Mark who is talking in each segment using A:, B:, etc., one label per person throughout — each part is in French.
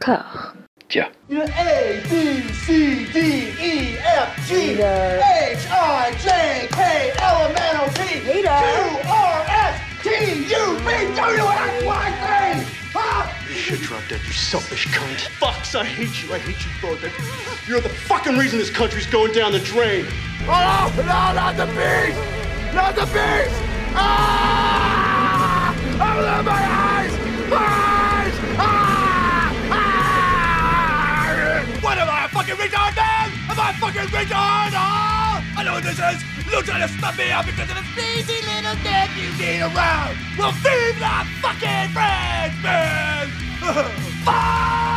A: corps.
B: Tiens.
C: A, B, C, D, E, F, G, H, I, J, K, L, M, N, O, P, Q, R, S, T, U, V, W, X, Y, Z. Huh?
D: You should drop dead, you selfish cunt. Fucks, I hate you. I hate you both. You're the fucking reason this country's going down the drain.
C: Oh, no, not the beast! Not the beast! Ah! Open my eyes! Eyes! Ah! Fucking retard, man? Am I fucking retard? Oh! I know what this is! You're trying to stop me out because of the sneezy little dick you need around! Well, feed the fucking friends, man! Fuck!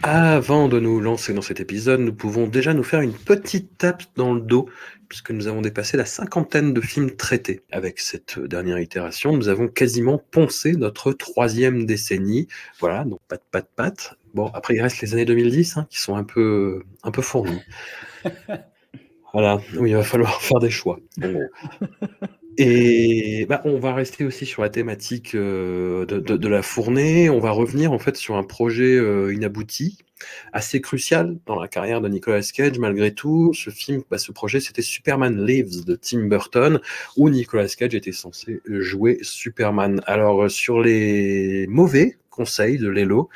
B: Avant de nous lancer dans cet épisode, nous pouvons déjà nous faire une petite tape dans le dos, puisque nous avons dépassé la cinquantaine de films traités. Avec cette dernière itération, nous avons quasiment poncé notre troisième décennie. Voilà, donc pas de pas de patte. Bon, après, il reste les années 2010, hein, qui sont un peu, un peu fournies. Voilà, oui, il va falloir faire des choix. gros. Et bah, on va rester aussi sur la thématique euh, de, la fournée. On va revenir en fait sur un projet euh, inabouti, assez crucial dans la carrière de Nicolas Cage malgré tout. Ce film, bah, ce projet, c'était Superman Lives de Tim Burton, où Nicolas Cage était censé jouer Superman. Alors sur les mauvais conseils de Lelo,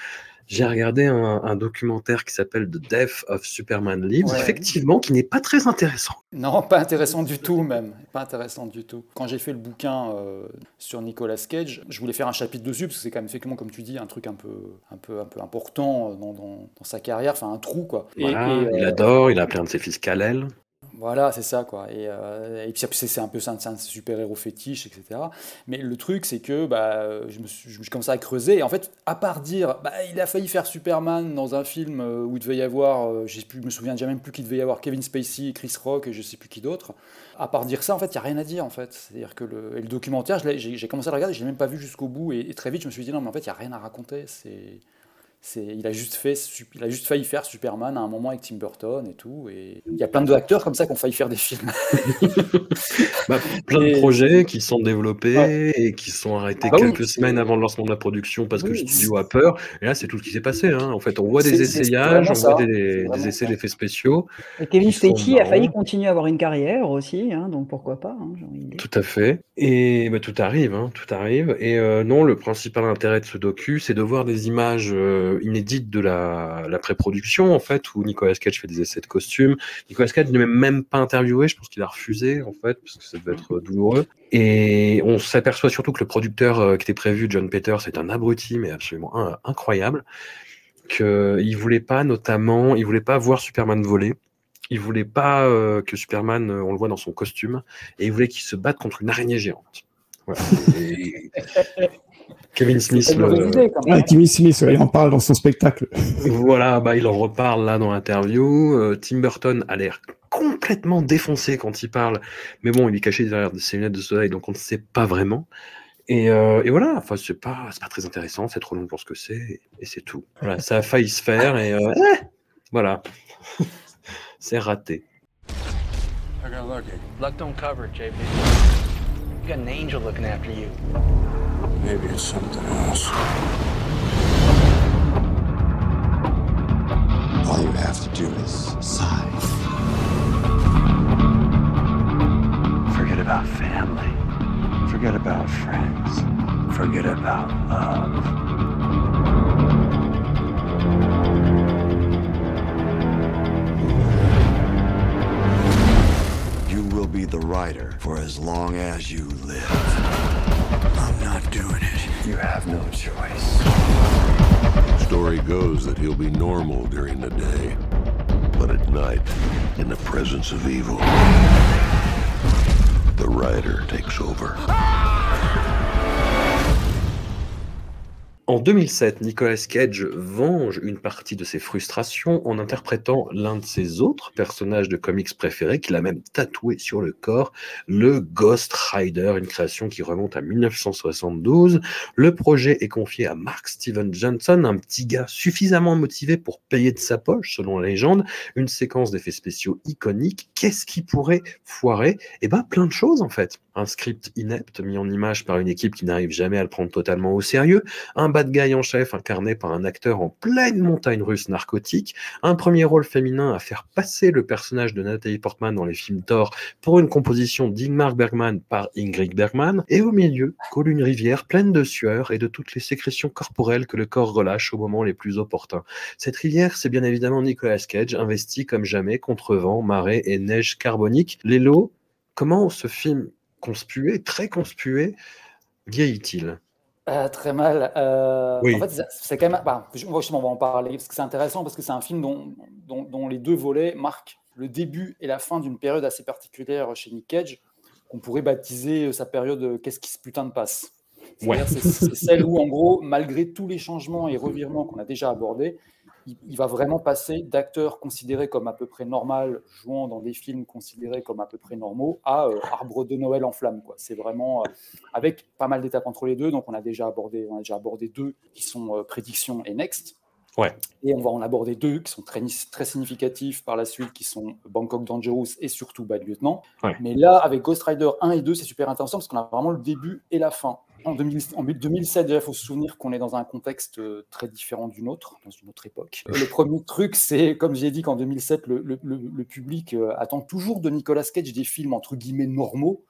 B: j'ai regardé un, un documentaire qui s'appelle The Death of Superman Lives,
E: Ouais.
B: effectivement, qui n'est pas très intéressant.
E: Non, pas intéressant du tout même. Pas intéressant du tout. Quand j'ai fait le bouquin euh, sur Nicolas Cage, je voulais faire un chapitre dessus parce que c'est quand même effectivement, comme tu dis, un truc un peu, un peu, un peu important euh, dans, dans- dans sa carrière, enfin un trou quoi. Et-
B: Voilà,
E: et,
B: il
E: euh,
B: adore, il a un de ses fils Kal-El.
E: Voilà, c'est ça, quoi. Et, euh, puis c'est un peu ça, un super-héros fétiche, etc. Mais le truc, c'est que bah, je, me suis, je à creuser. Et en fait, à part dire, bah, il a failli faire Superman dans un film euh, où il devait y avoir, euh, je je me souviens déjà même plus qu'il devait y avoir Kevin Spacey, Chris Rock et je sais plus qui d'autre. À part dire ça, en fait, il n'y a rien à dire, en fait. C'est-à-dire que le, et le documentaire, j'ai commencé à le regarder, je l'ai même pas vu jusqu'au bout. Et, et très vite, je me suis dit, non, mais en fait, il n'y a rien à raconter. C'est. C'est, il, a juste fait, il a juste failli faire Superman à un moment avec Tim Burton et tout. Et il y a plein d'acteurs comme ça qui ont failli faire des films.
B: Bah, plein de
E: Et-
B: projets qui sont développés et qui sont arrêtés
E: Bah
B: quelques semaines avant le lancement de la production parce que le studio a peur. Et là, c'est tout ce qui s'est passé. hein. En fait, on voit des essayages, on voit des, des essais d'effets spéciaux.
F: Et Kevin Spacey a failli continuer à avoir une carrière aussi, hein, donc pourquoi pas, hein, envie.
B: Tout à fait. Et bah, tout arrive, hein, tout arrive. Et euh, non, le principal intérêt de ce docu, c'est de voir des images euh, inédites de la, pré-production, en fait, où Nicolas Cage fait des essais de costumes. Nicolas Cage ne m'a même pas interviewé, je pense qu'il a refusé, en fait, parce que ça devait être euh, douloureux. Et on s'aperçoit surtout que le producteur euh, qui était prévu, John Peters, c'est un abruti, mais absolument in- incroyable. Qu'il voulait pas, notamment, il voulait pas voir Superman voler. Il voulait pas euh, que Superman, euh, on le voit dans son costume, et il voulait qu'il se batte contre une araignée géante. Voilà. Et Kevin Smith, le-
E: idée.
G: Ouais, Smith, ouais, il en parle dans son spectacle.
B: voilà, bah, il en reparle là dans l'interview. Euh, Tim Burton a l'air complètement défoncé quand il parle, mais bon, il est caché derrière ses lunettes de soleil, donc on ne sait pas vraiment. Et, euh, et voilà, enfin, c'est pas, c'est pas très intéressant, c'est trop long pour ce que c'est, et c'est tout. Voilà, ça a failli se faire, et euh, eh, voilà, c'est raté.
H: I got lucky.
I: Luck don't cover it, JB. You got an angel looking after you.
H: Maybe it's something else.
J: All you have to do is sigh.
H: Forget about family. Forget about friends. Forget about love.
J: You will be the writer for as long as you live.
H: I'm not doing it. You have no choice.
K: Story goes that he'll be normal during the day, but at night, in the presence of evil, the rider takes over.
B: En 2007, Nicolas Cage venge une partie de ses frustrations en interprétant l'un de ses autres personnages de comics préférés, qu'il a même tatoué sur le corps, le Ghost Rider, une création qui remonte à 1972. Le projet est confié à Mark Steven Johnson, un petit gars suffisamment motivé pour payer de sa poche, selon la légende, une séquence d'effets spéciaux iconique. Qu'est-ce qui pourrait foirer? Eh ben, plein de choses en fait. Un script inepte mis en image par une équipe qui n'arrive jamais à le prendre totalement au sérieux, un bad guy en chef incarné par un acteur en pleine montagne russe narcotique, un premier rôle féminin à faire passer le personnage de Nathalie Portman dans les films Thor pour une composition d'Ingmar Bergman par Ingrid Bergman, et au milieu coule une rivière pleine de sueur et de toutes les sécrétions corporelles que le corps relâche au moment les plus opportuns. Cette rivière, c'est bien évidemment Nicolas Cage, investi comme jamais contre vent, marée et neige carbonique. Lélo, comment ce film conspué, très conspué, vieillit-il?
E: Euh, très mal. Euh,
B: Oui.
E: En fait, c'est quand même. Bah, justement, on va en parler parce que c'est intéressant parce que c'est un film dont, dont, dont les deux volets marquent le début et la fin d'une période assez particulière chez Nick Cage, qu'on pourrait baptiser euh, sa période Qu'est-ce qui se putain de passe? C'est celle où, en gros, malgré tous les changements et revirements qu'on a déjà abordés, il, va vraiment passer d'acteurs considérés comme à peu près normal, jouant dans des films considérés comme à peu près normaux, à euh, Arbre de Noël en flammes. quoi. C'est vraiment euh, avec pas mal d'étapes entre les deux. Donc, on a déjà abordé, on a déjà abordé deux qui sont euh, Prédiction et Next.
B: Ouais.
E: Et on va en aborder deux qui sont très, très significatifs par la suite, qui sont Bangkok Dangerous et surtout Bad Lieutenant.
B: Ouais.
E: Mais là, avec Ghost Rider 1 et 2, c'est super intéressant parce qu'on a vraiment le début et la fin. En, 2000 en 2007, déjà, il faut se souvenir qu'on est dans un contexte euh, très différent du nôtre, dans une autre époque. Le premier truc, c'est, comme j'ai dit, qu'en 2007, le, le- le- le public euh, attend toujours de Nicolas Cage des films entre guillemets normaux,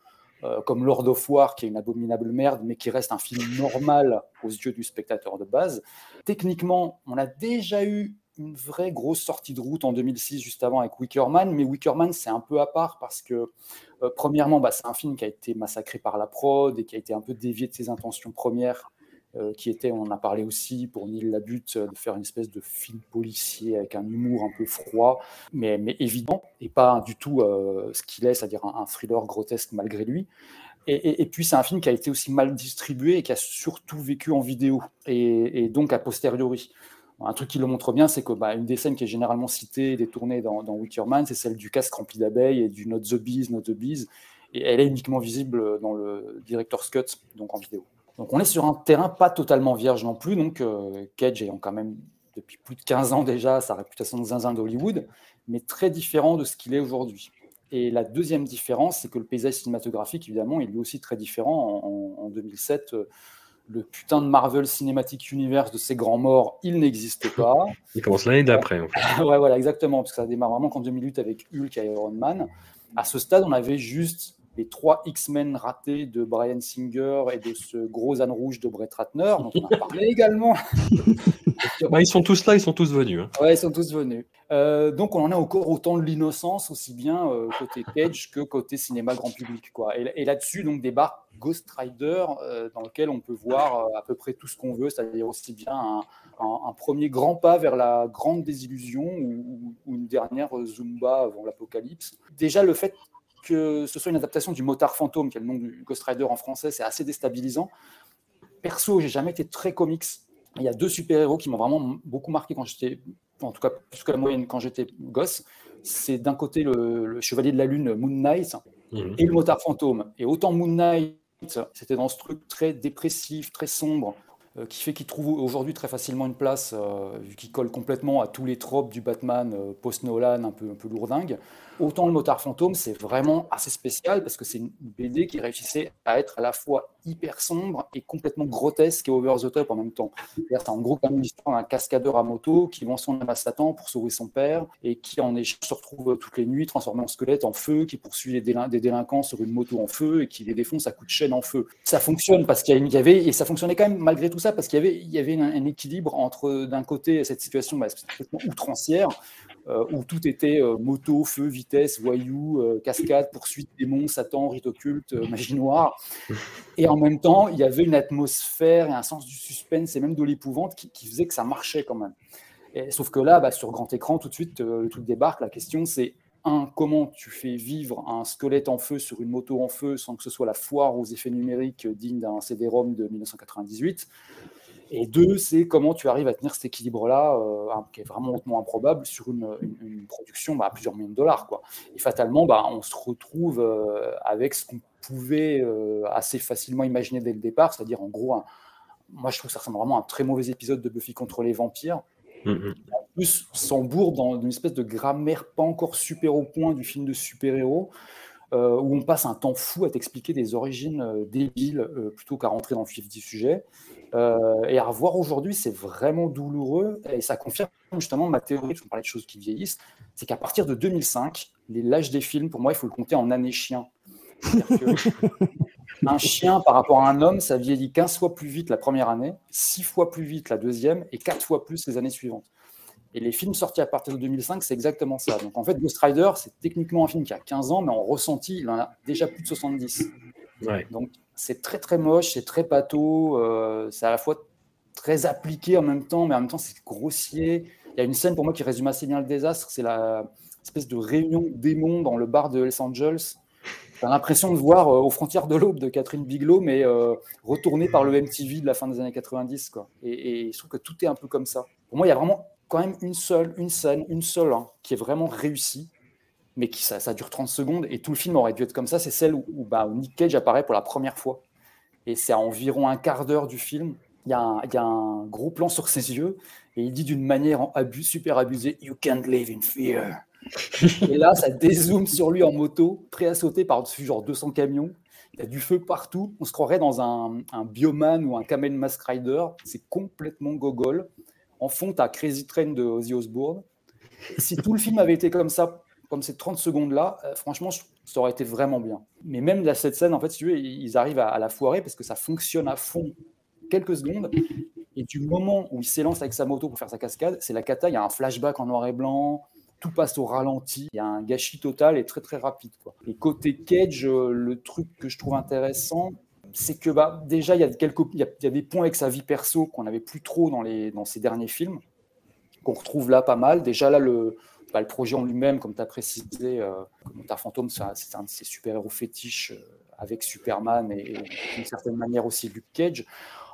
E: euh, comme Lord of War, qui est une abominable merde, mais qui reste un film normal aux yeux du spectateur de base. Techniquement, on a déjà eu une vraie grosse sortie de route en 2006, juste avant avec Wicker Man, mais Wicker Man, c'est un peu à part parce que, euh, premièrement, bah, c'est un film qui a été massacré par la prod et qui a été un peu dévié de ses intentions premières, euh, qui était, on en a parlé aussi pour Neil Labute, euh, de faire une espèce de film policier avec un humour un peu froid, mais, mais évident, et pas du tout euh, ce qu'il est, c'est-à-dire un, thriller grotesque malgré lui. Et, puis c'est un film qui a été aussi mal distribué et qui a surtout vécu en vidéo, et, donc a posteriori. Un truc qui le montre bien, c'est que bah, une des scènes qui est généralement citée et détournée dans, dans Wicker Man, c'est celle du casque rempli d'abeilles et du Not the Bees, Not the Bees, et elle est uniquement visible dans le Director's Cut, donc en vidéo. Donc on est sur un terrain pas totalement vierge non plus, donc euh, Cage ayant quand même depuis plus de 15 ans déjà sa réputation de zinzin d'Hollywood, mais très différent de ce qu'il est aujourd'hui. Et la deuxième différence, c'est que le paysage cinématographique, évidemment, il est aussi très différent. En, en- en 2007, euh, le putain de Marvel Cinematic Universe de ces grands morts, il n'existe pas.
B: Il commence l'année d'après, en fait.
E: ouais, voilà, exactement, parce que ça démarre vraiment qu'en 2008 avec Hulk et Iron Man. À ce stade, on avait juste les trois X-Men ratés de Brian Singer et de ce gros âne rouge de Brett Ratner, dont on a parlé également.
B: Bah, ils sont tous là, ils sont tous venus. hein.
E: Ouais, ils sont tous venus. Euh, donc, on en a encore autant de l'innocence, aussi bien euh, côté Cage que côté cinéma grand public. Quoi. Et, et là-dessus, donc, débarque Ghost Rider, euh, dans lequel on peut voir à peu près tout ce qu'on veut, c'est-à-dire aussi bien un, un- un premier grand pas vers la grande désillusion ou, ou une dernière Zumba avant l'apocalypse. Déjà, le fait que ce soit une adaptation du Motard Fantôme, qui est le nom du Ghost Rider en français, c'est assez déstabilisant. Perso, j'ai jamais été très comics. Il y a deux super-héros qui m'ont vraiment beaucoup marqué quand j'étais, en tout cas plus que la moyenne quand j'étais gosse. C'est d'un côté le, le Chevalier de la Lune, Moon Knight,
B: Mhm.
E: et le Motard Fantôme. Et autant Moon Knight, c'était dans ce truc très dépressif, très sombre, euh, qui fait qu'il trouve aujourd'hui très facilement une place, euh, vu qu'il colle complètement à tous les tropes du Batman euh, post-Nolan, un peu, un peu lourdingue. Autant le Motard Fantôme, c'est vraiment assez spécial parce que c'est une BD qui réussissait à être à la fois hyper sombre et complètement grotesque et over the top en même temps. C'est en gros comme l'histoire d'un cascadeur à moto qui vend son âme Satan pour sauver son père et qui en échange se retrouve toutes les nuits transformé en squelette en feu, qui poursuit des délinquants sur une moto en feu et qui les défonce à coups de chaîne en feu. Ça fonctionne parce qu'il y avait, et ça fonctionnait quand même malgré tout ça parce qu'il y avait, il y avait un, équilibre entre d'un côté cette situation bah, outrancière euh, où tout était euh, moto, feu, vitesse, voyou, euh, cascade, poursuite, démon, Satan, rite occulte, euh, magie noire. Et en même temps, il y avait une atmosphère et un sens du suspense et même de l'épouvante qui, faisait que ça marchait quand même. Sauf que là, bah, sur grand écran, tout de suite, euh, le débarque. La question, c'est un, comment tu fais vivre un squelette en feu sur une moto en feu sans que ce soit la foire aux effets numériques digne d'un CD-ROM de 1998 Et deux, c'est comment tu arrives à tenir cet équilibre-là, euh, qui est vraiment hautement improbable, sur une, une, production bah, à plusieurs millions de dollars. Quoi. Et fatalement, bah, on se retrouve euh, avec ce qu'on pouvait euh, assez facilement imaginer dès le départ, c'est-à-dire en gros, un, moi je trouve que ça ressemble vraiment à un très mauvais épisode de Buffy contre les vampires.
B: Mhm.
E: En plus, s'embourbe dans une espèce de grammaire pas encore super au point du film de super-héros. Euh, où on passe un temps fou à t'expliquer des origines euh, débiles euh, plutôt qu'à rentrer dans le vif du sujet. et à revoir aujourd'hui, c'est vraiment douloureux et ça confirme justement ma théorie, je parlais de choses qui vieillissent, c'est qu'à partir de 2005, l'âge des films, pour moi, il faut le compter en années chien. un chien par rapport à un homme, ça vieillit 15 fois plus vite la première année, 6 fois plus vite la deuxième et 4 fois plus les années suivantes. Et les films sortis à partir de 2005, c'est exactement ça. Donc en fait, Ghost Rider, c'est techniquement un film qui a 15 ans, mais en ressenti, il en a déjà plus de 70. Donc c'est très très moche, c'est très pâteau, euh, c'est à la fois très appliqué en même temps, mais en même temps c'est grossier. Il y a une scène pour moi qui résume assez bien le désastre, c'est la espèce de réunion démon dans le bar de Los Angeles. J'ai l'impression de voir euh, aux frontières de l'aube de Catherine Bigelow, mais euh, retourné par le MTV de la fin des années 90. Quoi. Et, et je trouve que tout est un peu comme ça. Pour moi, il y a vraiment quand même une seule, une scène, une seule, hein, qui est vraiment réussie, mais qui ça, dure 30 secondes, et tout le film aurait dû être comme ça, c'est celle où, bah, Nick Cage apparaît pour la première fois. Et c'est à environ un quart d'heure du film. Il y, a un, gros plan sur ses yeux, et il dit d'une manière abus, super abusée You can't live in fear. et là, ça dézoome sur lui en moto, prêt à sauter par-dessus genre 200 camions. Il y a du feu partout. On se croirait dans un, un Bioman ou un Kamen Mask Rider. C'est complètement gogol. En fond, tu as Crazy Train de Ozzy Osbourne. Si tout le film avait été comme ça, comme ces 30 secondes-là, euh, franchement, ça aurait été vraiment bien. Mais même là, cette scène, en fait, si tu veux, ils arrivent à, à, la foirer parce que ça fonctionne à fond quelques secondes. Et du moment où il s'élance avec sa moto pour faire sa cascade, c'est la cata. Il y a un flashback en noir et blanc. Tout passe au ralenti. Il y a un gâchis total et très très rapide. Et côté Cage, euh, le truc que je trouve intéressant, c'est que bah, déjà, il y, a quelques, il, y a, il y a des points avec sa vie perso qu'on n'avait plus trop dans, les, dans ces derniers films, qu'on retrouve là pas mal. Déjà, là, le, bah, le projet en lui-même, comme tu as précisé, euh, fantôme, c'est un de ses super-héros fétiches euh, avec Superman et, et d'une certaine manière aussi Luke Cage.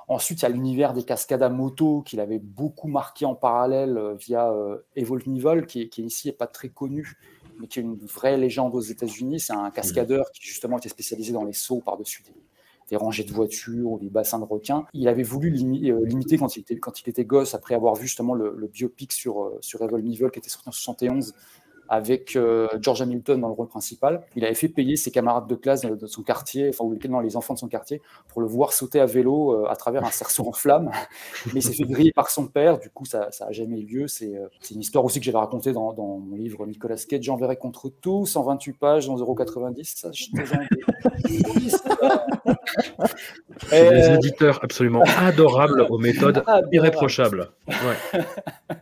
E: Ensuite, il y a l'univers des cascades à moto qu'il avait beaucoup marqué en parallèle euh, via euh, Evolve Nivol, qui, qui ici n'est pas très connu, mais qui est une vraie légende aux États-Unis. C'est un cascadeur qui justement était spécialisé dans les sauts par-dessus des, des rangées de voitures ou des bassins de requins. Il avait voulu euh, limiter quand il, était, quand il était gosse, après avoir vu justement le, le biopic sur, euh, sur Evolve Nivol qui était sorti en 71 avec euh, George Hamilton dans le rôle principal. Il avait fait payer ses camarades de classe de, son quartier, enfin, ou non, les enfants de son quartier, pour le voir sauter à vélo à travers un cerceau en flammes. Mais il s'est fait griller par son père, du coup, ça n'a jamais eu lieu. C'est euh, une histoire aussi que j'avais racontée dans, dans, mon livre Nicolas Cage, J'enverrai contre tout, 128 pages, dans 0,90. Je
B: Des éditeurs absolument adorables aux méthodes Adorable. irréprochables. Ouais.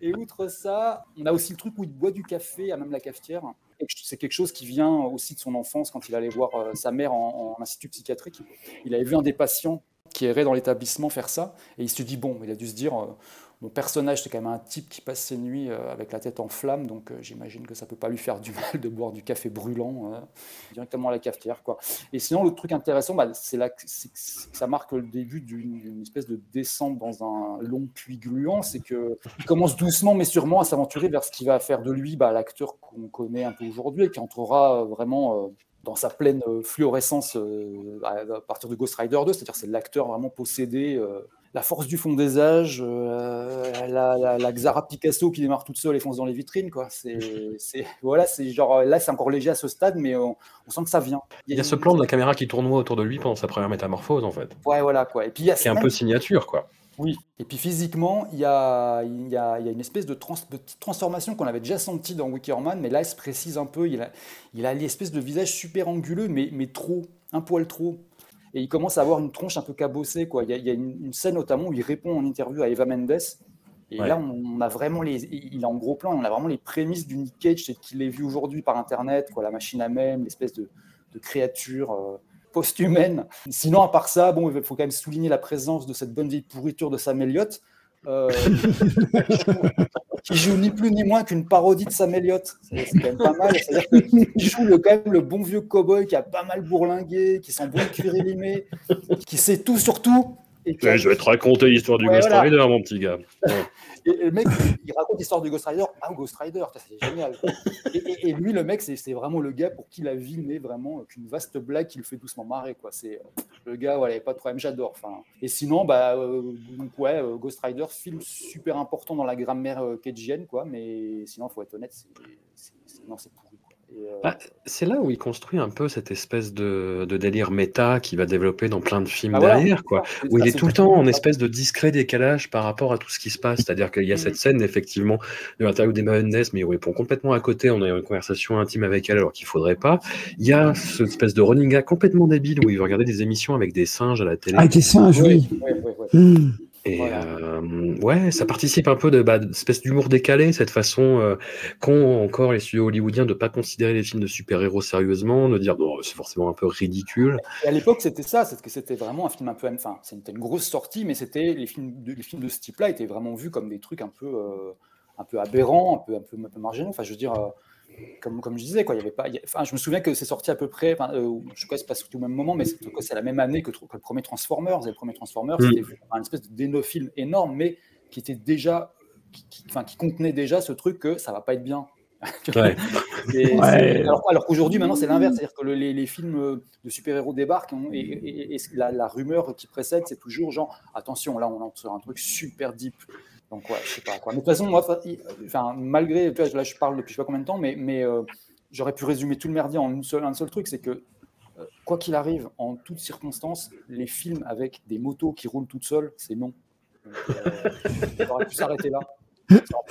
E: Et outre ça, on a aussi le truc où il boit du café à même la cafetière. C'est quelque chose qui vient aussi de son enfance quand il allait voir euh, sa mère en, en, institut psychiatrique. Il avait vu un des patients qui errait dans l'établissement faire ça et il se dit bon, il a dû se dire euh, mon personnage c'est quand même un type qui passe ses nuits euh, avec la tête en flamme, donc euh, j'imagine que ça peut pas lui faire du mal de boire du café brûlant euh, directement à la cafetière quoi. Et sinon le truc intéressant, bah, c'est que ça marque le début d'une espèce de descente dans un long puits gluant, c'est que il commence doucement mais sûrement à s'aventurer vers ce qui va faire de lui bah, l'acteur qu'on connaît un peu aujourd'hui et qui entrera vraiment dans sa pleine fluorescence à partir de Ghost Rider 2, c'est-à-dire c'est l'acteur vraiment possédé, la force du fond des âges, euh, la, la, la, Xara Picasso qui démarre toute seule et fonce dans les vitrines, quoi. C'est, voilà, c'est genre là c'est encore léger à ce stade, mais on, on sent que ça vient.
B: Il y a, il y a ce plan de la caméra qui tournoie autour de lui pendant sa première métamorphose, en fait.
E: Ouais, voilà, quoi. Et puis il y a
B: c'est un peu signature, quoi.
E: Oui, et puis physiquement, il y a, il y a, il y a une espèce de, trans, de petite transformation qu'on avait déjà senti dans Wickerman, mais là, il se précise un peu. Il a, il a l'espèce de visage super anguleux, mais, mais trop, un poil trop. Et il commence à avoir une tronche un peu cabossée. Quoi. Il, y a, il y a une, une, scène notamment où il répond en interview à Eva Mendes. Et ouais. là, on, a vraiment les. Il est en gros plan, on a vraiment les prémices du Nick Cage, c'est qu'il est vu aujourd'hui par Internet, quoi, la machine à même, l'espèce de, de créature. Euh, post-humaine. Sinon, à part ça, bon, il faut quand même souligner la présence de cette bonne vieille pourriture de Sam Elliott, euh, qui joue ni plus ni moins qu'une parodie de Sam Elliott. C'est quand même pas mal. C'est-à-dire qu'il joue le, quand même le bon vieux cowboy qui a pas mal bourlingué, qui sent bon cuir élimé, qui sait tout sur tout, et
B: je vais te raconter l'histoire du
E: Ouais,
B: Ghost
E: voilà.
B: Rider, mon petit gars. Ouais.
E: Et, le mec, il raconte l'histoire du Ghost Rider à Ghost Rider, c'est génial. Et, et- et lui, le mec, c'est vraiment le gars pour qui la vie n'est vraiment qu'une vaste blague qui le fait doucement marrer. Quoi. C'est le gars, voilà, pas de problème, j'adore. Enfin, et sinon, bah, euh, donc ouais, euh, Ghost Rider, film super important dans la grammaire euh, quoi. Mais sinon, faut être honnête, c'est non, c'est pourri. Euh,
B: Bah, c'est là où il construit un peu cette espèce de, de délire méta qu'il va développer dans plein de films
E: Ah, voilà.
B: derrière, quoi. Où il est tout le temps en espèce de discret décalage par rapport à tout ce qui se passe. C'est-à-dire qu'il y a
E: Mhm.
B: cette scène, effectivement, de l'interview d'Emma Mendes, mais où il répond complètement à côté, on a une conversation intime avec elle alors qu'il faudrait pas. Il y a cette espèce de running gag complètement débile où il va regarder des émissions avec des singes à la télé.
G: Avec les singes, oui. Hmm.
B: Et
E: Voilà.
B: euh, ouais, ça participe un peu de bah, espèce d'humour décalé, cette façon euh, qu'ont encore les studios hollywoodiens de pas considérer les films de super-héros sérieusement, de dire bon, c'est forcément un peu ridicule.
E: Et à l'époque, c'était ça, c'est que c'était vraiment un film un peu. Enfin, c'était une grosse sortie, mais c'était les films de, les films de ce type-là étaient vraiment vus comme des trucs un peu, euh, un peu aberrants, un peu, un peu, un peu marginaux. Enfin, je veux dire, comme, comme je disais, quoi, il y avait pas. il y a- enfin, je me souviens que c'est sorti à peu près. enfin, euh, je sais pas, surtout au même moment, mais c'est tout la même année que, que le premier Transformers. Et le premier Transformers,
B: Mm.
E: c'était un espèce de déno-film énorme, mais qui était déjà, qui, qui- enfin, qui contenait déjà ce truc que ça va pas être bien.
B: Ouais.
E: et
G: Ouais.
E: alors alors qu'aujourd'hui, maintenant, c'est l'inverse. C'est-à-dire que le- les, les films de super-héros débarquent hein, et, et- et la, la rumeur qui précède, c'est toujours genre attention, là, on entre sur un truc super deep. Donc, ouais, je sais pas quoi. Mais de toute façon, moi, enfin, il- enfin, malgré, tu vois, là, je parle depuis je sais pas combien de temps, mais, mais euh, j'aurais pu résumer tout le merdier en une seule, un seul truc c'est que, euh, quoi qu'il arrive, en toutes circonstances, les films avec des motos qui roulent toutes seules, c'est non. Euh, aurait pu s'arrêter là.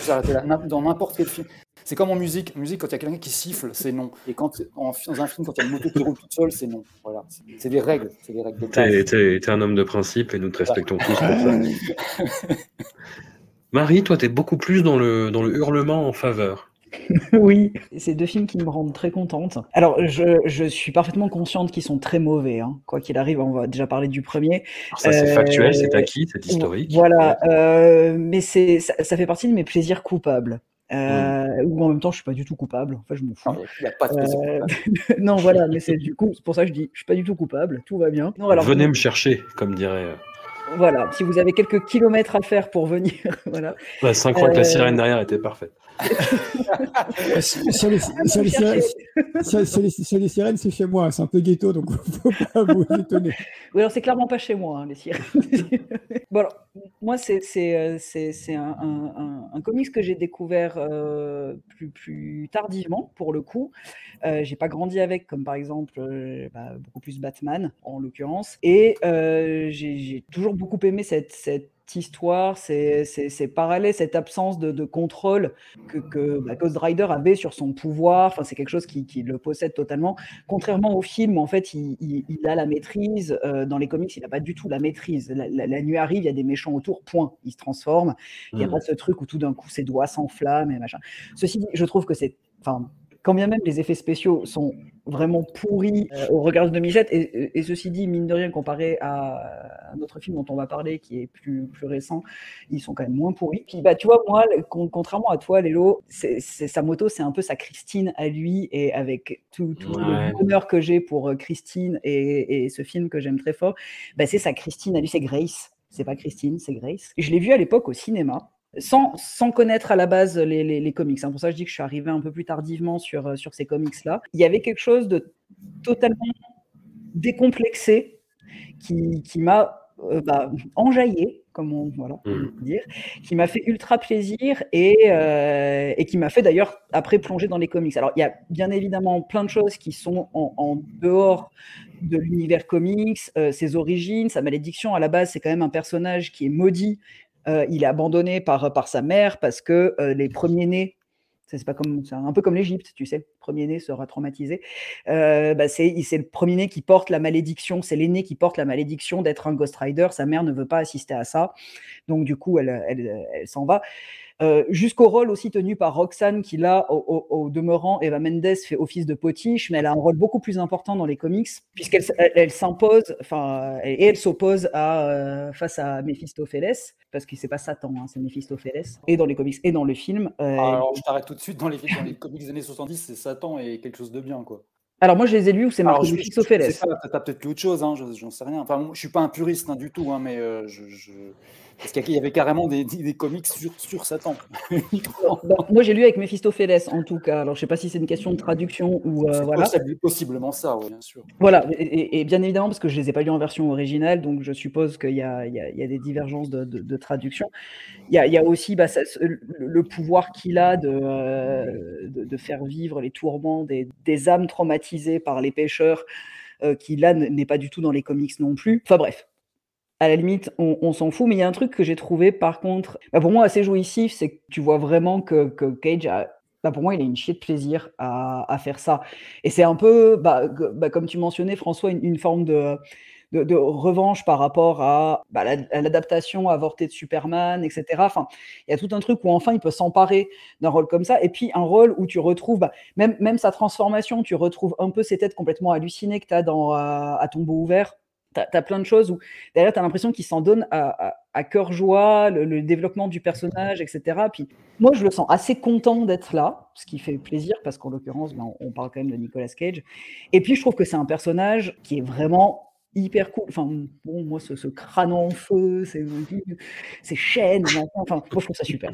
E: Là. Dans n'importe quel film. C'est comme en musique. En musique, quand il y a quelqu'un qui siffle, c'est non. Et quand en, dans un film, quand il y a une moto qui roule toute seule, c'est non. Voilà. C'est- des règles. C'est des règles
B: t'es un homme de principe et nous te respectons tous pour ça. Marie, toi, t'es beaucoup plus dans le, dans le hurlement en faveur.
F: Oui, c'est deux films qui me rendent très contente. Alors, je, je suis parfaitement consciente qu'ils sont très mauvais. hein. Quoi qu'il arrive, on va déjà parler du premier.
B: Alors ça, c'est
F: Euh,
B: factuel, c'est acquis, c'est historique.
F: Voilà, euh, mais c'est ça, ça fait partie de mes plaisirs coupables. Euh, Ou en même temps, je suis pas du tout coupable. Enfin, je m'en fous.
E: Non, Il n'y a pas de plaisir
F: Euh,
E: coupable.
F: non, voilà, mais c'est du coup, c'est pour ça que je dis, je suis pas du tout coupable, tout va bien. Non, alors,
B: Venez me chercher, comme dirait.
F: Voilà, si vous avez quelques kilomètres à faire pour venir, voilà.
B: La synchro avec la sirène derrière était parfaite.
G: Sur les, sur les sirènes, sur- sur les- sur les sirènes, c'est chez moi. C'est un peu ghetto, donc faut pas vous étonner.
F: Oui, alors c'est clairement pas chez moi, hein, les sirènes. bon, alors, moi, c'est euh, un, un, un- un comics que j'ai découvert euh, plus, plus tardivement, pour le coup. Euh, j'ai pas grandi avec, comme par exemple euh, bah, beaucoup plus Batman, en l'occurrence. Et j'ai toujours beaucoup aimé cette, cette histoire, ces, ces- ces parallèles, cette absence de, de contrôle que, que bah, Ghost Rider avait sur son pouvoir. Enfin, c'est quelque chose qui, qui le possède totalement. Contrairement au film, en fait, il, il- il a la maîtrise. euh, dans les comics, il n'a pas du tout la maîtrise. La, la- la nuit arrive, il y a des méchants autour, point. Il se transforme. Il n'y a
B: Mm.
F: pas ce truc où tout d'un coup ses doigts s'enflamment et machin. Ceci dit, je trouve que c'est. Enfin, quand bien même les effets spéciaux sont vraiment pourris euh, au regard de 2007, et, ceci dit, mine de rien, comparé à un autre film dont on va parler qui est plus, plus récent, ils sont quand même moins pourris. Puis, bah, tu vois, moi, con- contrairement à toi, Lélo, c'est, c'est- sa moto, c'est un peu sa Christine à lui, et avec tout, tout
B: Ouais.
F: le bonheur que j'ai pour euh, Christine et, et ce film que j'aime très fort, bah, c'est sa Christine à lui, c'est Grace. C'est pas Christine, c'est Grace. Je l'ai vu à l'époque au cinéma sans, sans connaître à la base les, les, les comics. C'est pour ça que je dis que je suis arrivé un peu plus tardivement sur, euh, sur ces comics-là. Il y avait quelque chose de totalement décomplexé qui, qui m'a euh, bah, enjaillé, comme on voilà, peut dire, qui m'a fait ultra plaisir et, euh, et qui m'a fait d'ailleurs après plonger dans les comics. Alors il y a bien évidemment plein de choses qui sont en, en dehors de l'univers comics, euh, ses origines, sa malédiction. À la base, c'est quand même un personnage qui est maudit. Euh, il est abandonné par, par sa mère parce que euh, les premiers-nés, c'est pas comme, un peu comme l'Égypte, tu sais, le premier-né sera traumatisé. Euh, bah, c'est, c'est le premier-né qui porte la malédiction, c'est l'aîné qui porte la malédiction d'être un Ghost Rider. Sa mère ne veut pas assister à ça, donc du coup, elle, elle, elle s'en va. Euh, jusqu'au rôle aussi tenu par Roxane, qui là, au, au- au demeurant, Eva Mendes fait office de potiche, mais elle a un rôle beaucoup plus important dans les comics, puisqu'elle elle, elle s'impose, enfin, et elle s'oppose à, euh, face à Mephistopheles, parce que c'est pas Satan, hein, c'est Mephistopheles, et dans les comics et dans le film. euh,
E: Alors, je t'arrête tout de suite. Dans les, dans les comics des années 70, c'est Satan et quelque chose de bien, quoi.
F: Alors moi, je les ai lus où c'est marqué Mephistopheles.
E: T'as peut-être lu autre chose, hein, j'en sais rien. Enfin, je suis pas un puriste hein, du tout, hein, mais euh, je, je... Parce qu'il y avait carrément des, des comics sur, sur Satan.
F: moi, j'ai lu avec Mephistopheles, en tout cas. Alors, je sais pas si c'est une question de traduction ou euh, voilà.
E: possiblement ça, oui, bien sûr.
F: Voilà, et, bien évidemment, parce que je les ai pas lus en version originale, donc je suppose qu'il y, y, y a, des divergences de, de, traduction. Il y a, y a, aussi bah, ça, le pouvoir qu'il a de, euh, de, faire vivre les tourments des, des âmes traumatisées par les pêcheurs, euh, qui là n'est pas du tout dans les comics non plus. Enfin bref, à la limite, on, s'en fout. Mais il y a un truc que j'ai trouvé, par contre, bah, pour moi assez jouissif, c'est que tu vois vraiment que, Cage a. Bah, pour moi, il a une chier de plaisir à, faire ça. Et c'est un peu, bah, comme tu mentionnais, François, une, forme de, revanche par rapport à, l'adaptation avortée de Superman, etc. Enfin, il y a tout un truc où enfin il peut s'emparer d'un rôle comme ça. Et puis un rôle où tu retrouves, même, sa transformation, tu retrouves un peu ces têtes complètement hallucinées que tu as dans À tombeau ouvert tu as, plein de choses où derrière, tu as l'impression qu'il s'en donne à, cœur joie, le, développement du personnage, etc. Puis moi, je le sens assez content d'être là, ce qui fait plaisir, parce qu'en l'occurrence, ben, on, parle quand même de Nicolas Cage. Et puis, je trouve que c'est un personnage qui est vraiment hyper cool. Enfin, bon, moi, ce, crâne en feu, ces, ces chaînes, enfin, moi, je trouve ça super.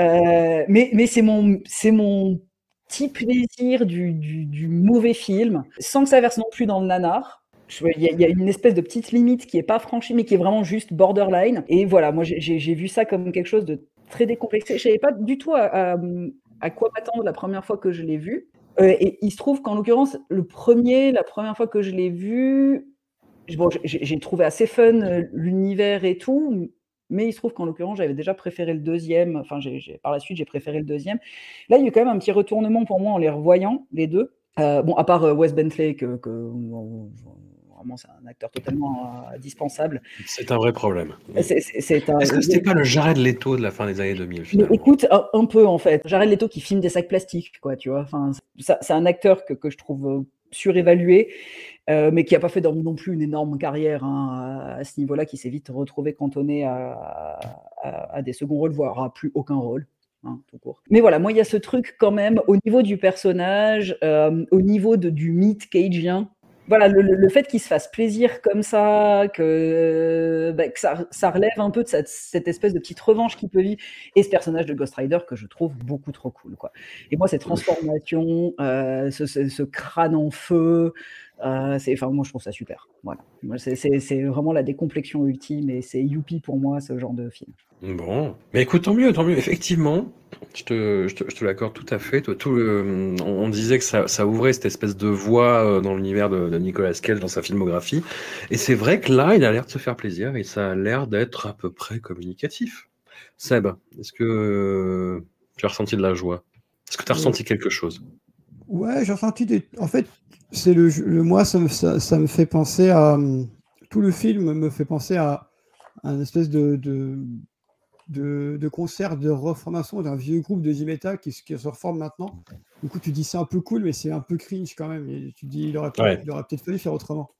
F: Euh, mais c'est mon, c'est mon petit plaisir du, mauvais film, sans que ça verse non plus dans le nanar. Il y, a une espèce de petite limite qui est pas franchie, mais qui est vraiment juste borderline. Et voilà, moi j'ai vu ça comme quelque chose de très décomplexé. Je savais pas du tout à, quoi m'attendre la première fois que je l'ai vu. Euh, et il se trouve qu'en l'occurrence, le premier, la première fois que je l'ai vu, j'ai trouvé assez fun euh, l'univers et tout, mais il se trouve qu'en l'occurrence, j'avais déjà préféré le deuxième. Enfin, par la suite, j'ai préféré le deuxième. Là, il y a eu quand même un petit retournement pour moi en les revoyant, les deux. Euh, bon, à part Wes Bentley, que c'est un acteur totalement euh, indispensable.
B: C'est un vrai problème.
F: C'est,
B: Est-ce que c'était pas le Jared Leto de la fin des années 2000
F: Écoute, un, peu en fait. Jared Leto qui filme des sacs plastiques, quoi, tu vois. Enfin, c'est un acteur que, que je trouve euh, surévalué, euh, mais qui n'a pas fait non plus une énorme carrière hein, à ce niveau-là, qui s'est vite retrouvé cantonné à, à, des seconds rôles, voire à plus aucun rôle. Hein, tout court. Mais voilà, moi, il y a ce truc quand même au niveau du personnage, au niveau de, du mythe cagien, voilà, le, fait qu'il se fasse plaisir comme ça, que, bah, ça, relève un peu de cette, espèce de petite revanche qu'il peut vivre. Et ce personnage de Ghost Rider que je trouve beaucoup trop cool. Quoi. Et moi, cette transformation, euh, ce, crâne en feu, euh, enfin, moi, je trouve ça super. Voilà. C'est vraiment la décomplexion ultime et c'est youpi pour moi, ce genre de film.
B: Bon, mais écoute, tant mieux, tant mieux. Effectivement, je te, je te, l'accorde tout à fait. Tout, on disait que ça, ça, ouvrait cette espèce de voie euh, dans l'univers de, Nicolas Cage dans sa filmographie. Et c'est vrai que là, il a l'air de se faire plaisir et ça a l'air d'être à peu près communicatif. Seb, est-ce que tu as ressenti de la joie? Est-ce que tu as ressenti quelque chose?
G: Ouais, j'ai ressenti des. En fait, c'est le, le moi, ça me, ça, me fait penser à. Tout le film me fait penser à un espèce de, de, de concert de reformation d'un vieux groupe de Dimeta qui, qui se reforme maintenant. Du coup, tu dis c'est un peu cool, mais c'est un peu cringe quand même. Et tu dis il aurait, peut-être fallu faire autrement.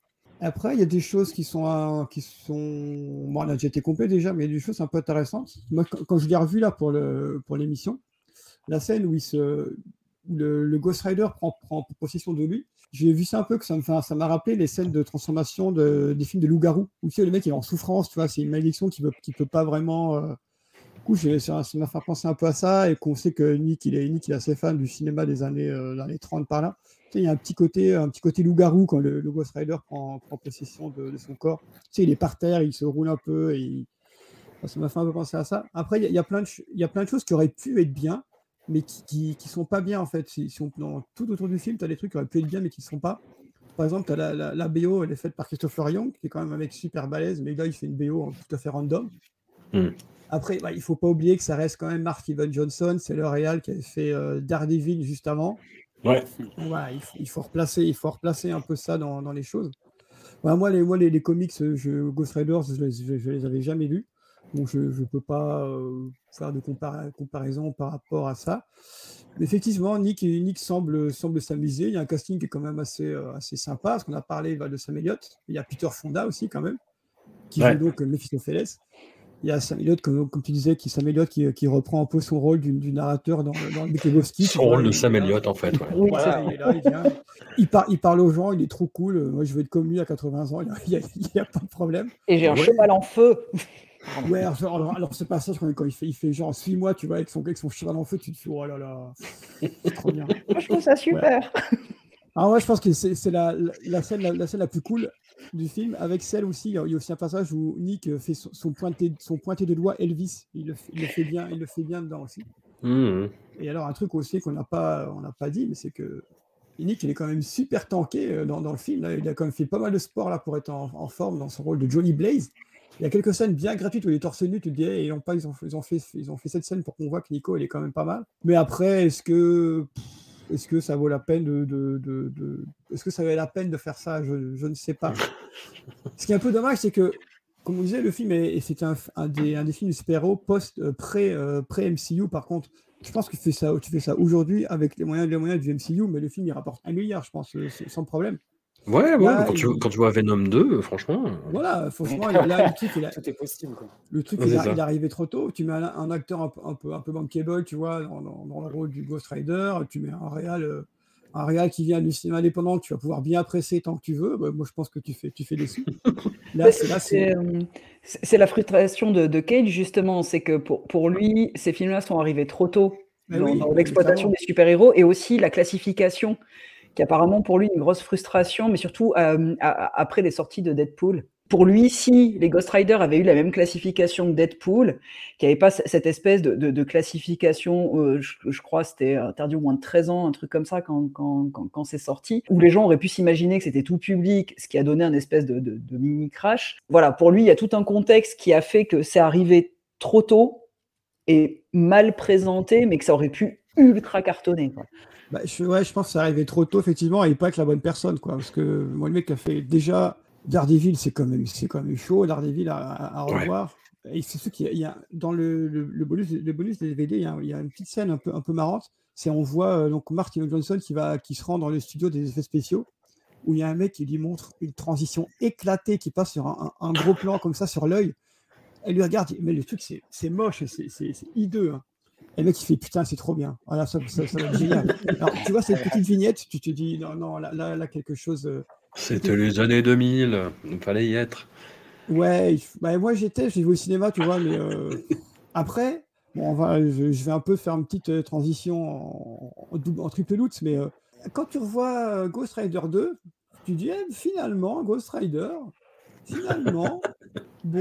G: Après, il y a des choses qui sont, qui sont. Bon, on a déjà été complet déjà, mais il y a des choses un peu intéressantes. Moi, quand, je l'ai revu là pour, le, pour l'émission, la scène où, il se, le, Ghost Rider prend, prend possession de lui, j'ai vu ça un peu que ça m'a rappelé les scènes de transformation de, des films de loup-garou tu sais, le mec il est en souffrance, tu vois, c'est une malédiction qui qui peut pas vraiment. Euh, coup, ça m'a fait penser un peu à ça et qu'on sait que Nick, il est, Nick, il est assez fan du cinéma des années, euh, 30 par là. il y a un petit côté, un petit côté loup-garou quand le, Ghost Rider prend, prend possession de, son corps. Tu sais, il est par terre, il se roule un peu et ça m'a fait un peu penser à ça. Après, il y, a plein de, il y a plein de choses qui auraient pu être bien, mais qui, qui, sont pas bien en fait. Si, on, dans, tout autour du film, tu as des trucs qui auraient pu être bien, mais qui ne sont pas. Par exemple, tu as la, la, la, BO, elle est faite par Christopher Young, qui est quand même un mec super balèze, mais là, il fait une BO tout à fait random. Hmm. Après, bah, il ne faut pas oublier que ça reste quand même Mark Evan Johnson, c'est le Real qui avait fait euh, Daredevil juste avant.
B: Ouais.
G: il, faut, replacer, il faut replacer un peu ça dans, dans les choses. moi, les, moi les, les comics, je, Ghost Riders, je ne les, les, avais jamais lus. Donc, je ne peux pas euh, faire de comparaison par rapport à ça. Mais effectivement, Nick, Nick semble, semble s'amuser. Il y a un casting qui est quand même assez, euh, assez sympa. Parce qu'on a parlé de Sam Elliott. Il y a Peter Fonda aussi, quand même, qui joue donc Mephistopheles. Il y a Sam Elliott, comme, comme tu disais, qui Sam Elliott qui, qui reprend un peu son rôle du, du narrateur dans, dans le Big Lebowski.
B: Son rôle de Sam Elliott, en fait. Ouais.
F: Oui,
G: Voilà, il, est là, il, vient, il, par- il parle aux gens, il est trop cool. Moi, je veux être comme lui à 80 ans, il n'y a, pas de problème.
F: Et j'ai un
B: Ouais.
F: cheval en feu.
G: Ouais, alors, alors, alors ce passage, quand, quand il, fait, il fait genre, suis-moi, tu vois, avec son, avec son cheval en feu, tu te dis, oh là là, c'est trop bien.
F: Moi, je trouve ça super.
G: Ah ouais, je pense que c'est c'est la, la, la scène, la, la scène la plus cool du film, avec celle aussi, il y a aussi un passage où Nick fait son, son pointé, son pointé de doigt Elvis, il le, fait- il le fait bien, il le fait bien dedans aussi.
B: Mhm.
G: Et alors un truc aussi qu'on n'a pas, on n'a pas dit, mais c'est que Nick, il est quand même super tanké euh, dans, dans le film. Là. Il a quand même fait pas mal de sport là pour être en, en forme dans son rôle de Johnny Blaze. Il y a quelques scènes bien gratuites où il est torse nu, tu te dis, hey, ils, ont pas, ils, ont, ils, ont fait, ils ont fait cette scène pour qu'on voit que Nico, il est quand même pas mal. Mais après, est-ce que, est-ce que ça vaut la peine de, de, de- de- est-ce que ça valait la peine de faire ça? Je, je ne sais pas. Ce qui est un peu dommage, c'est que, comme on disait, le film est, et c'était un, un des, un des films super-héros post euh, pré, euh, pré-MCU. Par contre, je pense que tu fais ça, tu fais ça aujourd'hui avec les moyens, les moyens du MCU, mais le film il rapporte un milliard, je pense, euh, sans problème.
B: Ouais, ouais,
G: Là,
B: quand, tu,
G: il-
B: quand tu vois Venom 2, euh, franchement. euh,
G: Voilà, franchement, là, là, le truc, il a-
E: Tout est possible. Quoi.
G: le truc,
B: Ouais,
G: il, a- est arrivé trop tôt. Tu mets un, un acteur un, peu- un peu, un peu bankable, tu vois, dans, dans- dans le rôle du Ghost Rider. Tu mets un réal, euh, un réal qui vient du cinéma indépendant, tu vas pouvoir bien apprécier tant que tu veux. Bah, moi, je pense que tu fais, tu fais des sous. Là, c'est là,
F: C'est
G: c'est.
F: euh, c'est- c'est la frustration de, de Cage, justement. C'est que pour, pour lui, ces films-là sont arrivés trop tôt dans,
G: oui,
F: dans l'exploitation des super-héros et aussi la classification, qui apparemment pour lui une grosse frustration, mais surtout euh, après les sorties de Deadpool. Pour lui, si les Ghost Rider avaient eu la même classification que Deadpool, qui n'avait pas cette espèce de, classification, euh, je, je crois c'était interdit au moins de 13 ans, un truc comme ça quand, quand, quand, c'est sorti, où les gens auraient pu s'imaginer que c'était tout public, ce qui a donné un espèce de, de mini-crash. Voilà, pour lui, il y a tout un contexte qui a fait que c'est arrivé trop tôt et mal présenté, mais que ça aurait pu ultra cartonner.
G: Bah, je, ouais, je pense que ça arrivait trop tôt, effectivement, et pas avec la bonne personne, quoi. Parce que moi, le mec a fait déjà Daredevil, c'est quand même, c'est quand même chaud, Daredevil à, à, à
B: Ouais.
G: revoir. Et c'est ce qui, il y a dans le, le, le bonus, le bonus des DVD, il y, a, il y a une petite scène un peu, un peu marrante. C'est on voit euh, donc Martin Johnson qui va, qui se rend dans le studio des effets spéciaux, où il y a un mec qui lui montre une transition éclatée qui passe sur un, un- un gros plan comme ça sur l'œil. Elle lui regarde, mais le truc c'est moche, c'est hideux. hein. Et le mec il fait putain c'est trop bien. Voilà ça, ça, ça va être génial. Alors tu vois cette petite vignette, tu te dis non non là là, là, quelque chose. euh,
B: C'était les années 2000, il fallait y être.
G: Ouais, bah, moi j'étais, j'ai vu au cinéma, tu vois, mais euh, après, bon, on va, je, je vais un peu faire une petite euh, transition en, en double- en triple loot, mais euh, quand tu revois Ghost Rider 2, tu dis eh, finalement, Ghost Rider, finalement, bon,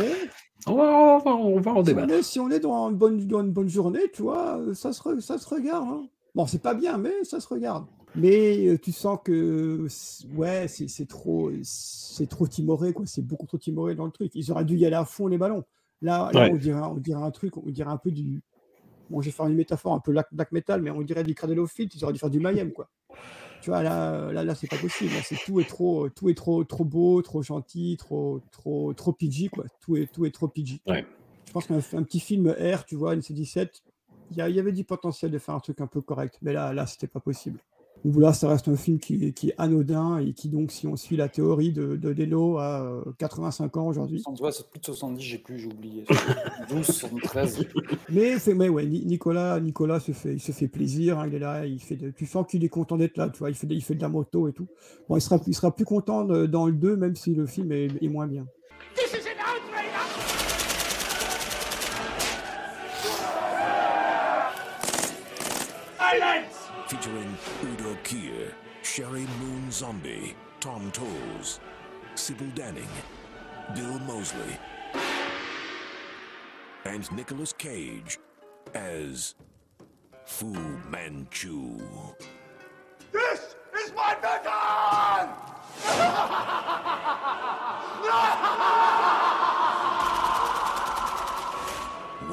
B: On va, on va, on va en
G: si on
B: débattre.
G: est, si on est dans, une bonne, dans une bonne journée, tu vois, euh, ça se, ça se regarde. hein. Bon, c'est pas bien, mais ça se regarde. Mais euh, tu sens que, c'est- ouais, c'est c'est trop, c'est trop timoré, quoi. C'est beaucoup trop timoré dans le truc. Ils auraient dû y aller à fond les ballons. Là, là
B: Ouais.
G: on, dirait, on dirait un truc, on dirait un peu du. Bon, je vais faire une métaphore un peu black, black metal, mais on dirait du Cradle of Filth, ils auraient dû faire du Mayhem, quoi. Tu vois, là, là, là c'est pas possible. Là, c'est tout est trop, tout est trop, trop beau, trop gentil, trop, trop, trop PG, quoi. Tout est, tout est trop PG.
B: Ouais.
G: Je pense qu'un un petit film R, tu vois, une C17, il y, y avait du potentiel de faire un truc un peu correct. Mais là, là, c'était pas possible. Donc là, ça reste un film qui, est- qui est anodin et qui, donc, si on suit la théorie de, de Delo, a euh, 85 ans aujourd'hui.
E: Ouais, c'est plus de 70, j'ai plus, j'ai oublié. 12, 73. j'ai plus.
G: Mais, c'est- mais ouais, Ni- Nicolas, Nicolas se fait, il se fait plaisir. hein, il est là, il fait de- tu sens qu'il est content d'être là. Tu vois, il fait, de, il fait de la moto et tout. Bon, il sera, il sera plus content de- dans le 2, même si le film est, est moins bien.
C: This is an outrage! Silence!
K: Featuring Udo Kier, Sherry Moon Zombie, Tom Tolles, Sybil Danning, Bill Mosley, and Nicolas Cage as Fu Manchu.
C: This is my vision!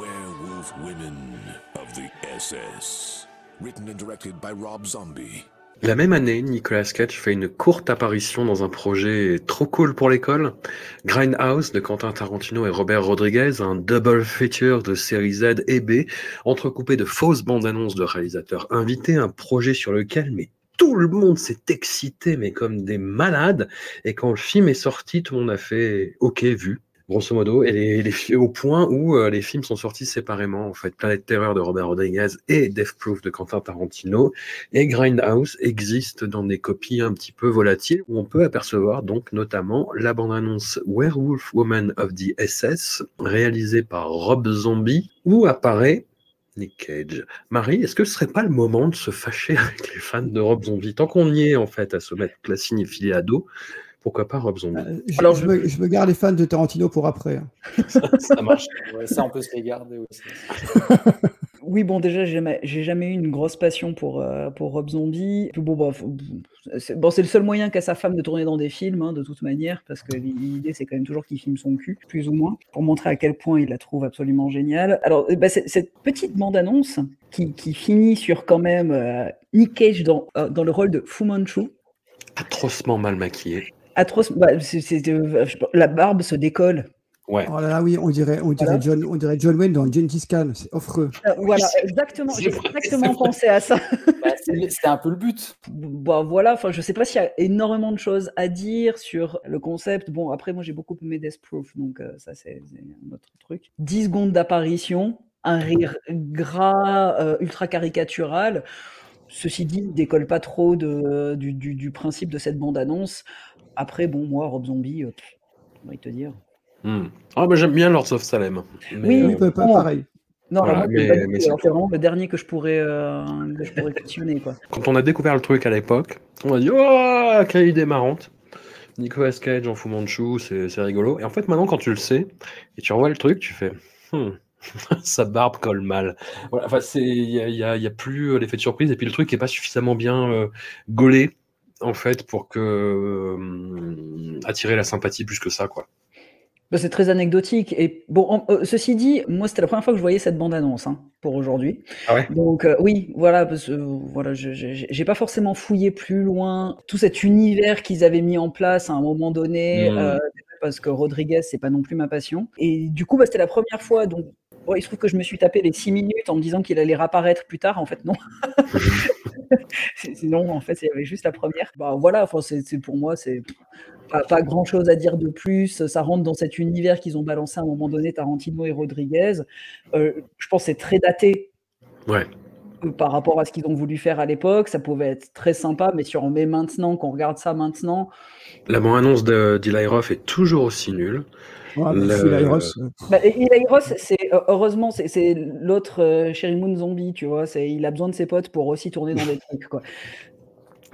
K: Werewolf Women of the SS. Written and directed by Rob Zombie.
B: La même année, Nicolas Cage fait une courte apparition dans un projet trop cool pour l'école, Grindhouse de Quentin Tarantino et Robert Rodriguez, un double feature de série Z et B, entrecoupé de fausses bandes annonces de réalisateurs invités, un projet sur lequel mais tout le monde s'est excité, mais comme des malades. Et quand le film est sorti, tout le monde a fait OK vu. Grosso modo, et les, les- au point où euh, les films sont sortis séparément, en fait, Planète Terreur de Robert Rodriguez et Death Proof de Quentin Tarantino, et Grindhouse existe dans des copies un petit peu volatiles, où on peut apercevoir donc notamment la bande-annonce Werewolf Woman of the SS, réalisée par Rob Zombie, où apparaît Nick Cage. Marie, est-ce que ce serait pas le moment de se fâcher avec les fans de Rob Zombie? Tant qu'on y est, en fait, à se mettre la cinéphilie à dos, pourquoi pas Rob Zombie?
G: Je,
F: Alors,
G: je
F: je-
G: me, je me garde les fans de Tarantino pour après. hein.
B: ça, ça marche.
E: Ouais, ça, on peut se les garder aussi.
F: Oui, bon, déjà, j'ai jamais, eu une grosse passion pour, euh, pour Rob Zombie. Bon, bah, c'est bon, c'est le seul moyen qu'a sa femme de tourner dans des films, hein, de toute manière, parce que l'idée, c'est quand même toujours qu'il filme son cul, plus ou moins, pour montrer à quel point il la trouve absolument géniale. Alors, euh, bah, c'est- cette petite bande-annonce qui, qui finit sur quand même euh, Nick Cage dans, euh, dans le rôle de Fu Manchu,
B: Atrocement mal maquillé.
F: Atroce, bah, euh, la barbe se décolle.
B: Ouais.
G: Oh là là, oui, on dirait, on dirait,
F: Voilà.
G: John, on dirait John Wayne dans Gengis Khan. C'est affreux.
F: Euh, voilà, exactement, j'ai exactement pensé à ça.
E: Bah, c'est- C'était un peu le but.
F: Bah voilà, enfin je sais pas s'il y a énormément de choses à dire sur le concept. Bon, après moi j'ai beaucoup aimé Death Proof, donc euh, ça c'est c'est un autre truc. 10 secondes d'apparition, un rire gras, euh, ultra caricatural. Ceci dit, il décolle pas trop de, du, du- du principe de cette bande-annonce. Après, bon, moi, Rob Zombie, euh, de te dire.
B: Ah, bah, j'aime bien Lords of Salem. Mais,
F: Oui,
B: euh,
G: Oui, pas, pareil.
F: Non,
B: Voilà, mais-
F: c'est
B: mais
F: vraiment le dernier que je pourrais, euh, que je pourrais questionner, quoi.
B: Quand on a découvert le truc à l'époque, on a dit Oh, quelle idée marrante Nicolas Cage en Fu Manchu, c'est c'est rigolo. Et en fait, maintenant, quand tu le sais et tu revois le truc, tu fais Hmm, Sa barbe colle mal. Voilà, enfin, c'est- il n'y a, il y a- il y a plus euh, l'effet de surprise. Et puis le truc n'est pas suffisamment bien euh, gaulé, en fait, pour que euh, attirer la sympathie plus que ça, quoi.
F: Bah, c'est très anecdotique. Et bon, en- euh, ceci dit, moi, c'était la première fois que je voyais cette bande-annonce hein, pour aujourd'hui.
B: Ah ouais?
F: Donc euh, oui, voilà, parce que euh, voilà, j'ai pas forcément fouillé plus loin tout cet univers qu'ils avaient mis en place à un moment donné, euh, parce que Rodriguez, c'est pas non plus ma passion. Et du coup, bah, c'était la première fois. Donc, bon, il se trouve que je me suis tapé les six minutes en me disant qu'il allait réapparaître plus tard. En fait, non. Sinon, en fait, il y avait juste la première. Bah voilà, enfin, c'est pour moi, c'est pas, pas grand chose à dire de plus. Ça rentre dans cet univers qu'ils ont balancé à un moment donné, Tarantino et Rodriguez. Euh, je pense que c'est très daté
B: Ouais.
F: euh, par rapport à ce qu'ils ont voulu faire à l'époque. Ça pouvait être très sympa, mais si on remet maintenant, qu'on regarde ça maintenant,
B: La bande-annonce de d'Eli Roth est toujours aussi nulle.
G: Ouais,
B: Le-
G: Ayros, euh,
F: bah, c'est euh, heureusement, c'est l'autre euh, Sherry Moon Zombie, tu vois. Il a besoin de ses potes pour aussi tourner dans des trucs, quoi.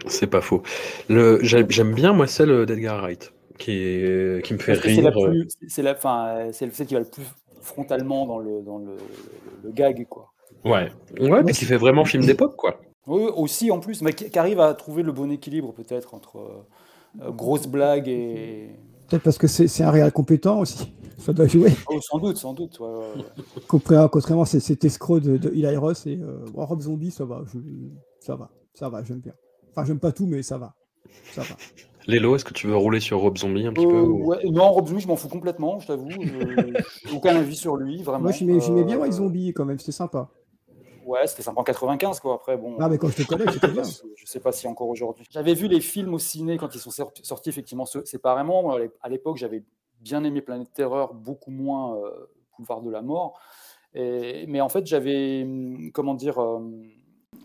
B: C'est pas faux. J'aime bien, moi, celle d'Edgar Wright, qui, est- qui me fait rire.
E: c'est la, enfin, euh, c'est celle qui va le plus frontalement dans le, dans le, le gag, quoi.
B: Ouais, ouais, puis qui fait vraiment film d'époque, quoi.
E: Oui, aussi en plus, mais qui, arrive à trouver le bon équilibre peut-être entre grosses blagues et.
G: Peut-être parce que c'est c'est un réel compétent aussi. Ça doit jouer.
E: Oh, sans doute, sans doute. ouais.
G: Contrairement, contrairement à cet- cet escroc de, de Eli Roth et euh, bon, Rob Zombie, ça va. je- ça va. Ça va, j'aime bien. Enfin, j'aime pas tout, mais ça va. Ça va.
B: Lélo, est-ce que tu veux rouler sur Rob Zombie un petit peu
E: Euh,
B: ou-
E: ouais, non, Rob Zombie, je m'en fous complètement, je t'avoue. je- j'ai aucun avis sur lui, vraiment.
G: Moi, j'aimais j'aimais bien
E: Euh,
G: White Zombie quand même, c'était sympa.
E: Ouais, c'était sympa en 95, quoi. Après, bon.
G: Ah, mais quand je te connais, c'était bien.
E: Je sais pas si encore aujourd'hui. J'avais vu les films au ciné quand ils sont sor- sortis effectivement sé- séparément. À l'époque, j'avais bien aimé Planète Terreur, beaucoup moins euh, Boulevard de la Mort. Et- mais en fait, j'avais, hum, comment dire, euh,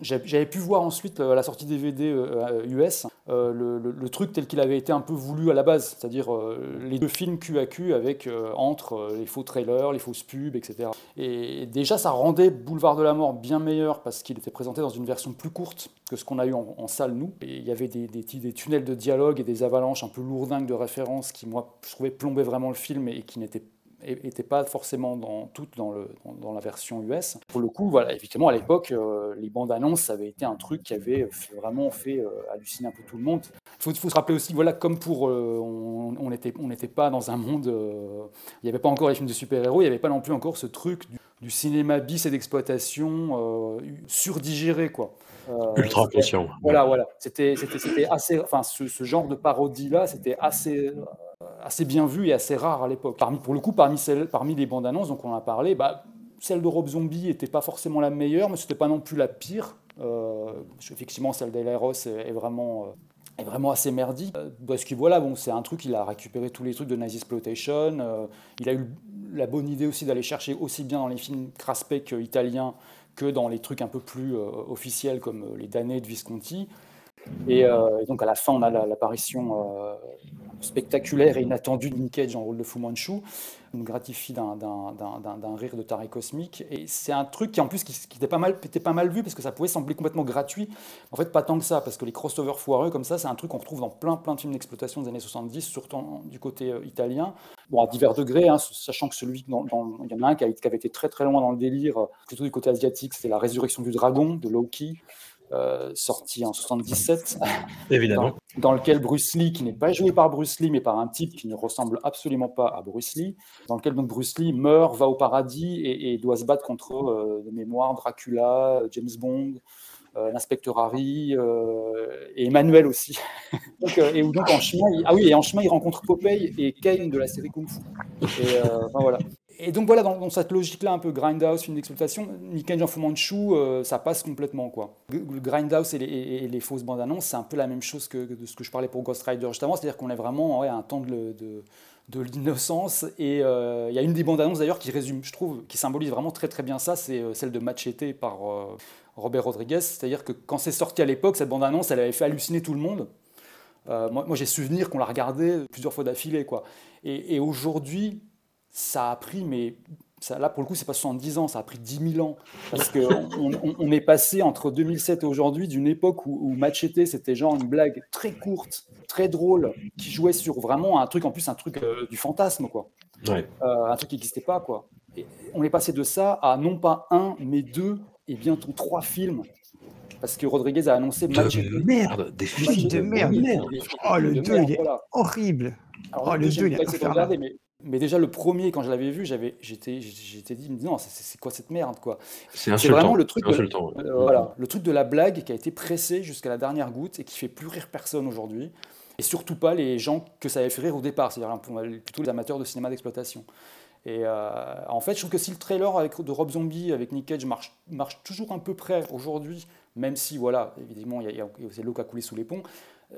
E: j'avais pu voir ensuite euh, à la sortie DVD euh, US euh, le, le- truc tel qu'il avait été un peu voulu à la base, c'est-à-dire euh, les deux films cul à avec euh, entre euh, les faux trailers, les fausses pubs, etc. Et déjà, ça rendait Boulevard de la Mort bien meilleur parce qu'il était présenté dans une version plus courte que ce qu'on a eu en, salle, nous. Et il y avait des, tunnels de dialogue et des avalanches un peu lourdingues de références qui, moi, je trouvais plombaient vraiment le film et qui n'étaient n'était pas forcément dans toutes dans, le, dans, dans la version US. Pour le coup, voilà, effectivement, à l'époque, euh, les bandes annonces, ça avait été un truc qui avait vraiment fait euh, halluciner un peu tout le monde. Il faut, faut se rappeler aussi, voilà, comme pour, euh, on on n'était on n'était pas dans un monde, il n'y avait pas encore les films de super-héros, il n'y avait pas non plus encore ce truc du, du cinéma bis et d'exploitation surdigéré, quoi.
B: Ultra conscient.
E: Voilà, voilà. C'était assez, enfin, ce, ce genre de parodie-là, c'était assez, assez bien vu et assez rare à l'époque. Pour le coup, parmi, les bandes annonces, donc on a parlé, bah, celle de Rob Zombie n'était pas forcément la meilleure, mais c'était pas non plus la pire. Euh, parce qu'effectivement, celle d'Eli Ross est, est vraiment, euh, est vraiment assez merdique. Euh, Parce que voilà, bon, c'est un truc, il a récupéré tous les trucs de Nazi Exploitation. euh, il a eu la bonne idée aussi d'aller chercher aussi bien dans les films craspec italiens que dans les trucs un peu plus officiels comme les damnés de Visconti. Et, euh, et donc à la fin, on a la- l'apparition euh, spectaculaire et inattendue de Nick Cage en rôle de Fu Manchu. On nous gratifie d'un- rire de taré cosmique. Et c'est un truc qui en plus qui, qui était, pas mal, vu parce que ça pouvait sembler complètement gratuit. En fait, pas tant que ça, parce que les crossovers foireux comme ça, c'est un truc qu'on retrouve dans plein, plein de films d'exploitation des années 70, surtout du côté euh, italien. Bon, à divers degrés, hein, sachant que celui, il y en a un qui, qui avait été très très loin dans le délire, plutôt du côté asiatique, c'était La Résurrection du Dragon de Loki. Euh, sorti en 77,
B: Évidemment.
E: dans, dans lequel Bruce Lee, qui n'est pas joué par Bruce Lee, mais par un type qui ne ressemble absolument pas à Bruce Lee, dans lequel donc Bruce Lee meurt, va au paradis et, et doit se battre contre, euh, de mémoire, Dracula, James Bond, euh, l'inspecteur Harry euh, et Emmanuel aussi. donc, et où donc en chemin, il- ah oui, et en chemin, il rencontre Popeye et Kane de la série Kung Fu. Et, enfin, voilà. Et donc voilà, dans, cette logique-là, un peu grindhouse, film d'exploitation, Nick Cage en Fu Manchu, euh, ça passe complètement. quoi. Grindhouse et les, fausses bandes annonces, c'est un peu la même chose que, ce que je parlais pour Ghost Rider juste avant, c'est-à-dire qu'on est vraiment à un temps de, l'innocence. Et euh, il y a une des bandes annonces d'ailleurs qui résume, je trouve, qui symbolise vraiment très très bien ça, c'est euh, celle de Machete par euh, Robert Rodriguez. C'est-à-dire que quand c'est sorti à l'époque, cette bande annonce, elle avait fait halluciner tout le monde. Moi, j'ai souvenir qu'on l'a regardé plusieurs fois d'affilée. quoi. Et aujourd'hui, ça a pris, mais ça, là, pour le coup, c'est pas 70 ans, ça a pris 10 000 ans. Parce qu'on on, on est passé entre 2007 et aujourd'hui d'une époque où, où Machete, c'était genre une blague très courte, très drôle, qui jouait sur vraiment un truc, en plus, un truc euh, du fantasme, quoi.
B: Ouais.
E: Euh, un truc qui n'existait pas, quoi. Et on est passé de ça à non pas un, mais deux, et bientôt trois films. Parce que Rodriguez a annoncé Machete.
B: De merde, des films de merde.
G: Oh, le
E: de
G: 2,
E: merde,
G: il est horrible.
E: Alors,
G: Oh,
E: le
G: le
E: deux, j'ai
G: 2, il est
E: regarder, mais, mais déjà le premier, quand je l'avais vu, j'avais, j'étais, j'étais dit, non, c'est, quoi cette merde, quoi?
B: C'est
E: vraiment le truc, de,
B: ouais.
E: euh, voilà, le truc de la blague qui a été pressé jusqu'à la dernière goutte et qui fait plus rire personne aujourd'hui, et surtout pas les gens que ça avait fait rire au départ, c'est-à-dire pour- plutôt les amateurs de cinéma d'exploitation. Et euh, en fait, je trouve que si le trailer avec, de Rob Zombie avec Nick Cage marche, marche toujours un peu près aujourd'hui, même si, voilà, évidemment, il y a, a- c'est l'eau qui a coulé sous les ponts,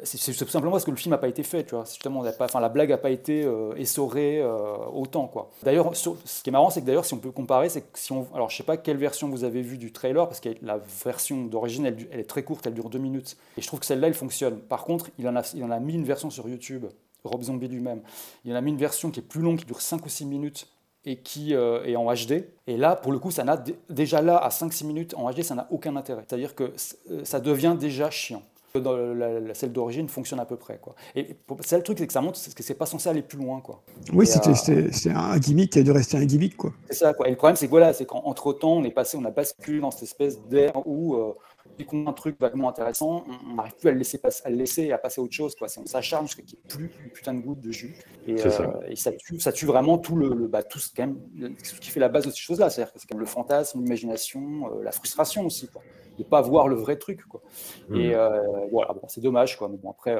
E: c'est tout simplement parce que le film n'a pas été fait, tu vois. Justement, la blague n'a pas été euh, essorée euh, autant. D'ailleurs, ce qui est marrant, c'est que d'ailleurs, si on peut comparer, c'est que si on, alors je sais pas quelle version vous avez vue du trailer, parce que la version d'origine, elle, est très courte, elle dure deux minutes, et je trouve que celle-là, elle fonctionne. Par contre, il en a, mis une version sur YouTube, Rob Zombie lui-même. Il en a mis une version qui est plus longue, qui dure 5 ou 6 minutes et qui euh, est en HD. Et là, pour le coup, ça n'a dé- déjà là, à 5-6 minutes en HD, ça n'a aucun intérêt. C'est-à-dire que ça devient déjà chiant. Dans la, la- celle d'origine fonctionne à peu près. Quoi. Et c'est le truc, c'est que ça montre c'est que c'est pas censé aller plus loin. Quoi.
G: Oui, c'est
E: euh,
G: c'est un gimmick qui a dû rester un gimmick, quoi.
E: c'est ça, quoi. Et le problème, c'est voilà, c'est qu'entre temps, on est passé, on a basculé dans cette espèce d'air où euh, dès qu'on a un truc vaguement intéressant, on n'arrive plus à le laisser passer, à le laisser et à passer à autre chose, quoi. On s'acharne jusqu'à qu'il n'y ait plus une putain de goutte de jus. Et,
B: C'est ça.
E: et ça tue, ça tue vraiment tout le, le- bah, tout ce, quand même, le- ce qui fait la base de ces choses-là. C'est-à-dire que c'est quand même le fantasme, l'imagination, euh, la frustration aussi, quoi. De pas voir le vrai truc, quoi. Et
B: Mhm.
E: euh, voilà, bon, c'est dommage, quoi. Mais bon, après,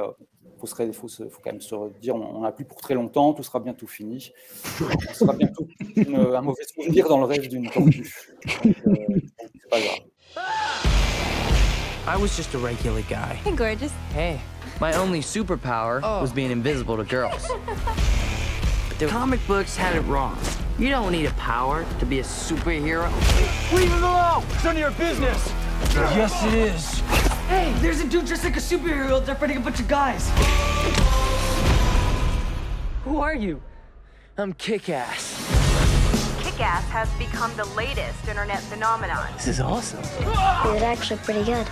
E: il faut, faut, quand même se dire, on n'a plus pour très longtemps, tout sera bientôt fini. On sera bientôt une- un mauvais souvenir dans le rêve d'une tortue. Euh, c'est pas grave.
A: I was just a regular guy.
L: Hey, gorgeous.
A: Hey, my only superpower was being invisible to girls. But the comic books had it wrong. You don't need a power to be a superhero.
M: Leave him alone! It's none of your business!
A: Yes, it is.
M: Hey, there's a dude dressed like a superhero. They're fighting a bunch of guys.
A: Who are you? I'm Kick-Ass.
N: Kick-Ass has become the latest internet phenomenon.
A: This is awesome.
N: It's actually pretty good.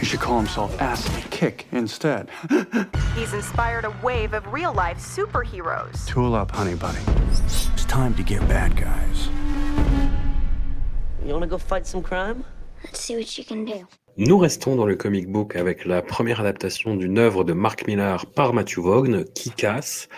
O: He should call himself Ass Kick instead.
N: He's inspired a wave of real-life superheroes.
O: Tool up, honey bunny. It's time to get bad guys.
P: You wanna go fight some crime?
B: Nous restons dans le comic book avec la première adaptation d'une œuvre de Mark Millar par Matthew Vaughn, qui casse.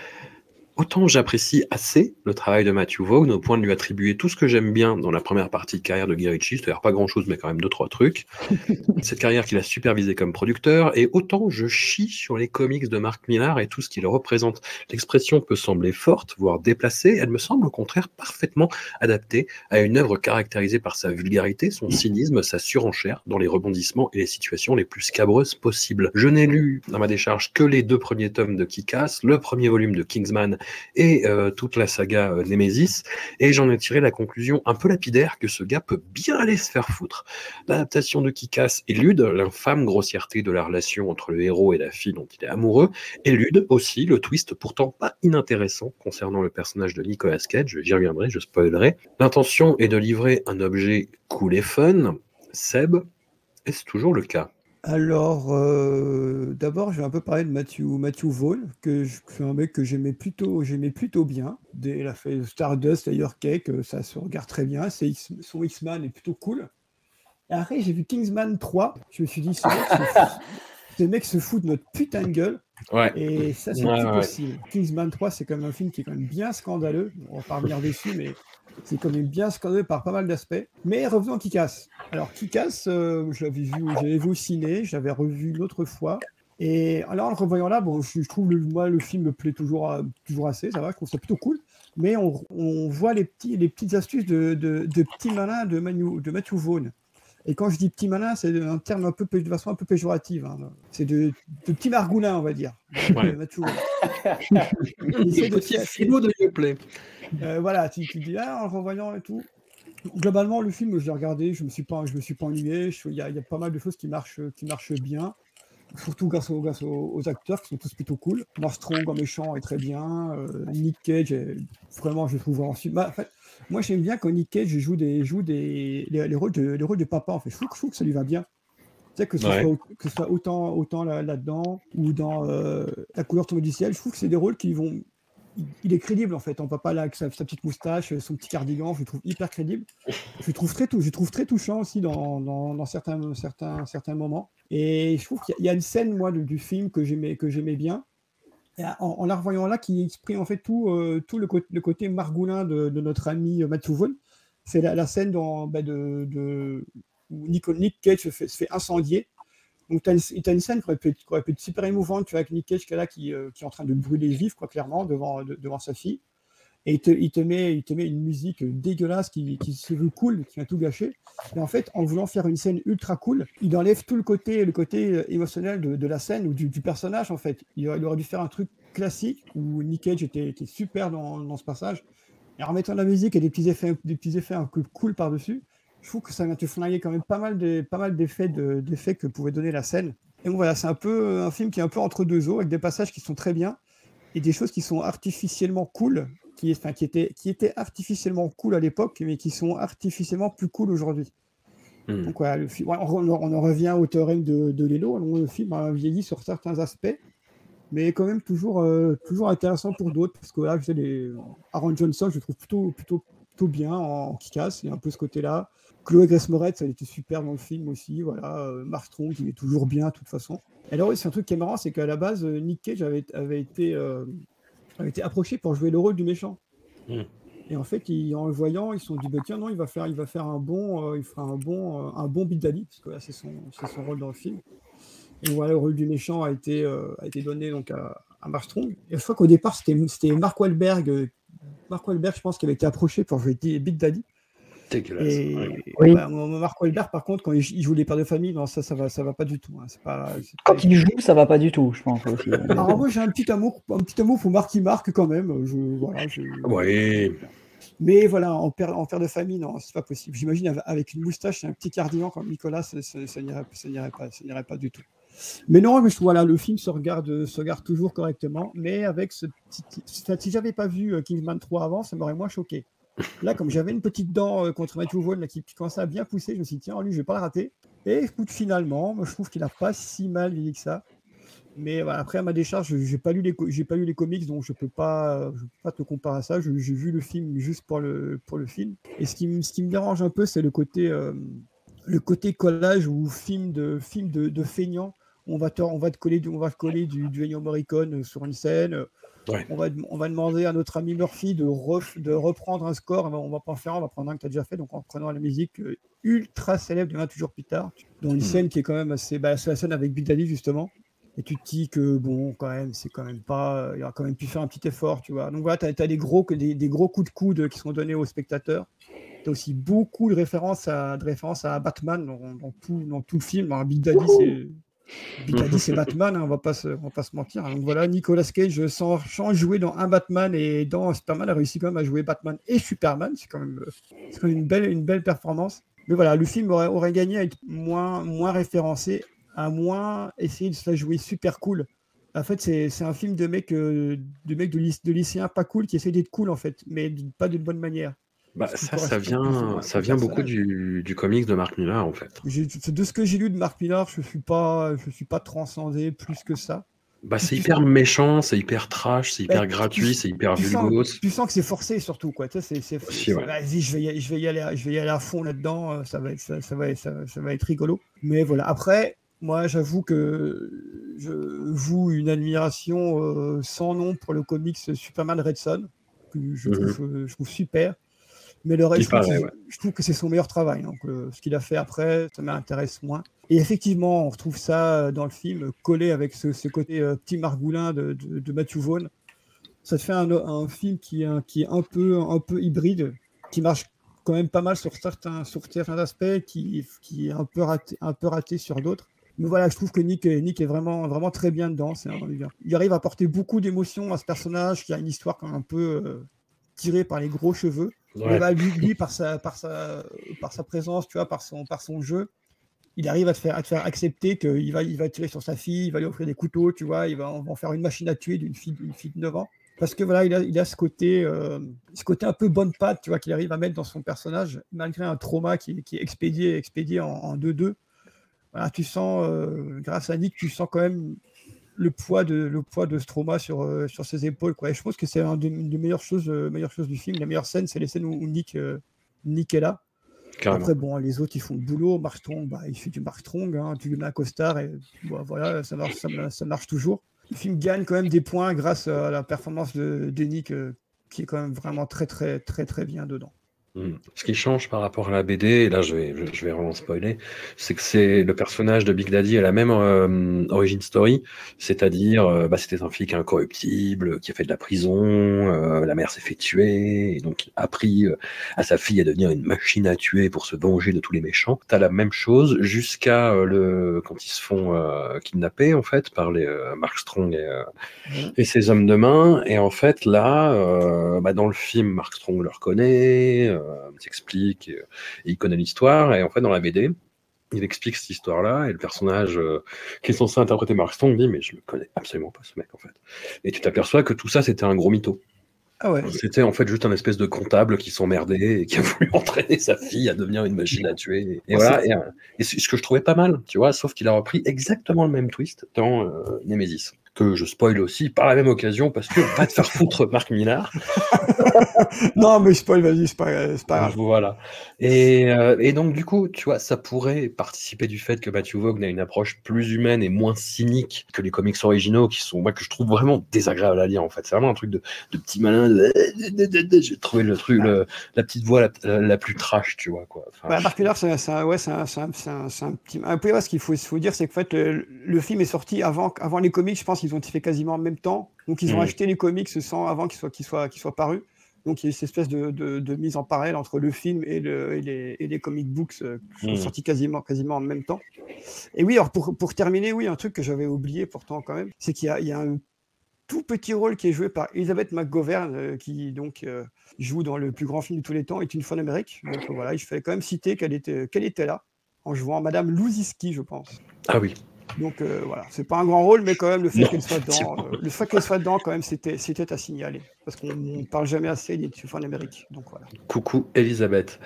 B: Autant j'apprécie assez le travail de Matthew Vaughn au point de lui attribuer tout ce que j'aime bien dans la première partie de carrière de Guy Ritchie, c'est-à-dire pas grand-chose, mais quand même deux, trois trucs. Cette carrière qu'il a supervisée comme producteur, et autant je chie sur les comics de Mark Millar et tout ce qu'il représente. L'expression peut sembler forte, voire déplacée, elle me semble au contraire parfaitement adaptée à une œuvre caractérisée par sa vulgarité, son cynisme, sa surenchère dans les rebondissements et les situations les plus scabreuses possibles. Je n'ai lu dans ma décharge que les deux premiers tomes de Kick-Ass, le premier volume de Kingsman et euh, toute la saga euh, Nemesis, et j'en ai tiré la conclusion un peu lapidaire que ce gars peut bien aller se faire foutre. L'adaptation de Kikas élude l'infâme grossièreté de la relation entre le héros et la fille dont il est amoureux, élude aussi le twist pourtant pas inintéressant concernant le personnage de Nicolas Cage, j'y reviendrai, je spoilerai. L'intention est de livrer un objet cool et fun. Seb, est-ce toujours le cas?
G: Alors, euh, d'abord, je vais un peu parler de Matthew, Matthew Vaughn, que c'est un mec que j'aimais plutôt, j'aimais plutôt bien. Dès- Il a fait Stardust, d'ailleurs, Cake, euh, ça se regarde très bien. C'est X- son X-Man est plutôt cool. Et après, j'ai vu Kingsman 3. Je me suis dit, ce mec se fout, ce mec se fout de notre putain de gueule.
B: Ouais.
G: Et ça, c'est
B: Ouais,
G: plus
B: ouais.
G: possible. Kingsman 3, c'est quand même un film qui est quand même bien scandaleux. On va pas revenir dessus, mais c'est quand même bien scandaleux par pas mal d'aspects. Mais revenons à Kick-Ass. Alors, Kick-Ass, euh, je l'avais vu, j'avais vu au ciné, je l'avais revu l'autre fois. Et alors, en le revoyant là, bon, je, je trouve le, moi, le film me plaît toujours, euh, toujours assez, ça va, je trouve ça plutôt cool. Mais on, on voit les, petits, les petites astuces de, de, de petits malins de, Manu, de Matthew Vaughn. Et quand je dis petit malin, c'est un terme un peu, de façon un peu péjorative. hein. C'est de, de petits margoulins, on va dire.
B: Ouais.
G: essaie de
B: Petit Yoplait.
G: euh, voilà, tu, tu dis, ah, en le revoyant et tout. Globalement, le film, je l'ai regardé, je me suis pas, je me suis pas ennuyé. Il y, y a pas mal de choses qui marchent, qui marchent bien. Surtout grâce, aux, grâce aux, aux acteurs qui sont tous plutôt cool. Mark Strong en méchant est très bien. euh, Nick Cage, est- vraiment, je trouve vraiment super. Bah, en fait, moi, j'aime bien quand Nick Cage joue des, joue des, les, les rôles de, les rôles de papa. En fait, je trouve, je trouve que ça lui va bien. Que ce,
B: Ouais.
G: soit, que ce soit autant, autant là- là-dedans ou dans euh, La couleur tombée du ciel, je trouve que c'est des rôles qui vont. Il- est crédible en fait, en papa là avec sa, petite moustache, son petit cardigan, je le trouve hyper crédible. Je le trouve très, touchant aussi dans, certains, moments. Et je trouve qu'il y a- une scène moi du, film que j'aimais que bien. En, la revoyant là, qui exprime en fait tout, euh, le, côté, margoulin de, notre ami euh, Vaughn. C'est la, la scène de, de, où Nick, Nick Cage se fait, se fait incendier. Donc, tu as, une scène qui aurait, pu être, super émouvante, tu vois, avec Nick Cage qui est là, qui, euh, est en train de brûler vif, quoi, clairement, devant, de- devant sa fille. Et il te, met, une musique dégueulasse qui, qui se veut cool, qui va tout gâcher. Et en fait, en voulant faire une scène ultra cool, il enlève tout le côté, euh, émotionnel de, la scène ou du, personnage, en fait. Il, aurait- dû faire un truc classique où Nick Cage était, était super dans, dans ce passage. Et en mettant de la musique et des petits effets, des petits effets un peu cool par-dessus, je trouve que ça vient te flinguer quand même pas mal de- pas mal d'effets de- d'effets que pouvait donner la scène. Et donc voilà, c'est un peu euh, un film qui est un peu entre deux eaux, avec des passages qui sont très bien et des choses qui sont artificiellement cool, qui, enfin, qui, étaient, qui étaient artificiellement cool à l'époque, mais qui sont artificiellement plus cool aujourd'hui. Donc voilà, le film, on, en revient au théorème de, de Lelo. Le film a vieilli sur certains aspects, mais quand même toujours, euh, toujours intéressant pour d'autres, parce que là, je sais, les... Aaron Johnson, je le trouve plutôt, plutôt, plutôt bien en, en kick-ass, il y a un peu ce côté-là. Chloé Grace Moretz, elle était super dans le film aussi. Voilà, euh, Mark Strong, il est toujours bien, de toute façon. Et alors, oui, c'est un truc qui est marrant, c'est qu'à la base, euh, Nick Cage avait, avait été, euh, avait été approché pour jouer le rôle du méchant. Et en fait, ils- en le voyant, ils se sont dit, bah, tiens, non, il va faire, il va faire un bon, euh, il fera un bon, euh, un bon Big Daddy, parce que là, c'est son, c'est son rôle dans le film. Et voilà, le rôle du méchant a été, euh, a été donné donc à, à Mark Strong. Et je crois qu'au départ, c'était, c'était Mark Wahlberg, Mark Wahlberg, je pense, qui avait été approché pour jouer Big Daddy.
B: Dégueulasse.
G: Et
F: Oui.
G: bah, moi, Mark Wahlberg, par contre, quand il, joue les pères de famille, non, ça, ça va, ça va pas du tout. hein. C'est pas, c'est
F: Quand il joue, ça va pas du tout, je pense aussi.
G: alors moi j'ai un petit amour, un petit amour pour Marky Mark quand même. Je, voilà, je-
B: Oui.
G: Mais voilà, en père, en père de famille, non, c'est pas possible. J'imagine avec- une moustache et un petit cardigan comme Nicolas, ça, ça, ça n'irait ça n'irait pas, ça n'irait pas du tout. Mais non, mais voilà, le film se regarde, se regarde toujours correctement, mais avec ce petit. Si si j'avais pas vu euh, Kingsman 3 avant, ça m'aurait moins choqué. Là, comme j'avais une petite dent euh, contre Matthew Vaughn là, qui, qui commençait à bien pousser, je me suis dit, tiens, lui, je vais pas le rater. Et écoute, finalement, moi, je trouve qu'il a pas si mal vieilli que ça. Mais après, à ma décharge, je n'ai pas, lu les j'ai pas lu les comics, donc je peux, pas- peux pas te comparer à ça. J'ai vu le film juste pour le, pour le film. Et ce qui, me- ce qui me dérange un peu, c'est le côté, euh, le côté collage ou film de, film de, feignant on va te, on va te coller, on va te coller du, du Ennio Morricone sur une scène. On, va, on va demander à notre ami Murphy de, de reprendre un score. On va pas en faire un, on va prendre un que tu as déjà fait. Donc en prenant la musique euh, ultra célèbre de 20 toujours plus tard, dans une scène qui est quand même assez. Bah, c'est la scène avec Big Daddy justement. Et tu te dis que bon, quand même, c'est quand même pas. Il a quand même pu faire un petit effort, tu vois. Donc voilà, tu as, des, gros, des, des, gros coups de coude qui sont donnés aux spectateurs. Tu as aussi beaucoup de références à, de références à Batman dans, tout, dans tout le film. Alors, Big Daddy, c'est dit c'est Batman, hein, on va pas se, va pas se mentir. Donc voilà, Nicolas Cage, sans, jouer dans un Batman et dans Superman, a réussi quand même à jouer Batman et Superman. C'est quand même, une, belle, une belle performance. Mais voilà, le film aurait, aurait gagné à être moins, moins référencé, à moins essayer de se la jouer super cool. En fait, c'est un film de mecs euh, de, mec de, de lycéens pas cool qui essaient d'être cool, en fait, mais pas d'une bonne manière.
B: Bah, ça, ça vient, ça vient beaucoup du, du comics de Mark Millar, en fait.
G: De ce que j'ai lu de Mark Millar, je ne suis, pas, je suis pas transcendé plus que ça.
B: Bah, c'est hyper méchant, c'est hyper trash, c'est hyper bah, gratuit, c'est hyper vulgose.
G: tu sens que c'est forcé surtout, quoi. Tu sais, c'est, Vas-y, je vais, y, je, vais y aller, je vais y aller à fond là-dedans, euh, ça va, être, ça, va être, ça, va être rigolo. Mais voilà, après, moi, j'avoue que je voue une admiration euh, sans nom pour le comics Superman Red Son, que je, mhm. trouve, je trouve super. Mais le reste, je, trouve que c'est son meilleur travail. Donc, euh, ce qu'il a fait après, ça m'intéresse moins. Et effectivement, on retrouve ça euh, dans le film, collé avec ce, côté euh, petit margoulin de, de, Matthew Vaughn. Ça te fait un, film qui est, qui est un, peu, un peu hybride, qui marche quand même pas mal sur certains, sur certains aspects, qui, qui est un peu raté, un peu raté sur d'autres. Mais voilà, je trouve que Nick, Nick est vraiment, vraiment très bien dedans. il arrive à apporter beaucoup d'émotions à ce personnage qui a une histoire quand même un peu tirée par les gros cheveux. Bah, lui, par, sa, par, sa, par sa présence, tu vois, par son, par son jeu, il arrive à te faire, à te faire accepter qu'il va, il va tirer sur sa fille, il va lui offrir des couteaux, tu vois, il va en, faire une machine à tuer d'une fille, d'une fille de 9 ans. Parce que voilà, il a, il a ce, côté, euh, ce côté un peu bonne patte, tu vois, qu'il arrive à mettre dans son personnage, malgré un trauma qui, qui est expédié, expédié en 2-2. Voilà, tu sens, euh, grâce à Nick, tu sens quand même le poids de le poids de Stroma sur euh, sur ses épaules quoi. Et je pense que c'est une des meilleures choses euh, meilleures choses du film. La meilleure scène, c'est les scènes où, Nick euh, Nick est là. Après bon, les autres ils font le boulot. Mark Strong, bah, il fait du Mark Strong, hein, tu lui mets un costard et bah, voilà, ça marche ça, marche toujours. Le film gagne quand même des points grâce à la performance de, de Nick qui est quand même vraiment très très très très bien dedans.
B: Mmh. Ce qui change par rapport à la BD, et là je vais, je, vais vraiment spoiler, c'est que c'est le personnage de Big Daddy a la même euh, origin story, c'est-à-dire euh, bah, c'était un flic incorruptible qui a fait de la prison, euh, la mère s'est fait tuer, et donc il a appris à sa fille à devenir une machine à tuer pour se venger de tous les méchants. T'as la même chose jusqu'à le quand ils se font kidnapper en fait par les Mark Strong et, et, ses hommes de main, et en fait là, bah, dans le film Mark Strong le reconnaît euh, s'explique, et, il connaît l'histoire. Et en fait, dans la BD, il explique cette histoire-là, et le personnage euh, qui est censé interpréter Mark Strong dit Mais je ne connais absolument pas ce mec, en fait. Et tu t'aperçois que tout ça, c'était un gros mytho.
G: Ah ouais.
B: C'était en fait juste un espèce de comptable qui s'emmerdait et qui a voulu entraîner sa fille à devenir une machine à tuer. Et, voilà. Et, et, ce que je trouvais pas mal, tu vois, sauf qu'il a repris exactement le même twist dans euh, Nemesis que je spoil aussi par la même occasion parce que va te faire foutre Marc Millard.
G: non, mais spoil, vas-y, c'est pas, pas, grave.
B: Voilà. Et, euh, et, donc, du coup, tu vois, ça pourrait participer du fait que Matthew Vaughn a une approche plus humaine et moins cynique que les comics originaux qui sont, moi, que je trouve vraiment désagréable à lire, en fait. C'est vraiment un truc de, de petit malin. J'ai trouvé le truc, le, la petite voix la, plus trash, tu vois, quoi.
G: Enfin, bah, Mark Millard, c'est un, ouais, un, un, petit. Un peu, ce qu'il faut, faut dire, c'est que, en fait, le, le, film est sorti avant, avant les comics, je pense ils ont été fait quasiment en même temps. Donc, ils ont mm. acheté les comics sans, avant qu'ils soient, qu'ils soient, qu'ils soient parus. Donc, il y a eu cette espèce de, de, mise en parallèle entre le film et, le, et, les, et les, comic books euh, qui sont mm. sortis quasiment, quasiment en même temps. Et oui, alors pour, pour terminer, oui, un truc que j'avais oublié pourtant quand même, c'est qu'il y a, il y a un tout petit rôle qui est joué par Elizabeth McGovern, euh, qui donc euh, joue dans le plus grand film de tous les temps, est une fois en Amérique. Donc voilà, il fallait quand même citer qu'elle était, qu'elle était là, en jouant Madame Louziski, je pense.
B: Ah oui.
G: Donc euh, voilà, c'est pas un grand rôle, mais quand même le fait qu'elle soit dedans, euh, le fait qu'elle soit dedans, quand même, c'était, c'était à signaler, parce qu'on ne parle jamais assez des tueurs en Amérique. Donc voilà.
B: Coucou Elisabeth.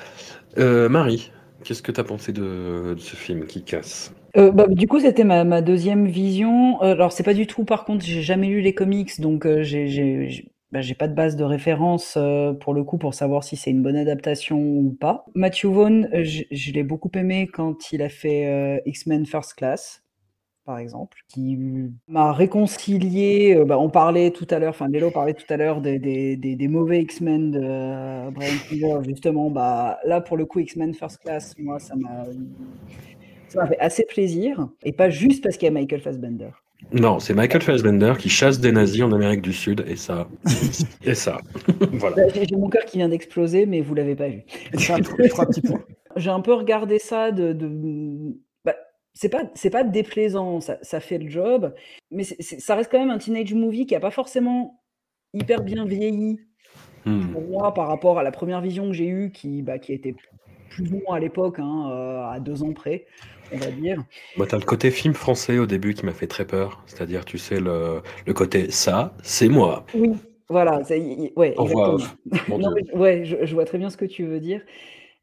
B: Euh, Marie, qu'est-ce que tu as pensé de, ce film qui casse
F: bah, du coup, c'était ma, ma, deuxième vision. alors, c'est pas du tout, par contre, j'ai jamais lu les comics, donc j'ai, j'ai, bah, j'ai pas de base de référence pour le coup pour savoir si c'est une bonne adaptation ou pas. Matthew Vaughn, je, je l'ai beaucoup aimé quand il a fait X-Men First Class par exemple, qui m'a réconcilié. euh, bah, on parlait tout à l'heure, enfin, Lélo parlait tout à l'heure des, des- des- des mauvais X-Men de euh, Brian Singer, justement. Bah, là, pour le coup, X-Men First Class, moi, ça m'a ça m'a fait assez plaisir. Et pas juste parce qu'il y a Michael Fassbender.
B: Non, c'est Michael Fassbender qui chasse des nazis en Amérique du Sud, et ça. et ça. voilà.
F: Bah, J'ai mon cœur qui vient d'exploser, mais vous l'avez pas vu. J'ai un peu regardé ça de. de- c'est pas, c'est pas déplaisant, ça, ça fait le job, mais ça reste quand même un teenage movie qui a pas forcément hyper bien vieilli
B: Hmm.
F: pour moi par rapport à la première vision que j'ai eue, qui, bah, qui était plus ou moins à l'époque, hein, euh, à deux ans près, on va dire.
B: Moi, t'as le côté film français au début qui m'a fait très peur. C'est-à-dire, tu sais, le, le côté ça, c'est moi.
F: Oui, voilà, ouais, ouais, je, je vois très bien ce que tu veux dire.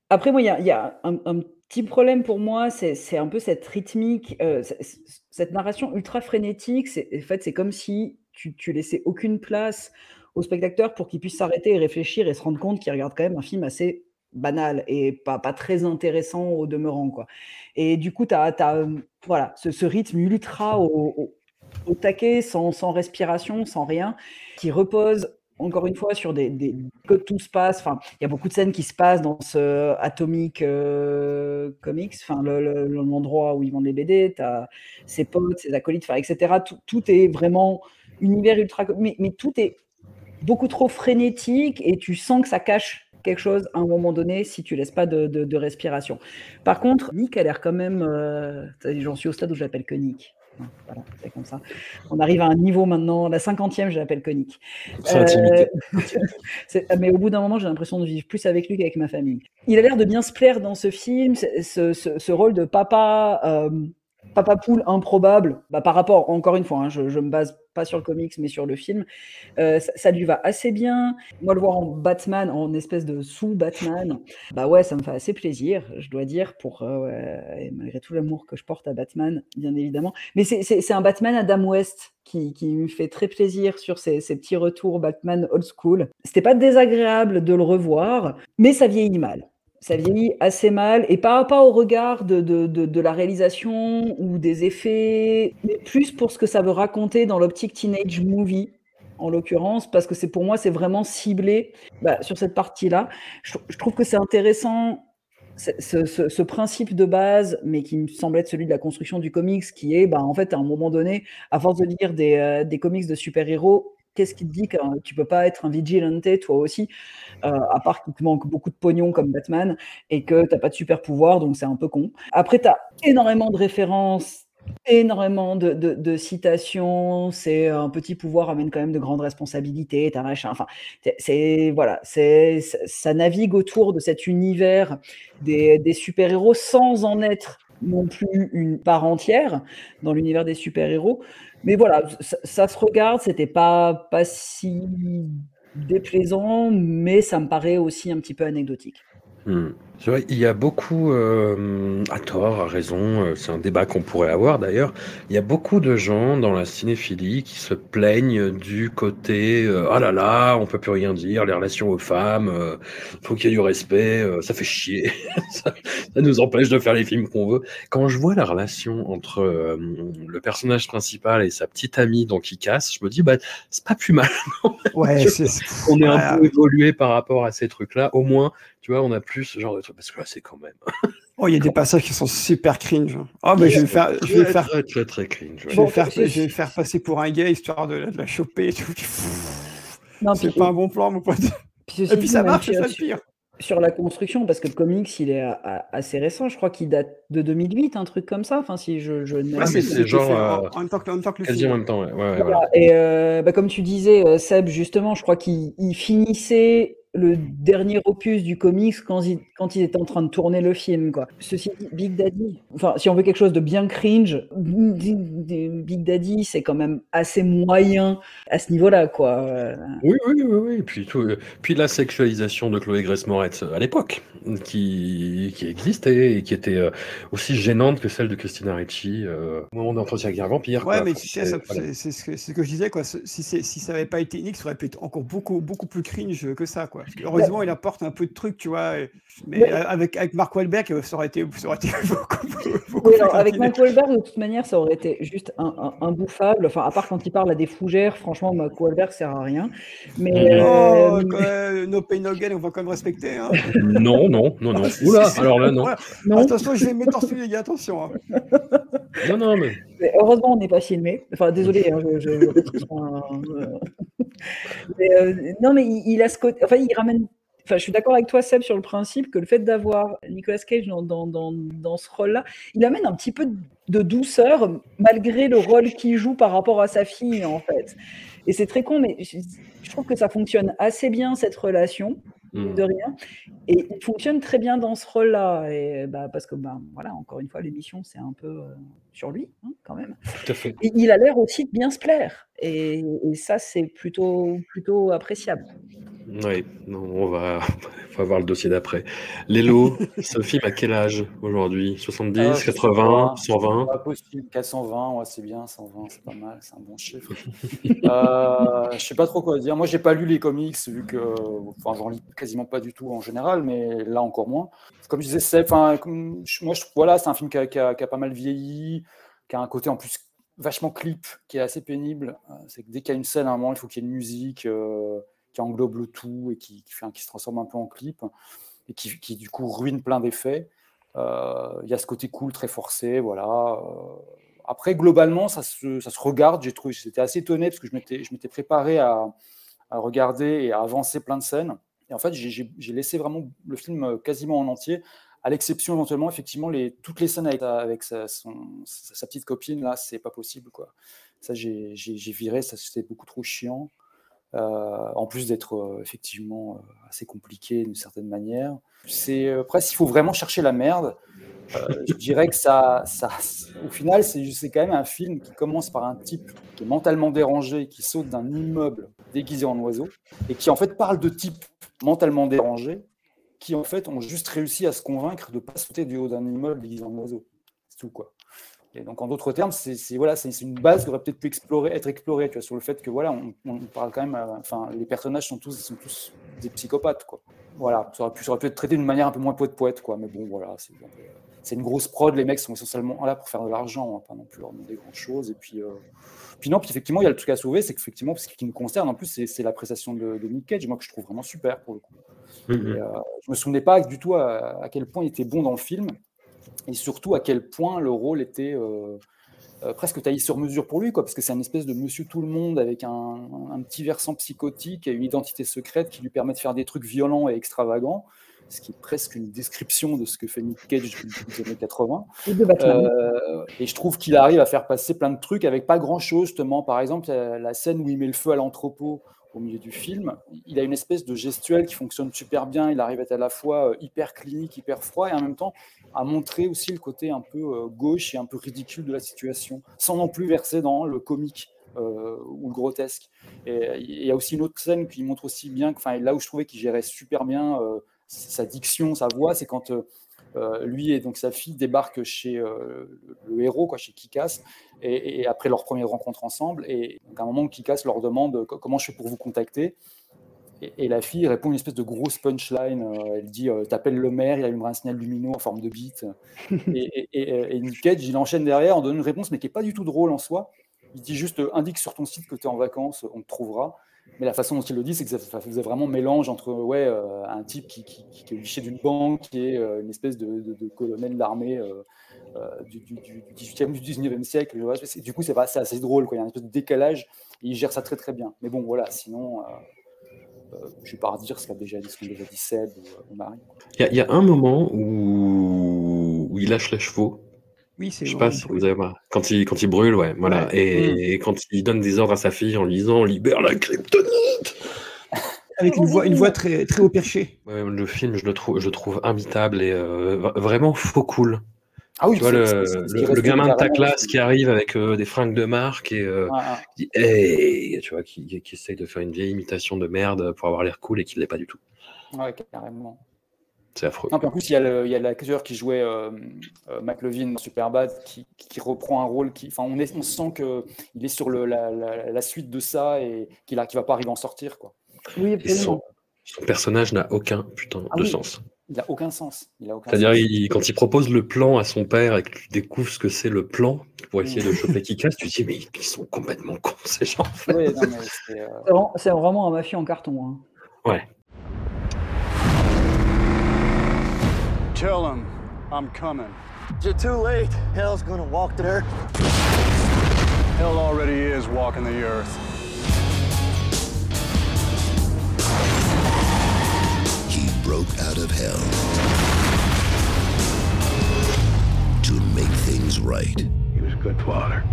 F: Après, moi, il y a, il y a un, un petit problème pour moi, c'est un peu cette rythmique, euh, cette narration ultra frénétique. En fait, c'est comme si tu, laissais aucune place au spectateur pour qu'il puisse s'arrêter et réfléchir et se rendre compte qu'il regarde quand même un film assez banal et pas, très intéressant au demeurant. Et du coup, tu as, voilà, ce, rythme ultra au, taquet, sans respiration, sans rien, qui repose encore une fois sur des, que tout se passe. Enfin, il y a beaucoup de scènes qui se passent dans ce Atomic euh, Comics, enfin le- le- l'endroit où ils vendent les BD. Tu as ses potes, ses acolytes, etc. Tout, est vraiment univers ultra, mais, mais tout est beaucoup trop frénétique et tu sens que ça cache quelque chose à un moment donné si tu laisses pas de, respiration. Par contre, Nick a l'air quand même. euh, J'en suis au stade où je l'appelle que Nick. Voilà, c'est comme ça. On arrive à un niveau maintenant, la cinquantième, je l'appelle conique.
B: C'est-
F: mais au bout d'un moment, j'ai l'impression de vivre plus avec lui qu'avec ma famille. Il a l'air de bien se plaire dans ce film, ce, ce- ce- ce rôle de papa, euh, papa poule improbable, bah, par rapport, encore une fois, hein, je, je me base pas sur le comics, mais sur le film. Euh, ça, lui va assez bien. Moi, le voir en Batman, en espèce de sous-Batman, bah ouais, ça me fait assez plaisir, je dois dire, pour euh, malgré tout l'amour que je porte à Batman, bien évidemment. Mais c'est- un Batman Adam West qui, qui me fait très plaisir sur ces, ces petits retours Batman old school. C'était pas désagréable de le revoir, mais ça vieillit mal. Ça vieillit assez mal, et pas, au regard de, la réalisation ou des effets, mais plus pour ce que ça veut raconter dans l'optique teenage movie, en l'occurrence, parce que c'est pour moi, c'est vraiment ciblé bah, sur cette partie-là. Je, trou- je trouve que c'est intéressant ce principe de base, mais qui me semble être celui de la construction du comics, qui est, bah, en fait, à un moment donné, à force de lire des, euh, des comics de super-héros, qu'est-ce qui te dit que tu peux pas être un vigilante toi aussi, euh, à part qu'il te manque beaucoup de pognon comme Batman, et que t'as pas de super-pouvoir, donc c'est un peu con. Après, tu as énormément de références énormément de, de- de citations. C'est un petit pouvoir amène quand même de grandes responsabilités. T'as machin. Enfin, c'est- voilà, c'est ça- navigue autour de cet univers des, des super-héros sans en être non plus une part entière dans l'univers des super-héros. Mais voilà, ça, se regarde. C'était pas pas si déplaisant, mais ça me paraît aussi un petit peu anecdotique.
B: Hmm. C'est vrai, il y a beaucoup, euh, à tort, à raison, euh, c'est un débat qu'on pourrait avoir d'ailleurs, il y a beaucoup de gens dans la cinéphilie qui se plaignent du côté euh, ah là là, on peut plus rien dire, les relations aux femmes, euh, faut qu'il y ait du respect, euh, ça fait chier, ça, ça nous empêche de faire les films qu'on veut. Quand je vois la relation entre euh, le personnage principal et sa petite amie donc qui casse, je me dis bah c'est pas plus mal.
G: Ouais,
B: Je- on est un
G: ouais.
B: peu évolué par rapport à ces trucs-là. Au moins, tu vois, on a plus ce genre de trucs. Parce que là, c'est quand même.
G: Oh, il y a des passages qui sont super cringe. Oh, mais je vais faire, je vais faire,
B: très, très, très cringe. ouais.
G: je vais faire, je vais faire passer pour un gay histoire de, de la choper et tout.
F: Non,
G: C'est pas un bon plan, mon pote.
F: Puis
G: Et puis ça marche, c'est
F: sur-
G: ça le pire.
F: Sur la construction, parce que le comics, il est a- a- assez récent, je crois qu'il date de 2008, un truc comme ça. Enfin, si je, je
B: Ah, mais c'est genre. euh,
G: en même temps que, en même temps que le film.
B: en même temps, ouais. ouais, ouais,
F: Voilà.
B: voilà.
F: Et euh, bah, comme tu disais, euh, Seb, justement, je crois qu'il il finissait le dernier opus du comics quand il, quand il était en train de tourner le film. Quoi. Ceci dit, Big Daddy, enfin, si on veut quelque chose de bien cringe, Big Daddy, c'est quand même assez moyen à ce niveau-là. quoi.
B: Oui, oui, oui, oui. Puis, tout, euh, puis la sexualisation de Chloé Grace Moretz euh, à l'époque, qui, qui existait et qui était euh, aussi gênante que celle de Christina Ricci euh, au moment d'entretien avec un vampire.
G: Ouais,
B: quoi.
G: mais
B: Enfin,
G: tu sais,
B: c'est- voilà.
G: ce, ce que je disais, quoi. Si, si ça avait pas été Nick, ça aurait pu être encore beaucoup, beaucoup plus cringe que ça, quoi. Parce que heureusement, il apporte un peu de trucs, tu vois. Mais
F: Mais-
G: avec, avec Mark Wahlberg, ça aurait été, ça aurait été beaucoup, beaucoup
F: Oui,
G: plus
F: alors, avec. Mark Wahlberg, de toute manière, ça aurait été juste un, un, imbouffable. Enfin, à part quand il parle à des fougères, franchement, Mark Wahlberg sert à rien. Mais,
G: Oh,
F: euh,
G: quand même, no pain, no gain, on va quand même respecter. Hein.
B: Non, non, non, non. Oula, alors là, non.
G: Voilà.
F: Non.
G: Attention, je vais torser les gars, attention. hein.
B: Non, non, mais.
F: mais heureusement, on n'est pas filmé. Enfin, désolé, hein, je, je- euh, mais, euh, non, mais il, il a ce côté. Enfin, il ramène. Enfin, je suis d'accord avec toi, Seb, sur le principe que le fait d'avoir Nicolas Cage dans, dans, dans, dans ce rôle-là, il amène un petit peu de- douceur malgré le rôle qu'il joue par rapport à sa fille, en fait. Et c'est très con, mais je, je trouve que ça fonctionne assez bien, cette relation,
B: Mm.
F: de rien. Et il fonctionne très bien dans ce rôle-là. Et bah, parce que, bah, voilà, encore une fois, l'émission, c'est un peu euh, sur lui, hein, quand même.
B: Tout à fait.
F: Et il a l'air aussi de bien se plaire. Et, et ça, c'est plutôt, plutôt appréciable.
B: Oui, non, on va, on va voir le dossier d'après. Lélo, ce film à quel âge aujourd'hui? 70,
E: Ah, je sais
B: 80,
E: pas.
B: 120
E: Pas possible. 420, ouais, c'est bien, 120, c'est pas mal, c'est un bon chiffre. euh, je sais pas trop quoi dire. Moi, j'ai pas lu les comics, vu que. Enfin, j'en lis quasiment pas du tout en général, mais là encore moins. Comme je disais, c'est. Moi, je. Voilà, c'est un film qui a, qui a- qui a pas mal vieilli, qui a un côté en plus vachement clip, qui est assez pénible. Euh, C'est que dès qu'il y a une scène, à un moment, il faut qu'il y ait une musique euh, qui englobe le tout et qui, qui fait qui se transforme un peu en clip et qui, du coup ruine plein d'effets. Euh, Il y a ce côté cool très forcé, voilà. Euh, après, globalement, ça se, ça se regarde. J'ai trouvé, j'étais assez étonné parce que je m'étais, je m'étais préparé à, regarder et à avancer plein de scènes. Et en fait, j'ai- laissé vraiment le film quasiment en entier, à l'exception éventuellement, effectivement, les, toutes les scènes avec, avec sa, petite copine, là, c'est pas possible, quoi. Ça, j'ai viré, ça c'était beaucoup trop chiant. Euh, en plus d'être euh, effectivement euh, assez compliqué d'une certaine manière. C'est après, s'il faut vraiment chercher la merde, je dirais que ça, ça au final, c'est quand même un film qui commence par un type qui est mentalement dérangé, qui saute d'un immeuble déguisé en oiseau, et qui en fait parle de types mentalement dérangés, qui en fait ont juste réussi à se convaincre de ne pas sauter du haut d'un immeuble déguisé en oiseau. C'est tout quoi. Et donc, en d'autres termes, c'est voilà, c'est une base qui aurait peut-être pu explorer, être explorée, tu vois, sur le fait que voilà, on, on parle quand même, euh, enfin, les personnages sont tous, sont tous des psychopathes, quoi. Voilà, ça aurait pu, ça aurait pu être traité d'une manière un peu moins poète-poète, quoi. Mais bon, voilà, c'est une grosse prod. Les mecs sont essentiellement là pour faire de l'argent, va pas non plus leur demander grand-chose. Et puis, euh, puis non, puis effectivement, il y a le truc à sauver, c'est qu'effectivement, ce qui me concerne, en plus, c'est la prestation de, de Nick Cage, moi que je trouve vraiment super pour le coup.
B: Mhm.
E: Et, euh, je me souvenais pas du tout à, à quel point il était bon dans le film, et surtout à quel point le rôle était euh, euh, presque taillé sur mesure pour lui, quoi, parce que c'est un espèce de monsieur tout le monde avec un, un petit versant psychotique et une identité secrète qui lui permet de faire des trucs violents et extravagants, ce qui est presque une description de ce que fait Nick Cage depuis les années 80.
F: Et de.
E: Euh, et je trouve qu'il arrive à faire passer plein de trucs avec pas grand chose, justement. Par exemple, la, scène où il met le feu à l'entrepôt au milieu du film, il a une espèce de gestuelle qui fonctionne super bien. Il arrive à être à la fois hyper clinique, hyper froid et en même temps à montrer aussi le côté un peu euh, gauche et un peu ridicule de la situation, sans non plus verser dans le comique. euh, ou le grotesque. Et il y a aussi une autre scène qui montre aussi bien, enfin là où je trouvais qu'il gérait super bien euh, sa diction, sa voix, c'est quand lui et donc sa fille débarquent chez le, héros, quoi, chez Kikas, et, après leur première rencontre ensemble. Et à un moment, Kikas leur demande Co- comment je fais pour vous contacter? Et, et la fille répond une espèce de grosse punchline. euh, elle dit euh, T'appelles le maire, il allumera un signal lumineux en forme de bite. et, et, Nick Cage, il enchaîne derrière en donnant une réponse, mais qui n'est pas du tout drôle en soi. Il dit juste euh, Indique sur ton site que tu es en vacances, on te trouvera. Mais la façon dont il le dit, c'est que ça, ça faisait vraiment mélange entre ouais, euh, un type qui, qui, qui est au guichet d'une banque, qui est euh, une espèce de, de- de colonel de l'armée euh, euh, du, du, du 18e, du 19e siècle. Du coup, c'est assez drôle. Quoi. Il y a un espèce de décalage et il gère ça très très bien. Mais bon, voilà, sinon, euh, euh, je vais pas redire ce qu'a déjà dit, ce déjà dit Seb ou, ou Marie.
B: Il y, a- il y a un moment où, où il lâche les chevaux.
G: Oui, c'est
B: Je sais pas si vous avez quand il quand il brûle, ouais, voilà,
G: Ouais.
B: et, et quand il donne des ordres à sa fille en lui disant libère la kryptonite.
G: Avec une voix, une voix très, très haut perché.
B: Ouais, le film, je le trouve, je le trouve imbitable et euh, vraiment faux cool.
E: Ah oui,
B: tu vois
E: c'est-
B: le, le- le gamin de ta classe qui arrive avec euh, des fringues de marque et euh, qui dit hey, tu vois, qui, qui, essaye de faire une vieille imitation de merde pour avoir l'air cool et qui l'est pas du tout.
E: Ouais, carrément.
B: C'est affreux.
E: Non, en plus, il y a le- il y a l'acteur qui jouait euh, euh, dans Superbad qui, qui reprend un rôle qui. Enfin, on, est, on sent qu'il est sur le, la, la- la suite de ça et qu'il ne va pas arriver à en sortir. Quoi.
F: Oui,
B: son, Son personnage n'a aucun putain
E: Ah
B: de
E: oui.
B: sens.
E: Il n'a aucun sens. Il a aucun
B: C'est-à-dire,
E: sens.
B: il- quand il propose le plan à son père et que tu découvres ce que c'est le plan pour essayer de choper qui casse, tu te dis, mais ils sont complètement cons, ces gens.
E: c'est, euh,
F: C'est vraiment- un mafieux en carton. hein.
B: Ouais.
H: Tell him I'm coming.
C: You're too late. Hell's gonna walk the earth.
H: Hell already is walking the earth.
L: Broke out of hell to make things right.
H: He was a good father.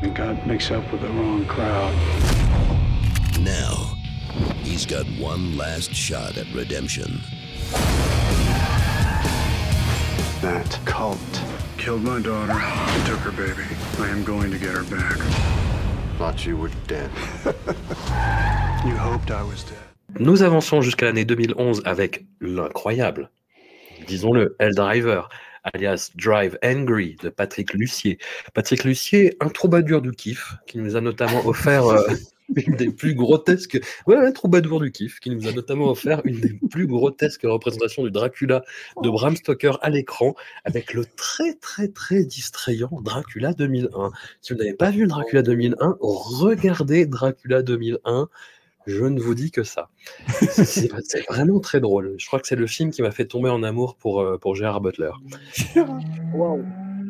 H: And got mixed up with the wrong crowd.
L: Now, he's got one last shot at redemption.
H: That cult killed my daughter and took her baby. I am going to get her back. Thought you were dead. you hoped I was dead.
B: Nous avançons jusqu'à l'année 2011 avec l'incroyable, disons-le, Driver, alias Drive Angry de Patrick Lucier. Patrick Lucier, un troubadour du kiff, qui nous a notamment offert euh, une des plus grotesques. Ouais, un troubadour du kiff, qui nous a notamment offert une des plus grotesques représentations du Dracula de Bram Stoker à l'écran, avec le très très très distrayant Dracula 2001. Si vous n'avez pas vu Dracula 2001, regardez Dracula 2001. Je ne vous dis que ça. C'est- vraiment très drôle. Je crois que c'est le film qui m'a fait tomber en amour pour, euh, pour Gérard Butler.
F: Waouh.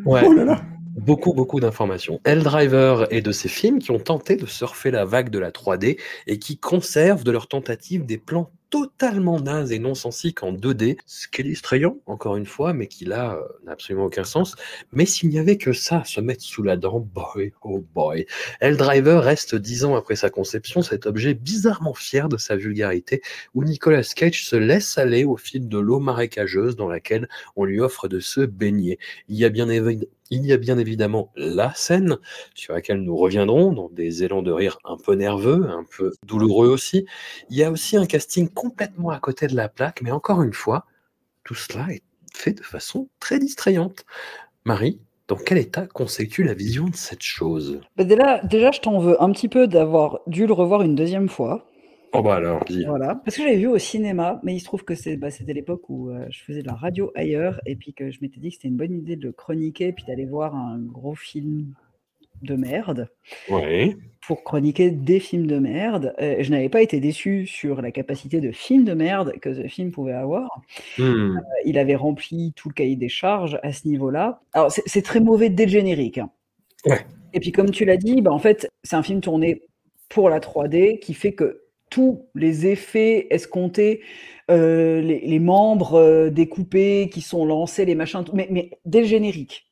B: Ouais.
G: Oh là là.
B: Beaucoup, beaucoup d'informations. Driver est de ces films qui ont tenté de surfer la vague de la 3D et qui conservent de leur tentative des plans totalement nazes et non sensiques en 2D, ce qui est distrayant, encore une fois, mais qui là euh, n'a absolument aucun sens. Mais s'il n'y avait que ça à se mettre sous la dent, boy, oh boy. Driver reste dix ans après sa conception cet objet bizarrement fier de sa vulgarité, où Nicolas Cage se laisse aller au fil de l'eau marécageuse dans laquelle on lui offre de se baigner. Il y a bien évi- il y a bien évidemment la scène sur laquelle nous reviendrons dans des élans de rire un peu nerveux, un peu douloureux aussi. Il y a aussi un casting complètement à côté de la plaque, mais encore une fois, tout cela est fait de façon très distrayante. Marie, dans quel état constitue la vision de cette chose?
F: Bah, déjà, déjà, je t'en veux un petit peu d'avoir dû le revoir une deuxième fois.
B: Oh bah alors, dis.
F: Voilà. Parce que j'avais vu au cinéma, mais il se trouve que c'est, bah, c'était l'époque où euh, je faisais de la radio ailleurs et puis que je m'étais dit que c'était une bonne idée de le chroniquer puis d'aller voir un gros film de merde
B: Ouais.
F: pour chroniquer des films de merde. Euh, je n'avais pas été déçu sur la capacité de film de merde que ce film pouvait avoir.
B: Hmm.
F: Euh, il avait rempli tout le cahier des charges à ce niveau-là. Alors, c'est, c'est très mauvais dès le générique. hein.
B: Ouais.
F: Et puis, comme tu l'as dit, bah, en fait, c'est un film tourné pour la 3D qui fait que tous les effets escomptés, euh, les, les membres euh, découpés qui sont lancés, les machins, mais dès le générique,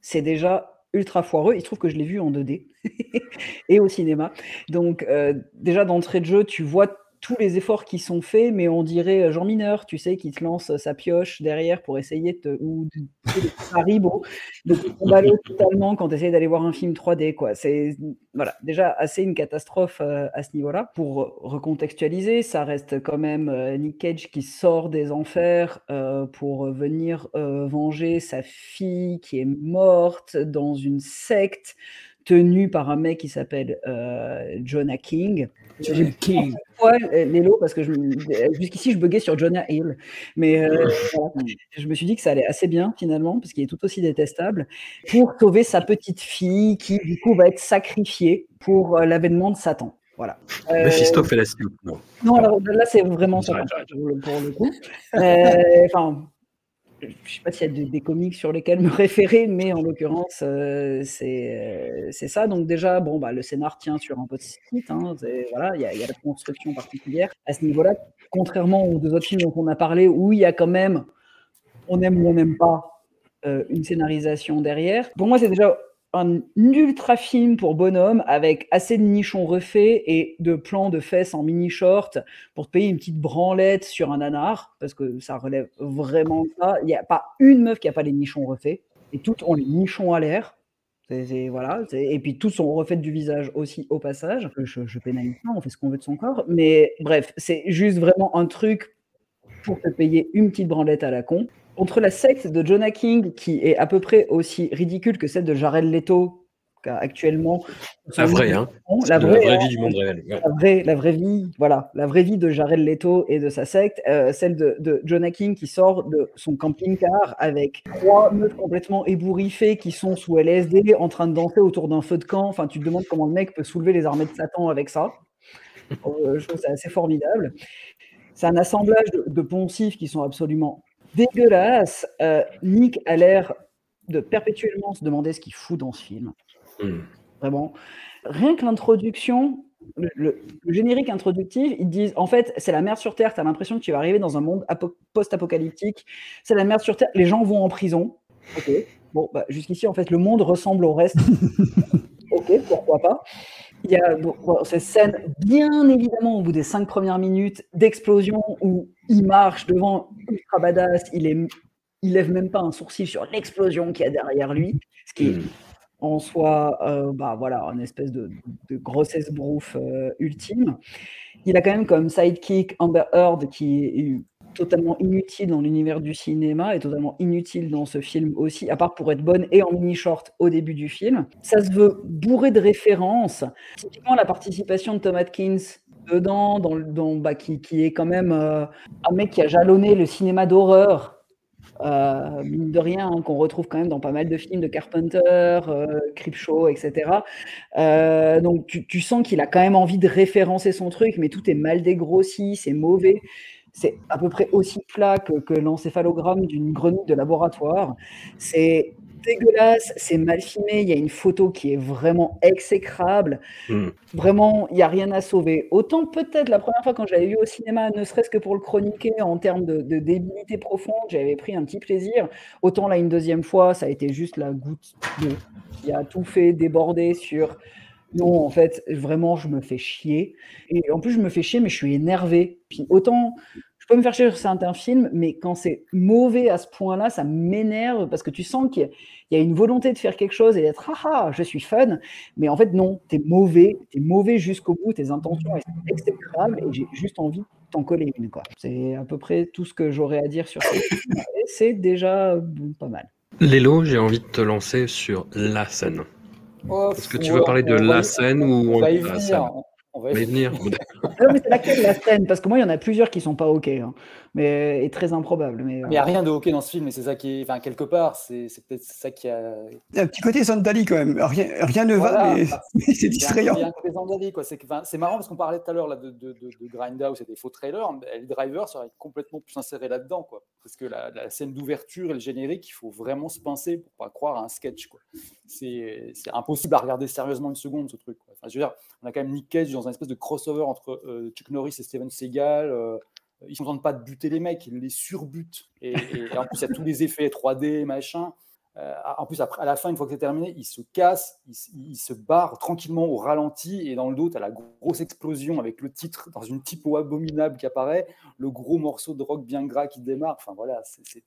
F: c'est déjà ultra foireux. Il se trouve que je l'ai vu en 2D et au cinéma. Donc, euh, déjà d'entrée de jeu, tu vois tous les efforts qui sont faits, mais on dirait euh, Jean Mineur, tu sais, qui te lance sa pioche derrière pour essayer de te, ou de, de te trimballer totalement quand tu essayes d'aller voir un film 3D, quoi. C'est, voilà, déjà assez une catastrophe euh, à ce niveau-là. Pour recontextualiser, ça reste quand même euh, Nick Cage qui sort des enfers euh, pour venir euh, venger sa fille qui est morte dans une secte tenue par un mec qui s'appelle euh, Jonah King.
E: Jonah King.
F: Ouais, Lélo, parce que jusqu'ici je buguais sur Jonah Hill, mais euh, je me suis dit que ça allait assez bien finalement, parce qu'il est tout aussi détestable, pour sauver sa petite fille qui du coup va être sacrifiée pour euh, l'avènement de Satan. Voilà. Euh.
B: Non.
F: non, alors là c'est vraiment
B: J'arrête,
F: pour le, coup. Euh, Enfin, je sais pas s'il y a des, comics sur lesquels me référer, mais en l'occurrence, euh, c'est euh, c'est ça. Donc déjà, bon, bah, le scénar tient sur un peu de site. Hein, voilà, il y, a- il y a la construction particulière à ce niveau-là. Contrairement aux deux autres films dont on a parlé, où il y a quand même, on aime ou on n'aime pas, euh, une scénarisation derrière. Pour moi, c'est déjà un ultra film pour bonhomme avec assez de nichons refaits et de plans de fesses en mini short pour te payer une petite branlette sur un nanar parce que ça relève vraiment ça. Il n'y a pas une meuf qui a pas les nichons refaits et toutes ont les nichons à l'air. C'est- voilà, et puis tous sont refaits du visage aussi au passage. Je, je pénalise on fait ce qu'on veut de son corps. Mais bref, c'est juste vraiment un truc pour te payer une petite branlette à la con. Entre la secte de Jonah King, qui est à peu près aussi ridicule que celle de Jared Leto, actuellement.
B: La vraie, hein.
F: La vraie,
B: la vraie
F: hein.
B: vie du monde réel. ouais.
F: La vraie, la vraie vie, voilà, la vraie vie de Jared Leto et de sa secte, euh, celle de, de Jonah King qui sort de son camping-car avec trois meufs complètement ébouriffées qui sont sous LSD en train de danser autour d'un feu de camp. Enfin, tu te demandes comment le mec peut soulever les armées de Satan avec ça. Euh, je trouve ça assez formidable. C'est un assemblage de, de poncifs qui sont absolument dégueulasses. Euh, Nick a l'air de perpétuellement se demander ce qu'il fout dans ce film.
B: Hmm.
F: Vraiment. Rien que l'introduction, le, le- le générique introductif, ils disent en fait, c'est la merde sur Terre, tu as l'impression que tu vas arriver dans un monde apo- post-apocalyptique, c'est la merde sur Terre, les gens vont en prison. Ok. Bon, bah, jusqu'ici, en fait, le monde ressemble au reste. ok, pourquoi pas. Il y a bon, ces scènes, bien évidemment, au bout des cinq premières minutes d'explosion où il marche devant ultra badass, il est, il lève même pas un sourcil sur l'explosion qu'il y a derrière lui, ce qui est en soi, euh, bah voilà, une espèce de, de grossesse brouf euh, ultime. Il a quand même comme sidekick Amber Heard qui est totalement inutile dans l'univers du cinéma et totalement inutile dans ce film aussi, à part pour être bonne et en mini short au début du film. Ça se veut bourré de références. Typiquement la participation de Tom Atkins dedans, dans, dans, bah, qui, qui est quand même euh, un mec qui a jalonné le cinéma d'horreur euh, mine de rien, hein, qu'on retrouve quand même dans pas mal de films de Carpenter, euh, Creepshow, etc. Euh, donc tu, tu sens qu'il a quand même envie de référencer son truc, mais tout est mal dégrossi, c'est mauvais. C'est à peu près aussi plat que, que l'encéphalogramme d'une grenouille de laboratoire. C'est dégueulasse, c'est mal filmé, il y a une photo qui est vraiment exécrable.
B: Hmm.
F: Vraiment, il n'y a rien à sauver. Autant peut-être la première fois quand je l'avais vu au cinéma, ne serait-ce que pour le chroniquer en termes de, de débilité profonde, j'avais pris un petit plaisir. Autant là, une deuxième fois, ça a été juste la goutte qui a tout fait déborder sur. Non, en fait, vraiment, je me fais chier. Et en plus, je me fais chier, mais je suis énervé. Puis autant, je peux me faire chier sur certains films, mais quand c'est mauvais à ce point-là, ça m'énerve parce que tu sens qu'il y a- il y a une volonté de faire quelque chose et d'être ah ah, je suis fun. Mais en fait, non, t'es mauvais, t'es mauvais jusqu'au bout, tes intentions sont exécrables et j'ai juste envie de t'en coller une. quoi. C'est à peu près tout ce que j'aurais à dire sur ce film. C'est déjà pas mal.
B: Lélo, j'ai envie de te lancer sur la scène.
E: Oh,
B: Est-ce que tu veux parler de la scène ou
E: on va y
B: la
E: venir,
B: scène?
E: On- on va y
B: va y venir.
F: Non, mais c'est laquelle la scène? Parce que moi, il y en a plusieurs qui sont pas OK, hein, mais et très improbables. Mais, euh,
E: il n'y a rien de OK dans ce film, et c'est ça qui est. Enfin, quelque part, c'est c'est peut-être ça qui a.
G: Il y a un petit côté Sandali quand même. Rien, rien ne va,
E: Voilà,
G: mais, mais c'est distrayant.
E: il y a un côté Zandali, quoi. C'est que- enfin, c'est marrant parce qu'on parlait tout à l'heure là, de, de, de, de Grindhouse et des faux trailers. mais Les drivers seraient complètement plus insérés là-dedans. quoi. Parce que la, la scène d'ouverture et le générique, il faut vraiment se pincer pour pas croire à un sketch. quoi. C'est c'est impossible à regarder sérieusement une seconde, ce truc. quoi. Enfin, je veux dire, on a quand même Nick Cage dans un espèce de crossover entre euh, Chuck Norris et Steven Seagal. euh, ils ne tentent pas de buter les mecs, ils les surbutent. Et, et- en plus, il y a tous les effets 3D, machin. Euh, en plus, après, à la fin, une fois que c'est terminé, il se casse, il, il se barre tranquillement au ralenti, et dans le dos, tu as la grosse explosion avec le titre dans une typo abominable qui apparaît, le gros morceau de rock bien gras qui démarre. Enfin voilà, c'est-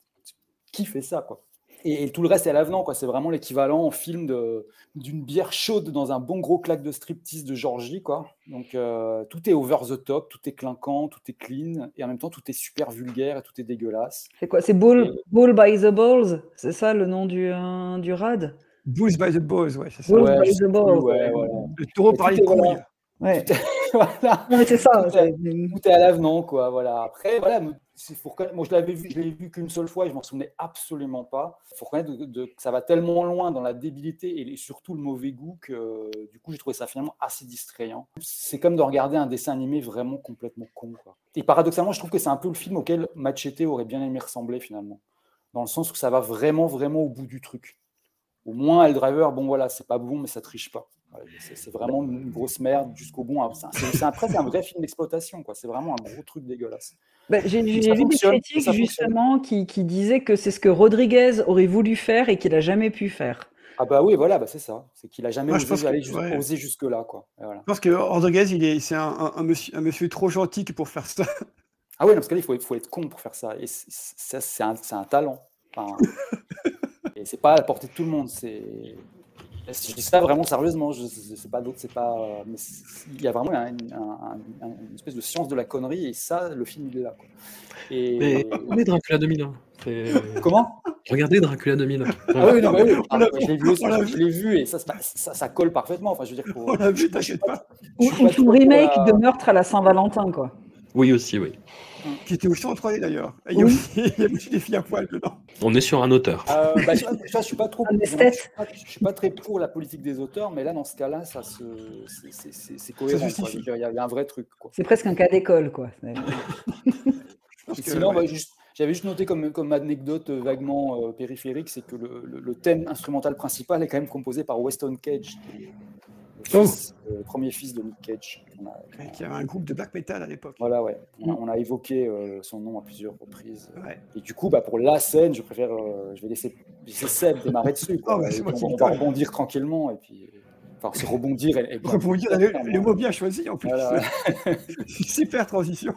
E: qui fait ça quoi et, et tout le reste est à l'avenant, quoi. C'est vraiment l'équivalent en film de- d'une bière chaude dans un bon gros claque de striptease de Georgie, quoi. Donc euh, tout est over the top, tout est clinquant, tout est clean, et en même temps tout est super vulgaire et tout est dégueulasse.
F: C'est quoi? C'est Bull, Bull by the Balls? C'est ça le nom du, euh, du rad?
G: Bulls by the balls, ouais, c'est ça.
F: Bulls
E: Ouais,
F: by the balls.
E: ouais, voilà.
G: Le taureau par les
E: voilà,
G: couilles.
F: Ouais.
E: voilà.
F: C'est ça.
E: Tout
F: c'est-
E: est, tout est à l'avenant, quoi. Voilà. Après, voilà, moi je l'avais vu, je l'ai vu qu'une seule fois et je m'en souvenais absolument pas. Il faut reconnaître que ça va tellement loin dans la débilité et surtout le mauvais goût que du coup j'ai trouvé ça finalement assez distrayant. C'est comme de regarder un dessin animé vraiment complètement con. Quoi. Et paradoxalement, je trouve que c'est un peu le film auquel Machete aurait bien aimé ressembler finalement. Dans le sens où ça va vraiment, vraiment au bout du truc. Au moins, Driver, bon voilà, c'est pas bon, mais ça triche pas. Ouais, c'est- vraiment une grosse merde jusqu'au bout. C'est un- C'est c'est un- presque un vrai film d'exploitation, quoi. C'est vraiment un gros truc dégueulasse.
F: Bah, J'ai lu des critiques justement qui, qui disaient que c'est ce que Rodriguez aurait voulu faire et qu'il a jamais pu faire.
E: Ah bah oui, voilà, bah c'est ça. C'est qu'il a jamais
G: Moi,
E: osé
G: que-
E: aller jus-
G: ouais.
E: osé jusque-là, quoi. Voilà.
G: Je pense que Rodriguez, il est, c'est un, un- un monsieur, un monsieur trop gentil que pour faire ça.
E: Ah oui, non, parce que là, il faut, faut être con pour faire ça. Et ça, c'est un, c'est un talent. Enfin, et c'est pas à la portée de tout le monde. C'est. Je dis ça vraiment sérieusement. Je, c'est c'est pas d'autre, c'est pas. Mais il y a vraiment un- un- un- une espèce de science de la connerie et ça, le film il est là. Quoi. Et
B: Mais mais Dracula 2001.
E: Comment?
B: Regardez Dracula 2000.
E: Ah oui, non, mais oui. Ah, je l'ai vu, aussi,
G: on l'a
E: je l'ai vu et ça, ça, ça colle parfaitement. Enfin, je veux dire, pour...
G: On l'a vu, t'inquiète pas.
F: Ou, ou tout remake
E: pour
F: de meurtre à la Saint-Valentin, quoi.
B: Oui, aussi, oui.
G: Qui était aussi en 3D d'ailleurs. Il y a aussi des filles à poil dedans.
B: On est sur un auteur.
E: Euh, bah, je, je- je suis pas trop. Je suis pas- je suis pas très pour la politique des auteurs, mais là, dans ce cas-là, ça se, c'est- c'est- c'est c'est cohérent. Il y, a- un vrai truc. Quoi.
F: C'est presque un cas d'école, quoi.
E: Sinon,
G: ouais.
E: bah, juste- j'avais juste noté comme, comme anecdote euh, vaguement euh, périphérique, c'est que le, le- le thème instrumental principal est quand même composé par Weston Cage, qui est le, fils- le premier fils de Nick Cage. On a-
G: qui avait un groupe de black metal à l'époque.
E: Voilà, ouais. On a, on a évoqué euh, son nom à plusieurs reprises.
G: Ouais.
E: Et du coup, bah, pour la scène, je préfère, euh, je vais laisser, laisser Seb démarrer dessus. quoi.
G: Oh, bah,
E: on, va rebondir tranquillement. Et puis, enfin, c'est rebondir. Et, et
G: Rebondir, le, le mot bien choisi en plus.
E: Voilà.
G: Super transition.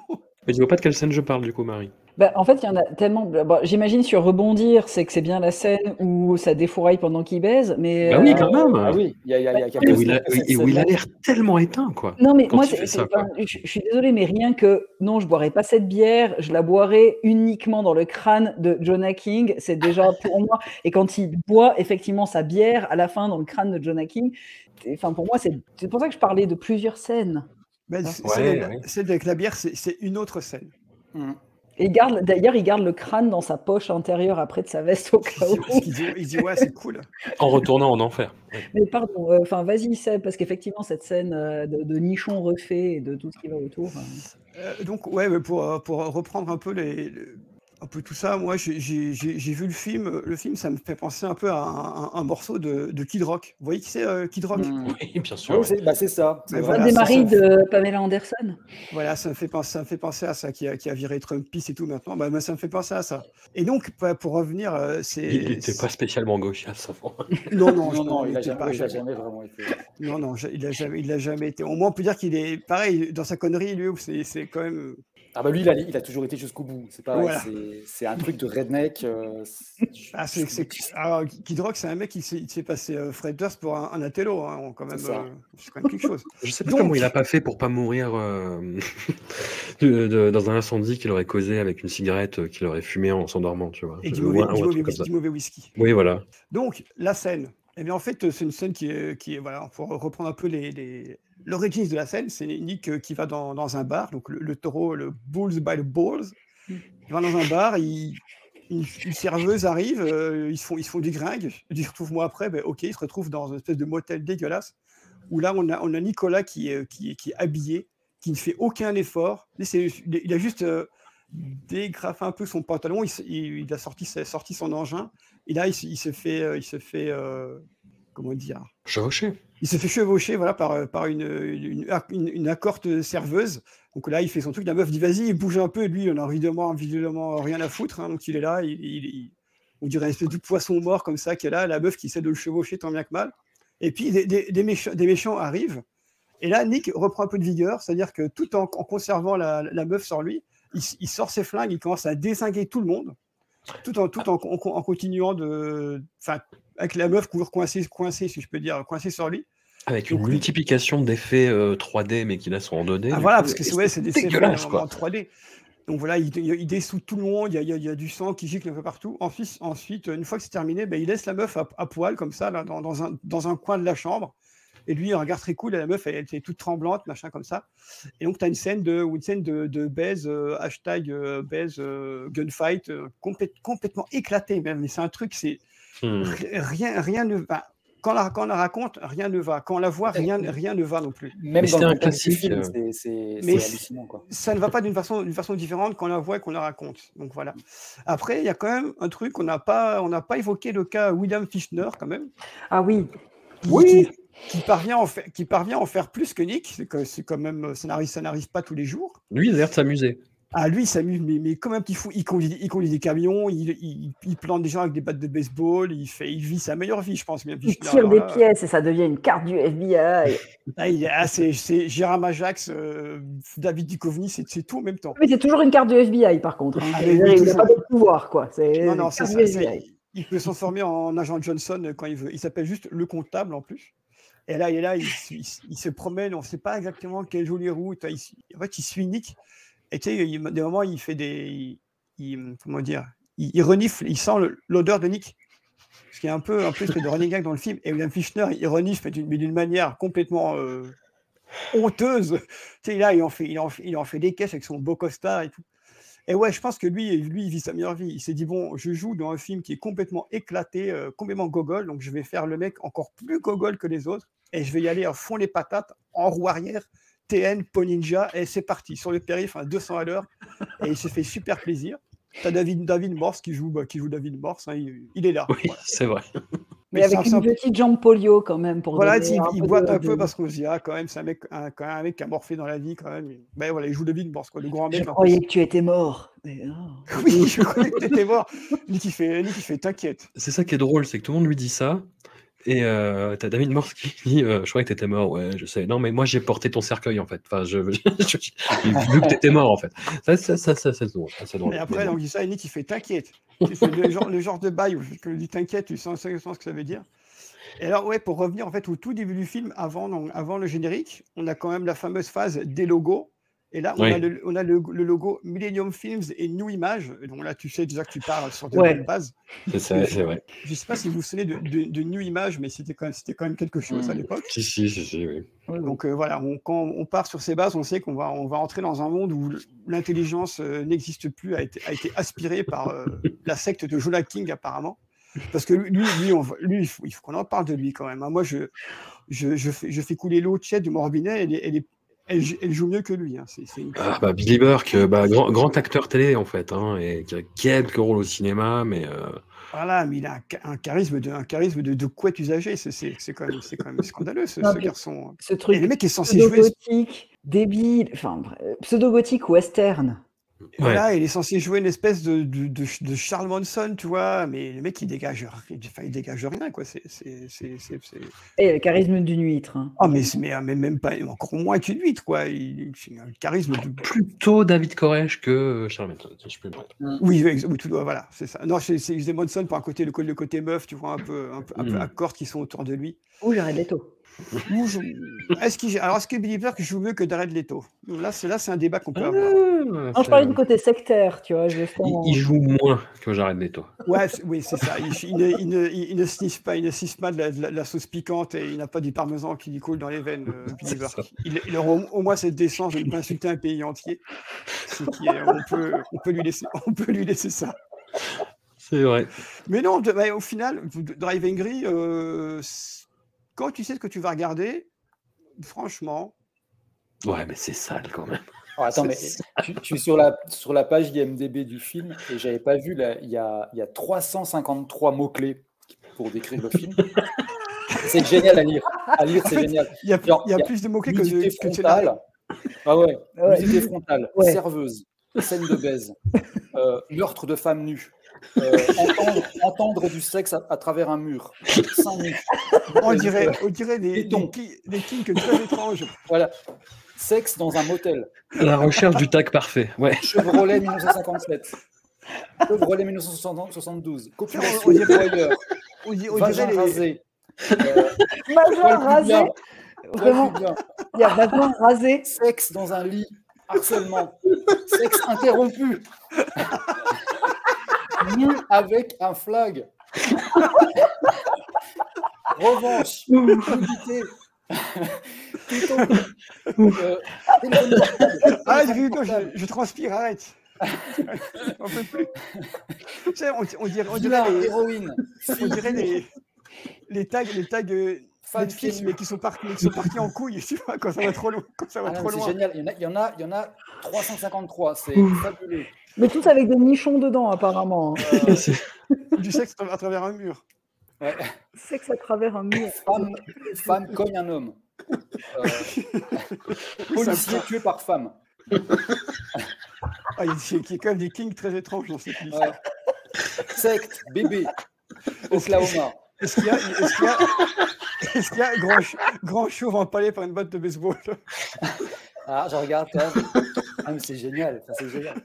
B: Mais tu vois pas de quelle scène je parle, du coup, Marie?
F: Bah, en fait, il y en a tellement. bon, J'imagine sur rebondir, c'est que c'est bien la scène où ça défouraille pendant qu'il baise, mais.
B: Bah oui,
F: euh,
B: quand même.
E: Ah oui, il y a, il y a- il y a
B: Et
E: quelques
B: où il a,
E: cette
B: et où il a l'air tellement éteint, quoi.
F: Non, mais moi,
B: ça, quoi.
F: je, je suis désolée, mais rien que non, je boirai pas cette bière, je la boirai uniquement dans le crâne de Jonah King. C'est déjà pour moi. Et quand il boit effectivement sa bière à la fin dans le crâne de Jonah King, enfin pour moi, c'est c'est pour ça que je parlais de plusieurs scènes.
G: Ben, c-
B: Ouais,
G: celle,
B: ouais.
G: celle avec la bière, c'est c'est une autre scène.
F: Et il garde, d'ailleurs, il garde le crâne dans sa poche intérieure après de sa veste au cas où.
G: Dit, il dit ouais, c'est cool.
B: En retournant en enfer.
F: Mais pardon, euh, enfin vas-y Seb, parce qu'effectivement cette scène euh, de, de nichon refait et de tout ce qui va autour. euh,
G: Euh, donc ouais, mais pour, pour reprendre un peu les, le- un peu tout ça, moi j'ai- vu le film. Le film, ça me fait penser un peu à un, un- un morceau de, de Kid Rock. Vous voyez qui c'est euh, Kid Rock
E: Mhm.
B: Oui, bien sûr.
E: Ouais,
B: ouais.
E: c'est bah, c'est ça. c'est
G: voilà,
F: Un des maris de Pamela Anderson.
G: Voilà, ça me fait penser, ça me fait penser à ça, qui a, qui a viré et tout maintenant. Bah, moi, ça me fait penser à ça. Et donc, bah, pour revenir, euh, c'est.
B: Il n'était pas spécialement gauchiasse avant.
G: Non, non,
E: Non, non, il a
G: était
E: jamais, vraiment été.
G: Non, non, il a jamais, il a jamais été. Au moins, on peut dire qu'il est pareil dans sa connerie, lui. C'est quand même.
E: Ah bah lui, il a, il a toujours été jusqu'au bout. C'est
G: Voilà.
E: c'est- un truc de redneck. euh,
G: Ah, c'est, c'est- alors, Kid Rock, c'est un mec qui s'est, passé euh, Fred Durst pour un, un intello, hein, on- quand même.
E: C'est
G: euh, c'est quand même quelque chose.
B: Je sais pas
G: Donc-
B: comment il a pas fait pour pas mourir euh, de- de- dans un incendie qu'il aurait causé avec une cigarette euh, qu'il aurait fumé en s'endormant, tu vois.
G: Et du mauvais,
B: vois,
G: mauvais du mauvais whisky.
B: Oui, voilà.
G: Donc, la scène. Eh bien, en fait, c'est une scène qui est, qui est voilà, pour reprendre un peu les, les, l'origine de la scène, c'est Nick euh, qui va dans, dans un bar, donc le, le taureau, le Bulls by the Balls. Il va dans un bar, il, une, une serveuse arrive, euh, ils, se font, ils se font du gringue. Il dit retrouve-moi après, ben, ok, il se retrouve dans une espèce de motel dégueulasse, où là, on a, on a Nicolas qui est, qui, est- qui est habillé, qui ne fait aucun effort. Il a juste euh, dégrafé un peu son pantalon, il, il- il a sorti, sorti son engin, et là, il, se- il se fait, euh, il se fait euh, comment dire
B: Chevauché.
G: il se fait chevaucher voilà, par, par une, une, une, une accorte serveuse. Donc là, il fait son truc. La meuf dit vas-y, il bouge un peu. Et lui, en a évidemment, évidemment rien à foutre. hein. donc il est là. Il, il- il- on dirait une espèce de poisson mort comme ça qui est là. La meuf qui essaie de le chevaucher tant bien que mal. Et puis des, des- des méchants, des méchants arrivent. Et là, Nick reprend un peu de vigueur. C'est-à-dire que tout en, en conservant la, la meuf sur lui, il, sort ses flingues. Il commence à désinguer tout le monde. Tout en, tout en, en- en continuant de. Enfin, avec la meuf toujours coincée, coincée, si je peux dire, coincée sur lui.
B: Avec une
G: Donc, lui-
B: multiplication d'effets euh, 3D, mais qui là sont en 2D.
G: Ah voilà,
B: coup,
G: parce que c'est ouais, des
B: dégueulasse, quoi.
G: en 3D. Donc voilà, il, il, il dessout tout le monde, il y, a, il y du sang qui gicle un peu partout. Ensuite, ensuite une fois que c'est terminé, ben, il laisse la meuf à, à poil, comme ça, là, dans, dans un, dans un coin de la chambre. Et lui, il regarde très cool, et la meuf, elle, est toute tremblante, machin comme ça. Et donc, tu as une scène de, une scène de, de baise, euh, hashtag euh, baise, euh, gunfight, euh, complète- complètement éclaté même. Mais c'est un truc, c'est
B: Hmm.
G: rien, rien ne va. Quand on, la, quand on la raconte, rien ne va. Quand on la voit, rien, rien ne va non plus.
E: Même
B: Mais
E: dans
B: un classique,
E: film,
B: euh,
E: c'est- c'est
G: Mais
E: c'est hallucinant. Quoi.
G: ça ne va pas d'une façon, d'une façon différente qu'on la voit et qu'on la raconte. Donc voilà. Après, il y a quand même un truc qu'on n'a pas, on n'a pas évoqué le cas William Fichtner quand même.
F: Ah oui.
G: Qui,
F: Oui.
G: qui, qui parvient en qui parvient à en faire plus que Nick. C'est que- c'est quand même, ça n'arrive, ça n'arrive pas tous les jours.
B: Lui, il a l'air de s'amuser.
G: Ah, lui, il s'amuse, mais, mais comme un petit fou. Il conduit, il conduit des camions, il, il, il plante des gens avec des battes de baseball, il, fait, il vit sa meilleure vie, je pense.
F: Il tire des
G: là,
F: pièces et ça devient une carte du FBI.
G: ah, ah, c'est, Gérard Ajax, euh, David Duchovny, c'est, tout en même temps.
F: Mais c'est toujours une carte du FBI par contre. hein.
G: Ah,
F: il n'a
G: toujours.
F: pas de pouvoir quoi.
G: Non, non, c'est ça. Il peut se transformer en agent Johnson quand il veut. Il s'appelle juste le comptable en plus. Et là, et là il se promène, on ne sait pas exactement quelle jolie route. Il, en fait, il suit Nick. Et tu sais, il- des moments, il fait des. il- comment dire il, il renifle, il sent l'odeur de Nick. Ce qui est un peu un peu espèce de running gag dans le film. Et William Fichtner, il renifle, mais d'une mais d'une manière complètement euh, honteuse. Tu sais, là, il en, fait, il, en, fait- il en fait des caisses avec son beau costard et tout. Et ouais, je pense que lui, lui, il vit sa meilleure vie. Il s'est dit, bon, je joue dans un film qui est complètement éclaté, euh, complètement gogol, donc je vais faire le mec encore plus gogol que les autres, et je vais y aller à fond les patates, en roue arrière, TN, Pau Ninja, et c'est parti, sur le périph' à 200 à l'heure, et il se fait super plaisir. T'as David, David Morse qui joue, bah, qui joue David Morse, hein, il, il est là.
B: Oui, c'est vrai.
F: Mais avec
G: un-
F: une petite jambe polio quand même pour
G: Voilà, il,
F: un
G: il
F: peu
G: boite
F: de-
G: un peu
F: de-
G: parce qu'on se dit, ah, quand même, c'est un mec, un, quand même un mec qui a morphé dans la vie, quand même. Ben voilà, il joue David Morse, quoi, le grand mec.
F: Je croyais que tu étais mort. Mais non.
G: Oui, je croyais que mort. Nick, il fait, Nick, il fait, t'inquiète.
B: C'est ça qui est drôle, c'est que tout le monde lui dit ça. Et euh, t'as David Morse qui dit euh, Je croyais que t'étais mort. Ouais, je sais. Non, mais moi, j'ai porté ton cercueil, en fait. Enfin, je, je- j'ai vu que t'étais mort, en fait. Ça, ça, ça, ça, c'est drôle. ça, c'est drôle.
G: Et après, dit ça, Nick, il fait t'inquiète. Sais, le, genre, le genre de bail où je lui dis t'inquiète, tu sens sens ce que ça veut dire. Et alors, ouais, pour revenir en fait au tout début du film, avant, donc, avant le générique, on a quand même la fameuse phase des logos. Et là, on
B: Oui.
G: a, le, on a le, le logo Millennium Films et New Image. Et donc là, tu sais déjà que tu parles sur de
B: Ouais.
G: bases.
B: C'est ça, c'est vrai.
G: Je ne sais pas si vous vous souvenez de, de, de New Image, mais c'était quand, même- c'était quand même quelque chose à l'époque.
B: Si, si, si, si, oui.
G: Donc euh, voilà, on- quand on part sur ces bases, on sait qu'on va, on va entrer dans un monde où l'intelligence euh, n'existe plus, a été, a été aspirée par euh, la secte de Jonah King apparemment. Parce que lui, lui, lui, on va- lui, il faut, qu'on en parle de lui quand même. hein. Moi, je, je, je, fais, je fais couler l'eau de Chet du Morbinet, elle, est- elle, est- elle, jou- elle joue mieux que lui. hein.
B: Ah, bah, Billy Burke, euh, bah, grand, grand acteur télé, en fait. Hein, et qui a quelques rôles au cinéma, mais. euh,
G: Voilà, mais il a un, cha- un charisme de, un charisme de, de couette usagé. C'est, c'est, c'est quand, même- c'est quand même scandaleux, ce,
F: Non,
G: ce
F: mais
G: garçon.
F: Ce truc
G: Et le mec est censé jouer.
F: pseudo-gothique, débile, enfin bref, pseudo-gothique western.
G: Voilà, il est censé jouer une espèce de, de, de, de Charles Manson, tu vois, mais le mec il dégage, rien- enfin, il dégage rien, quoi. C'est,
F: Et le charisme d'une huître. hein.
G: Ah, mais, mais, mais même pas, encore moins qu'une huître, quoi. Il, il a un charisme de.
B: Plutôt David Koresh que euh, Charles Manson, si je peux me permettre.
G: Oui, oui, tout doit- voilà, c'est ça. Non, c'est, Manson pour un côté, le, le côté meuf, tu vois, un peu, un peu, un peu
B: Mm.
G: à cordes qui sont autour de lui.
F: Ou Jared Leto.
G: Ou je- Est-ce qu'il, alors, est-ce que Billy Burke joue mieux que Jared Leto? Là, c'est, là, c'est un débat qu'on peut avoir.
F: Non, je parlais du côté sectaire, tu vois, justement.
B: Il joue moins que Jared Leto.
G: Ouais, c'est- oui, c'est ça. Il, il ne, il, ne, il ne sniffe pas, il ne sniffe pas de la, de sauce piquante et il n'a pas du parmesan qui lui coule dans les veines. euh, Billy Burke. il, il aura au, au moins cette décence de ne pas insulter un pays entier. Ce qui est- on, peut, on, peut lui laisser, on peut lui laisser ça.
B: C'est vrai.
G: Mais non, de- mais au final, Drive Angry, euh, quand tu sais ce que tu vas regarder, franchement,
B: Ouais, mais c'est sale quand même.
E: Oh, attends, mais je, je suis sur la, sur la page IMDB du film et j'avais pas vu, là, il y a, il y a 353 mots-clés pour décrire le film. c'est génial à lire. À lire, c'est génial.
G: il y a- y plus de mots-clés que de-
E: frontale. Ah ouais,
F: Ouais.
E: frontale,
F: Ouais.
E: serveuse, scène de baise, euh, meurtre de femme nue, euh, entendre, entendre du sexe à, à travers un mur,
G: on dirait, on dirait des, des, des kinks très étranges.
E: Voilà. Sexe dans un motel.
B: La recherche du tag parfait. Ouais.
E: Chevrolet 1957. Chevrolet 1972. Copulation
G: On dirait-. On, di- on
E: Vagin
G: dirait les-
E: rasé. Euh,
F: rasé. Vraiment, il y a vagin rasé.
E: Sexe dans un lit. Harcèlement. Sexe interrompu. Avec un flag. Revanche. Téton. Euh.
G: Arrête,
E: Téléphone
G: Hugo, je, je transpire, arrête. on peut plus. On, on dirait, on dirait, les,
E: héroïne.
G: on dirait les, les tags, les tags euh, Netflix, mais qui sont, partis, qui sont partis en couille, tu vois, quand ça va trop loin. Quand ça va
E: Ah
G: trop loin.
E: c'est génial. Il y, en a, il, y en a, il y en a 353. C'est fabuleux.
F: Mais tous avec des nichons dedans, apparemment. hein.
G: Du sexe à travers un mur.
E: Ouais.
F: Sexe à travers un mur.
E: Femme, femme cogne un homme. Euh, policier tué par femme.
G: Ah, il y a- il y a quand même des kings très étranges dans cette liste.
E: Ouais. Secte, bébé, Oklahoma.
G: Est-ce qu'il y a, est-ce qu'il y a, est-ce qu'il y a grand, grand chauve empalé par une batte de baseball?
E: Ah, je regarde quand même. Ah, mais c'est génial. ça, c'est génial.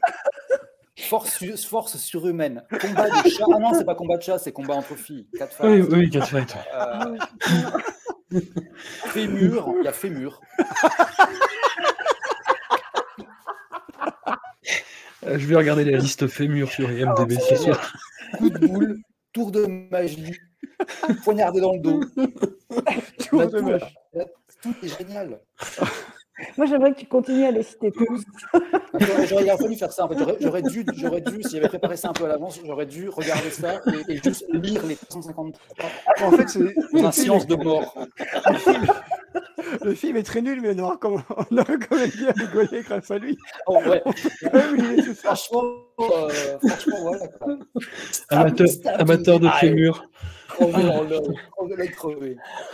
E: Force, force surhumaine. Combat de chat. Ah non, c'est pas combat de chat, c'est combat entre filles. Quatre femmes.
B: Oui, oui, quatre fights.
E: Euh, fémur, il y a fémur.
B: Euh, Je vais regarder la liste fémur sur IMDb ce soir.
E: Coup de boule, tour de magie, poignardé dans le dos.
G: Tour de magie.
E: tout est génial.
F: Moi, j'aimerais que tu continues à les citer tous.
E: J'aurais aurait fallu faire ça. En fait. J'aurais- dû, j'aurais dû, si j'avais préparé ça un peu à l'avance, j'aurais dû regarder ça et, et juste lire les 353
G: En fait, c'est
E: un silence de mort.
G: le film est très nul, mais on aura quand même bien rigolé grâce à lui.
E: Oh, ouais. Franchement, euh, franchement, voilà. quoi.
B: Amateur, amateur de
E: ah,
B: fémur.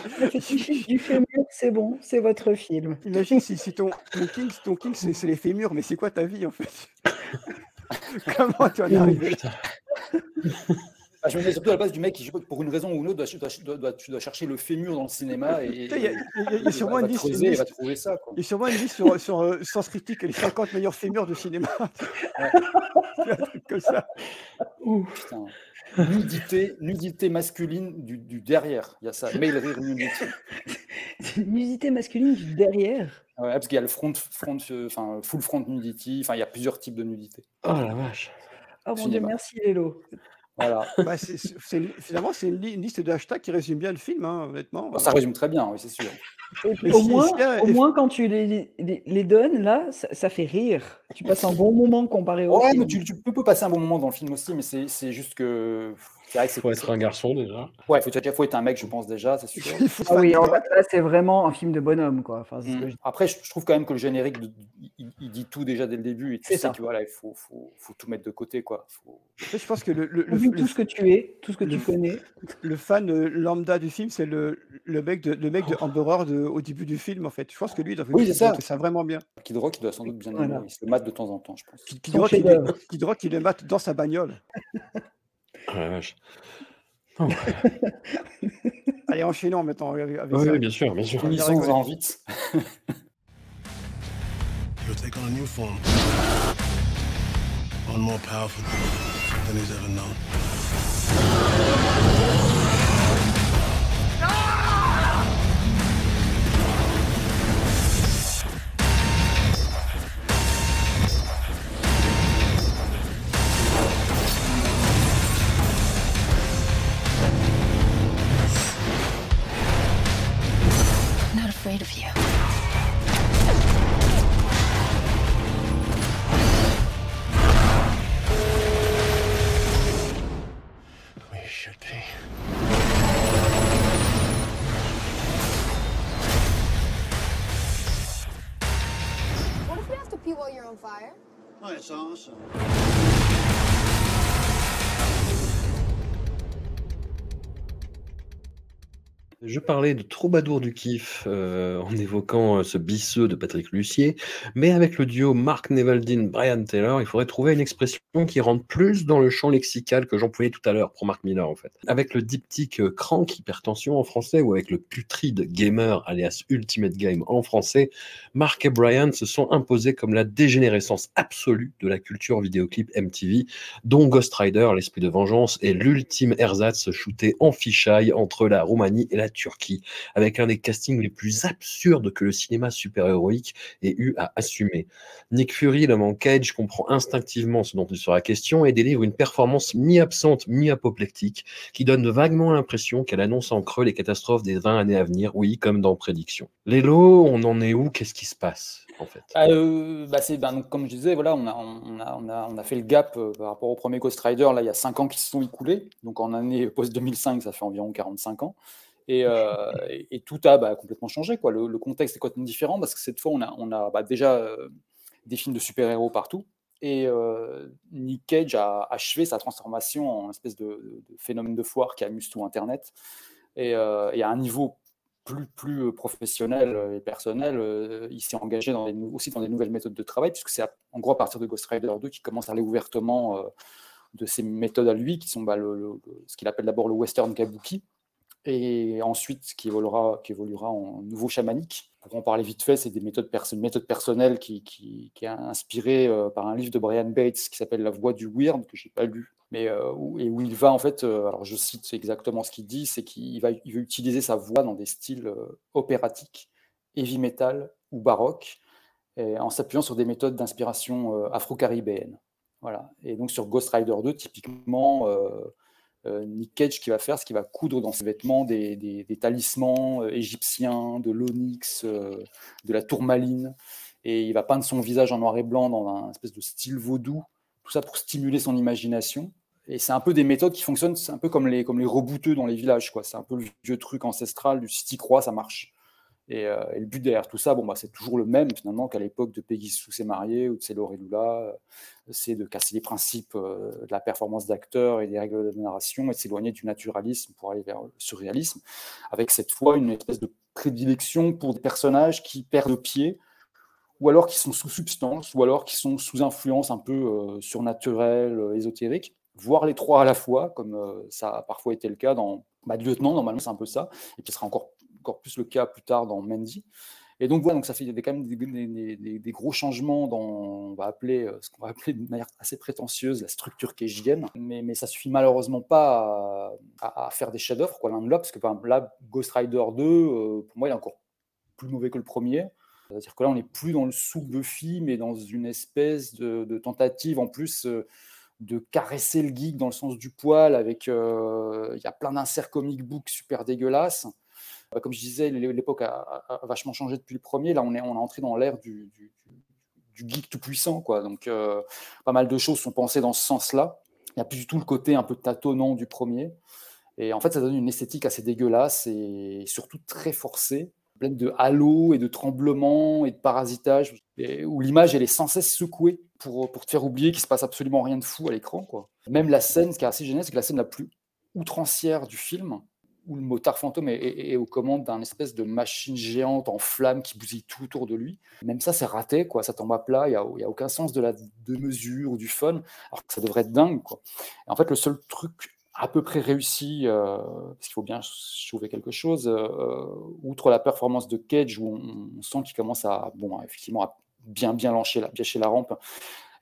F: Le fétichiste du fémur, c'est bon, c'est votre film.
G: Imagine si, si ton, ton king, ton king c'est c'est les fémurs, mais c'est quoi ta vie en fait? Comment tu en es arrivé? Là
E: Ah, je me mets surtout à la place du mec qui, pour une raison ou une autre, doit, doit, doit, doit- tu dois chercher le fémur dans le cinéma et,
G: Il y a, il a- sûrement une liste, une
E: creuser et va
G: liste-
E: trouver ça. Quoi.
G: il y a sûrement une liste sur, sur euh, Sens Critique, les 50 meilleurs fémurs de cinéma. un truc comme ça.
E: Putain. Nudité, nudité masculine du, du derrière. Il y a ça. Male rear nudity.
F: Nudité masculine du derrière.
E: Ouais, parce qu'il y a le front, front, enfin, full front nudity. Enfin, il y a plusieurs types de nudité.
B: Oh la vache.
F: Oh mon dieu, merci Lélo.
E: Voilà.
G: Bah, c'est- finalement, c'est une, li- une liste de hashtags qui résume bien le film, hein, honnêtement.
E: Bon, ça résume très bien, oui, c'est sûr.
F: Et puis,
G: Mais
F: au,
G: si-
F: moins, quand tu les, les, les donnes, là, ça, ça fait rire. Tu passes un bon moment comparé au
E: Ouais,
F: film.
E: mais tu, tu peux passer un bon moment dans le film aussi, mais c'est c'est juste que. C'est vrai que.
B: Faut être un garçon déjà.
E: Ouais, faut, déjà- faut être un mec, je pense déjà, c'est sûr.
F: Ah oui, en fait, là, c'est vraiment un film de bonhomme, quoi. Enfin, c'est ce que
E: Mm.
F: je-
E: Après, je, trouve quand même que le générique, il, il dit tout déjà dès le début, et tu
F: C'est
E: sais
F: ça.
E: que voilà, il faut, faut, faut tout mettre de côté, quoi. Faut-
G: Je pense que le, le, le-
F: tout ce que tu es, tout ce que tu connais.
G: le fan euh, lambda du film, c'est le, le mec de, le mec de Amber Heard euh, au début du film, en fait. Je pense que lui, fait
E: Oui, c'est ça.
G: ça vraiment bien.
E: Kid Rock, il doit sans doute bien
F: Voilà.
E: aimer. Il se le mate de temps en temps, je pense.
G: Kid Rock, il, Kid Rock, il le mate dans sa bagnole.
B: Oh la vache. Oh,
G: Allez, enchaînons maintenant avec
B: ouais,
G: ça.
B: bien sûr, bien sûr.
E: Finissons-en vite.
H: He'll take on a new form. One more powerful than he's ever known.
Q: Have to pee while you're on fire?
H: Oh, it's awesome.
B: Je parlais de Troubadour du kiff euh, en évoquant euh, ce bisseux de Patrick Lucier, mais avec le duo Mark Nevaldine Brian Taylor, il faudrait trouver une expression qui rentre plus dans le champ lexical que j'employais tout à l'heure pour Mark Miller en fait. Avec le diptyque euh, crank hypertension en français ou avec le putride gamer alias Ultimate Game en français, Mark et Brian se sont imposés comme la dégénérescence absolue de la culture vidéoclip MTV, dont Ghost Rider, l'esprit de vengeance, est l'ultime ersatz shooté en fichaille entre la Roumanie et la Turquie, avec un des castings les plus absurdes que le cinéma super-héroïque ait eu à assumer. Nick Fury, l'homme en cage, comprend instinctivement ce dont il sera question et délivre une performance mi-absente, mi-apoplectique, qui donne vaguement l'impression qu'elle annonce en creux les catastrophes des 20 années à venir, oui, comme dans Prédiction. Lélo, on en est où? Qu'est-ce qui se passe, en fait?
E: Ah, euh, bah, c'est, ben, donc, comme je disais, voilà, on, a, on, a, on, a, on a fait le gap euh, par rapport au premier Ghost Rider. Là, il y a 5 ans qui se sont écoulés. Donc en année post-2005, ça fait environ 45 ans. Et, euh, et, et tout a bah, complètement changé. Quoi. Le, le contexte est complètement différent parce que cette fois, on a, on a bah, déjà euh, des films de super-héros partout. Et euh, Nick Cage a achevé sa transformation en espèce de, de phénomène de foire qui amuse tout Internet. Et, et à un niveau plus, plus professionnel et personnel, euh, il s'est engagé dans les, aussi dans des nouvelles méthodes de travail, puisque c'est en gros à partir de Ghost Rider 2 qu'il commence à aller ouvertement euh, de ses méthodes à lui, qui sont bah, le- le- le- ce qu'il appelle d'abord le western kabuki, et ensuite qui évoluera, en nouveau chamanique. Pour en parler vite fait, c'est des méthodes, une méthode personnelle qui, qui, qui est inspirée euh, par un livre de Brian Bates qui s'appelle La voix du weird, que j'ai pas lu, mais euh, où, et où il va en fait, euh, alors je cite exactement ce qu'il dit, c'est qu'il va, il va utiliser sa voix dans des styles opératiques, heavy metal ou baroque, en s'appuyant sur des méthodes d'inspiration afro-caribéenne. Voilà. Et donc sur Ghost Rider 2, typiquement, Nick Cage, qui va faire, ce qu'il va coudre dans ses vêtements des, des- des talismans euh, égyptiens, de l'onyx, euh, de la tourmaline. Et il va peindre son visage en noir et blanc dans un espèce de style vaudou. Tout ça pour stimuler son imagination. Et c'est un peu des méthodes qui fonctionnent, c'est un peu comme les, comme les rebouteux dans les villages. quoi. C'est un peu le vieux truc ancestral du si t'y crois, ça marche. Et, euh, et le but derrière tout ça, bon, bah, c'est toujours le même finalement qu'à l'époque de Peggy Sue s'est mariée ou de Celo Lula. euh, C'est de casser les principes euh, de la performance d'acteur et des règles de narration et de s'éloigner du naturalisme pour aller vers le surréalisme. Avec cette fois une espèce de prédilection pour des personnages qui perdent pied ou alors qui sont sous substance, ou alors qui sont sous influence un peu surnaturelle, ésotérique, voire les trois à la fois, comme ça a parfois été le cas dans Bad Lieutenant, normalement c'est un peu ça, et qui sera encore, encore plus le cas plus tard dans Mandy. Et donc voilà, donc ça fait quand même des, gros changements dans, on va appeler, euh, ce qu'on va appeler de manière assez prétentieuse la structure cagienne, mais, mais ça suffit malheureusement pas à, faire des chefs-d'œuvre, quoi, l'un de là, parce que par exemple, là, Ghost Rider 2, euh, pour moi, il est encore plus mauvais que le premier. C'est-à-dire que là, on n'est plus dans le sous-Buffy, mais dans une espèce de, tentative en plus euh, de caresser le geek dans le sens du poil. Avec, il y a plein d'inserts comic book super dégueulasses. Euh, Comme je disais, l'é- l'époque a, vachement changé depuis le premier. Là, on est, on est entré dans l'ère du, geek tout puissant, quoi. Donc, euh, pas mal de choses sont pensées dans ce sens-là. Il n'y a plus du tout le côté un peu tâtonnant du premier. Et en fait, ça donne une esthétique assez dégueulasse et surtout très forcée, pleine de halos et de tremblements et de parasitage, où l'image elle est sans cesse secouée pour, pour te faire oublier qu'il se passe absolument rien de fou à l'écran. quoi. Même la scène, ce qui est assez génial, c'est que la scène la plus outrancière du film, où le motard fantôme est, aux commandes d'un espèce de machine géante en flammes qui bousille tout autour de lui. Même ça, c'est raté, quoi. Ça tombe à plat. Il n'y a, aucun sens de la de mesure ou du fun, alors que ça devrait être dingue, quoi. En fait, le seul truc à peu près réussi, euh, parce qu'il faut bien trouver quelque chose, euh, outre la performance de Cage, où on, sent qu'il commence à, bon, effectivement, à bien, bien lâcher la, bien la rampe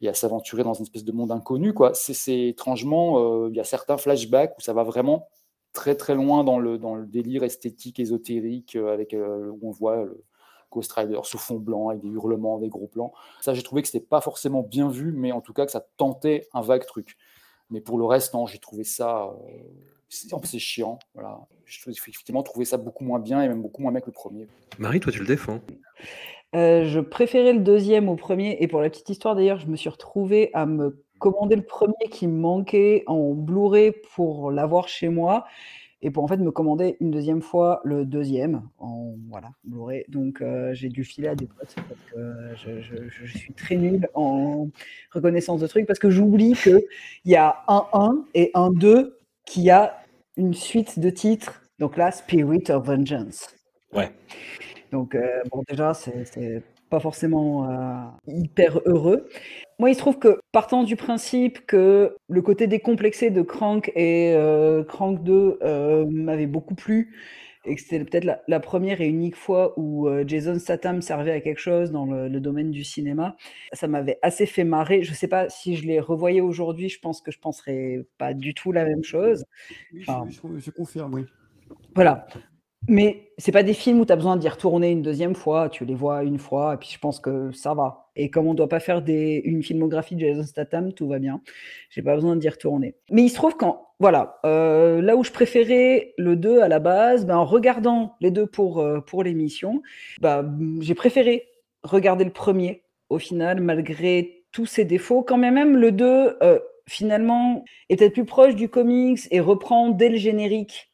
E: et à s'aventurer dans une espèce de monde inconnu, quoi. C'est c'est étrangement, euh, il y a certains flashbacks où ça va vraiment très très loin dans le, dans le délire esthétique, ésotérique, euh, avec, euh, où on voit le Ghost Rider sous fond blanc, avec des hurlements, des gros plans. Ça, j'ai trouvé que c'était pas forcément bien vu, mais en tout cas que ça tentait un vague truc. Mais pour le reste, non, j'ai trouvé ça. euh, c'est- chiant. Voilà. Je trouve effectivement trouvé ça beaucoup moins bien et même beaucoup moins bien que le premier.
B: Marie, toi, tu le défends.
F: Euh, je préférais le deuxième au premier. Et pour la petite histoire, d'ailleurs, je me suis retrouvée à me commander le premier qui me manquait en Blu-ray pour l'avoir chez moi. Et pour en fait me commander une deuxième fois le deuxième en voilà, Blu-ray. Donc euh, j'ai dû filer à des potes parce que je, je- suis très nulle en reconnaissance de trucs parce que j'oublie qu'il y a un 1 et un 2 qui a une suite de titres. Donc là, Spirit of Vengeance.
B: Ouais.
F: Donc, euh, bon, déjà, c'est pas forcément euh, hyper heureux. Moi, il se trouve que, partant du principe que le côté décomplexé de Crank et euh, Crank 2 euh, m'avait beaucoup plu, et que c'était peut-être la, la première et unique fois où euh, Jason Statham servait à quelque chose dans le, le domaine du cinéma, ça m'avait assez fait marrer. Je sais pas si je les revoyais aujourd'hui, je pense que je penserais pas du tout la même chose. Enfin,
G: je, je- je confirme, oui.
F: voilà. Mais c'est pas des films où tu as besoin d'y retourner une deuxième fois, tu les vois une fois, et puis je pense que ça va. Et comme on doit pas faire des, une filmographie de Jason Statham, tout va bien. J'ai pas besoin d'y retourner. Mais il se trouve qu'en, voilà, euh, là où je préférais le 2 à la base, ben, en regardant les deux pour, euh, pour l'émission, bah, j'ai préféré regarder le premier au final, malgré tous ses défauts. Quand même, même le 2, euh, finalement, est peut-être plus proche du comics et reprend dès le générique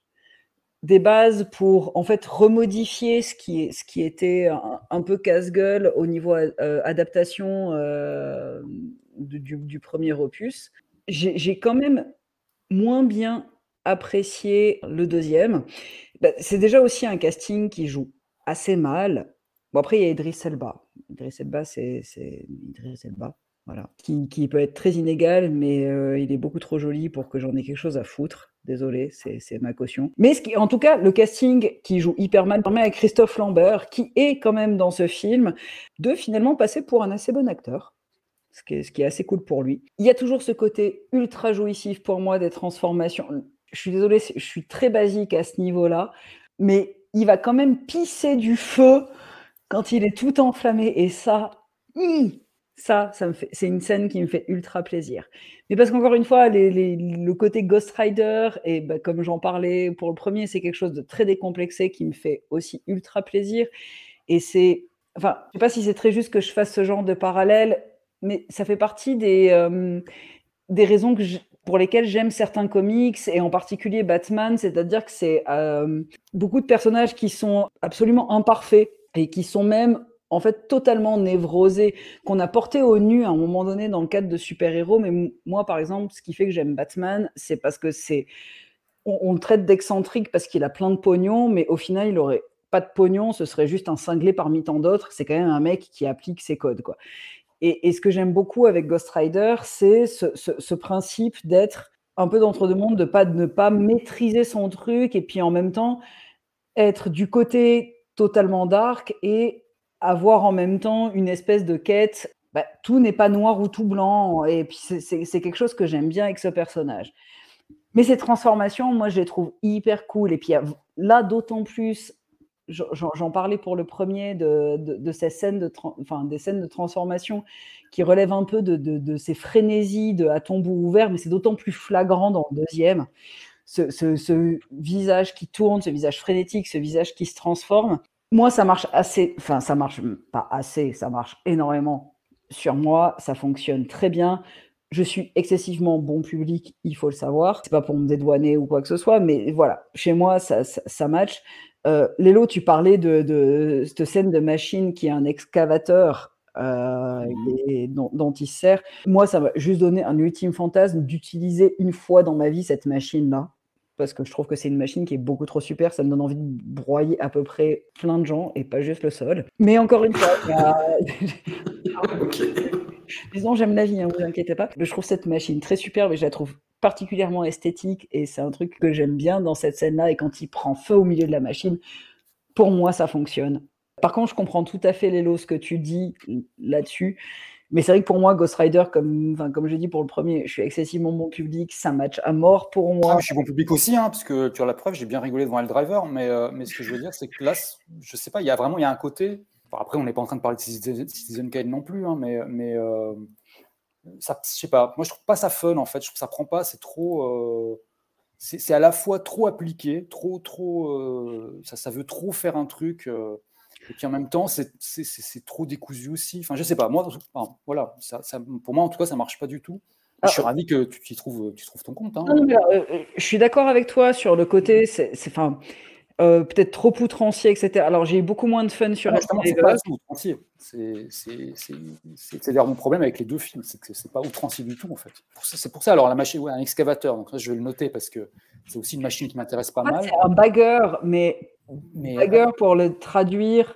F: des bases pour en fait remodifier ce qui, ce qui était un, peu casse-gueule au niveau euh, adaptation euh, du, premier opus. J'ai quand même moins bien apprécié le deuxième. Bah, C'est déjà aussi un casting qui joue assez mal. Bon, après, il y a Idriss Elba. Idriss Elba, c'est c'est Idriss Elba. Voilà. Qui, qui peut être très inégal, mais euh, il est beaucoup trop joli pour que j'en ai quelque chose à foutre. Désolé, c'est ma caution. Mais en tout cas, le casting qui joue hyper mal permet à Christophe Lambert, qui est quand même dans ce film, de finalement passer pour un assez bon acteur. Ce qui, est, assez cool pour lui. Il y a toujours ce côté ultra jouissif pour moi des transformations. Je suis désolée, je suis très basique à ce niveau-là, mais il va quand même pisser du feu quand il est tout enflammé. Et ça, hi, Ça, ça me fait, c'est une scène qui me fait ultra plaisir. Mais parce qu'encore une fois, le côté Ghost Rider, et bah, comme j'en parlais pour le premier, c'est quelque chose de très décomplexé qui me fait aussi ultra plaisir. Et c'est, enfin, je sais pas si c'est très juste que je fasse ce genre de parallèle, mais ça fait partie des, euh, des raisons pour lesquelles j'aime certains comics, et en particulier Batman, c'est-à-dire que c'est euh, beaucoup de personnages qui sont absolument imparfaits et qui sont même en fait totalement névrosés, qu'on a portés au nu à un moment donné dans le cadre de super-héros. Mais moi, par exemple, ce qui fait que j'aime Batman, c'est parce que c'est on, le traite d'excentrique parce qu'il a plein de pognon, mais au final, il aurait pas de pognon, ce serait juste un cinglé parmi tant d'autres. C'est quand même un mec qui applique ses codes, quoi. Et, ce que j'aime beaucoup avec Ghost Rider, c'est ce, principe d'être un peu d'entre deux mondes, de de ne pas maîtriser son truc, et puis en même temps être du côté totalement dark et avoir en même temps une espèce de quête. bah, tout n'est pas noir ou tout blanc, et puis c'est- quelque chose que j'aime bien avec ce personnage. Mais ces transformations, moi, je les trouve hyper cool. Et puis là, d'autant plus, j'en parlais pour le premier, de, de- ces scènes de, enfin, des scènes de transformation qui relèvent un peu de, de- ces frénésies de à tombeau ouvert, mais c'est d'autant plus flagrant dans le deuxième. Ce- ce visage qui tourne, ce visage frénétique, ce visage qui se transforme. Moi, ça marche assez, enfin, ça marche pas assez, ça marche énormément sur moi, ça fonctionne très bien. Je suis excessivement bon public, il faut le savoir. C'est pas pour me dédouaner ou quoi que ce soit, mais voilà, chez moi, ça, ça, ça match. Euh, Lélo, tu parlais de, de cette scène de machine qui est un excavateur euh, et dont, dont il se sert. Moi, ça m'a juste donné un ultime fantasme d'utiliser une fois dans ma vie cette machine-là. Parce que je trouve que c'est une machine qui est beaucoup trop super. Ça me donne envie de broyer à peu près plein de gens et pas juste le sol. Mais encore une fois, Disons, j'aime la vie, hein, vous inquiétez pas. Je trouve cette machine très superbe et je la trouve particulièrement esthétique et c'est un truc que j'aime bien dans cette scène-là. Et quand il prend feu au milieu de la machine, pour moi, ça fonctionne. Par contre, je comprends tout à fait, Lélo, ce que tu dis là-dessus. Mais c'est vrai que pour moi, Ghost Rider, comme, comme je dis pour le premier, je suis excessivement bon public, ça match à mort pour moi.
E: Ah, je suis bon public aussi, hein, parce que tu as la preuve, j'ai bien rigolé devant El Driver, mais, euh, mais ce que je veux dire, c'est que là, je sais pas, il y a vraiment y a un côté. après, on n'est pas en train de parler de Citizen Kane non plus, hein, mais, mais euh, ça, je sais pas, moi je trouve pas ça fun en fait, je trouve que ça prend pas, c'est trop. euh, c'est à la fois trop appliqué, trop, trop. euh, ça, ça veut trop faire un truc. Et puis en même temps, c'est trop décousu aussi. Enfin, je sais pas, moi, enfin, voilà, ça, ça- pour moi en tout cas, ça marche pas du tout. Je suis ravi que tu, tu trouves, tu trouves ton compte. hein.
F: Non, euh, euh, je suis d'accord avec toi sur le côté, c'est enfin, euh, peut-être trop outrancier, etc. Alors, j'ai eu beaucoup moins de fun sur
E: Ah c'est pas outrancier. C'est d'ailleurs mon problème avec les deux films, c'est que c'est pas outrancier du tout en fait. C'est pour ça, alors la machine, ouais, un excavateur, donc ça, je vais le noter parce que c'est aussi une machine qui m'intéresse pas mal.
F: c'est un bagger, mais,
E: Mais,
F: bagger pour le traduire,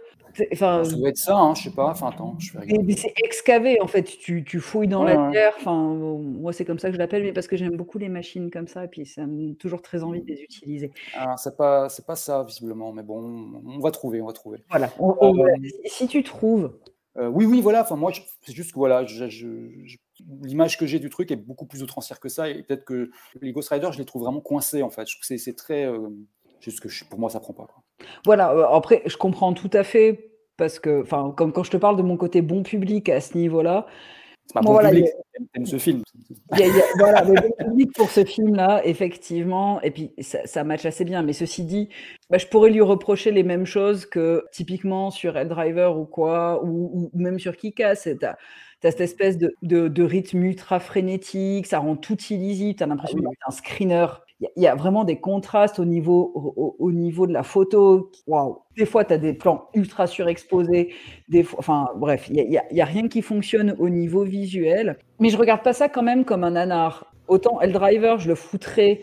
F: enfin,
E: Ça doit être ça, hein, je sais pas. Enfin, attends, je vais
F: c'est excavé en fait. Tu, tu fouilles dans
E: Ouais,
F: la terre. Enfin, bon, moi c'est comme ça que je l'appelle, mais parce que j'aime beaucoup les machines comme ça, et puis ça me donne toujours très envie de les utiliser.
E: Alors, c'est pas, c'est pas ça visiblement, mais bon, on va trouver, on va trouver.
F: Voilà. On- on-
E: Euh,
F: si tu trouves,
E: Euh, oui, oui, voilà. Enfin, moi, c'est juste que voilà, je- je- je- l'image que j'ai du truc est beaucoup plus outrancière que ça, et peut-être que les Ghost Rider, je les trouve vraiment coincés en fait. Je trouve que c'est- c'est très, euh, juste que je- pour moi, ça prend pas. Quoi.
F: Voilà, euh, après, je comprends tout à fait, parce que, enfin, comme quand je te parle de mon côté bon public à ce niveau-là,
E: C'est pas bon
F: voilà,
E: public.
F: a-
E: ce film.
F: il y a- y a- voilà, le bon public pour ce film-là, effectivement, et puis ça, ça match assez bien. Mais ceci dit, bah, je pourrais lui reprocher les mêmes choses que typiquement sur Ed Driver ou quoi, ou, ou même sur Kick-Ass. T'as as cette espèce de, de- de rythme ultra frénétique, ça rend tout illisible, t'as l'impression d'être un screener. Il y, a- il y a vraiment des contrastes au niveau, au, au niveau de la photo. Waouh! Des fois, tu as des plans ultra surexposés. Des fois, enfin, bref, il n'y a, rien qui fonctionne au niveau visuel. Mais je regarde pas ça quand même comme un nanar. Autant El Driver, je le foutrais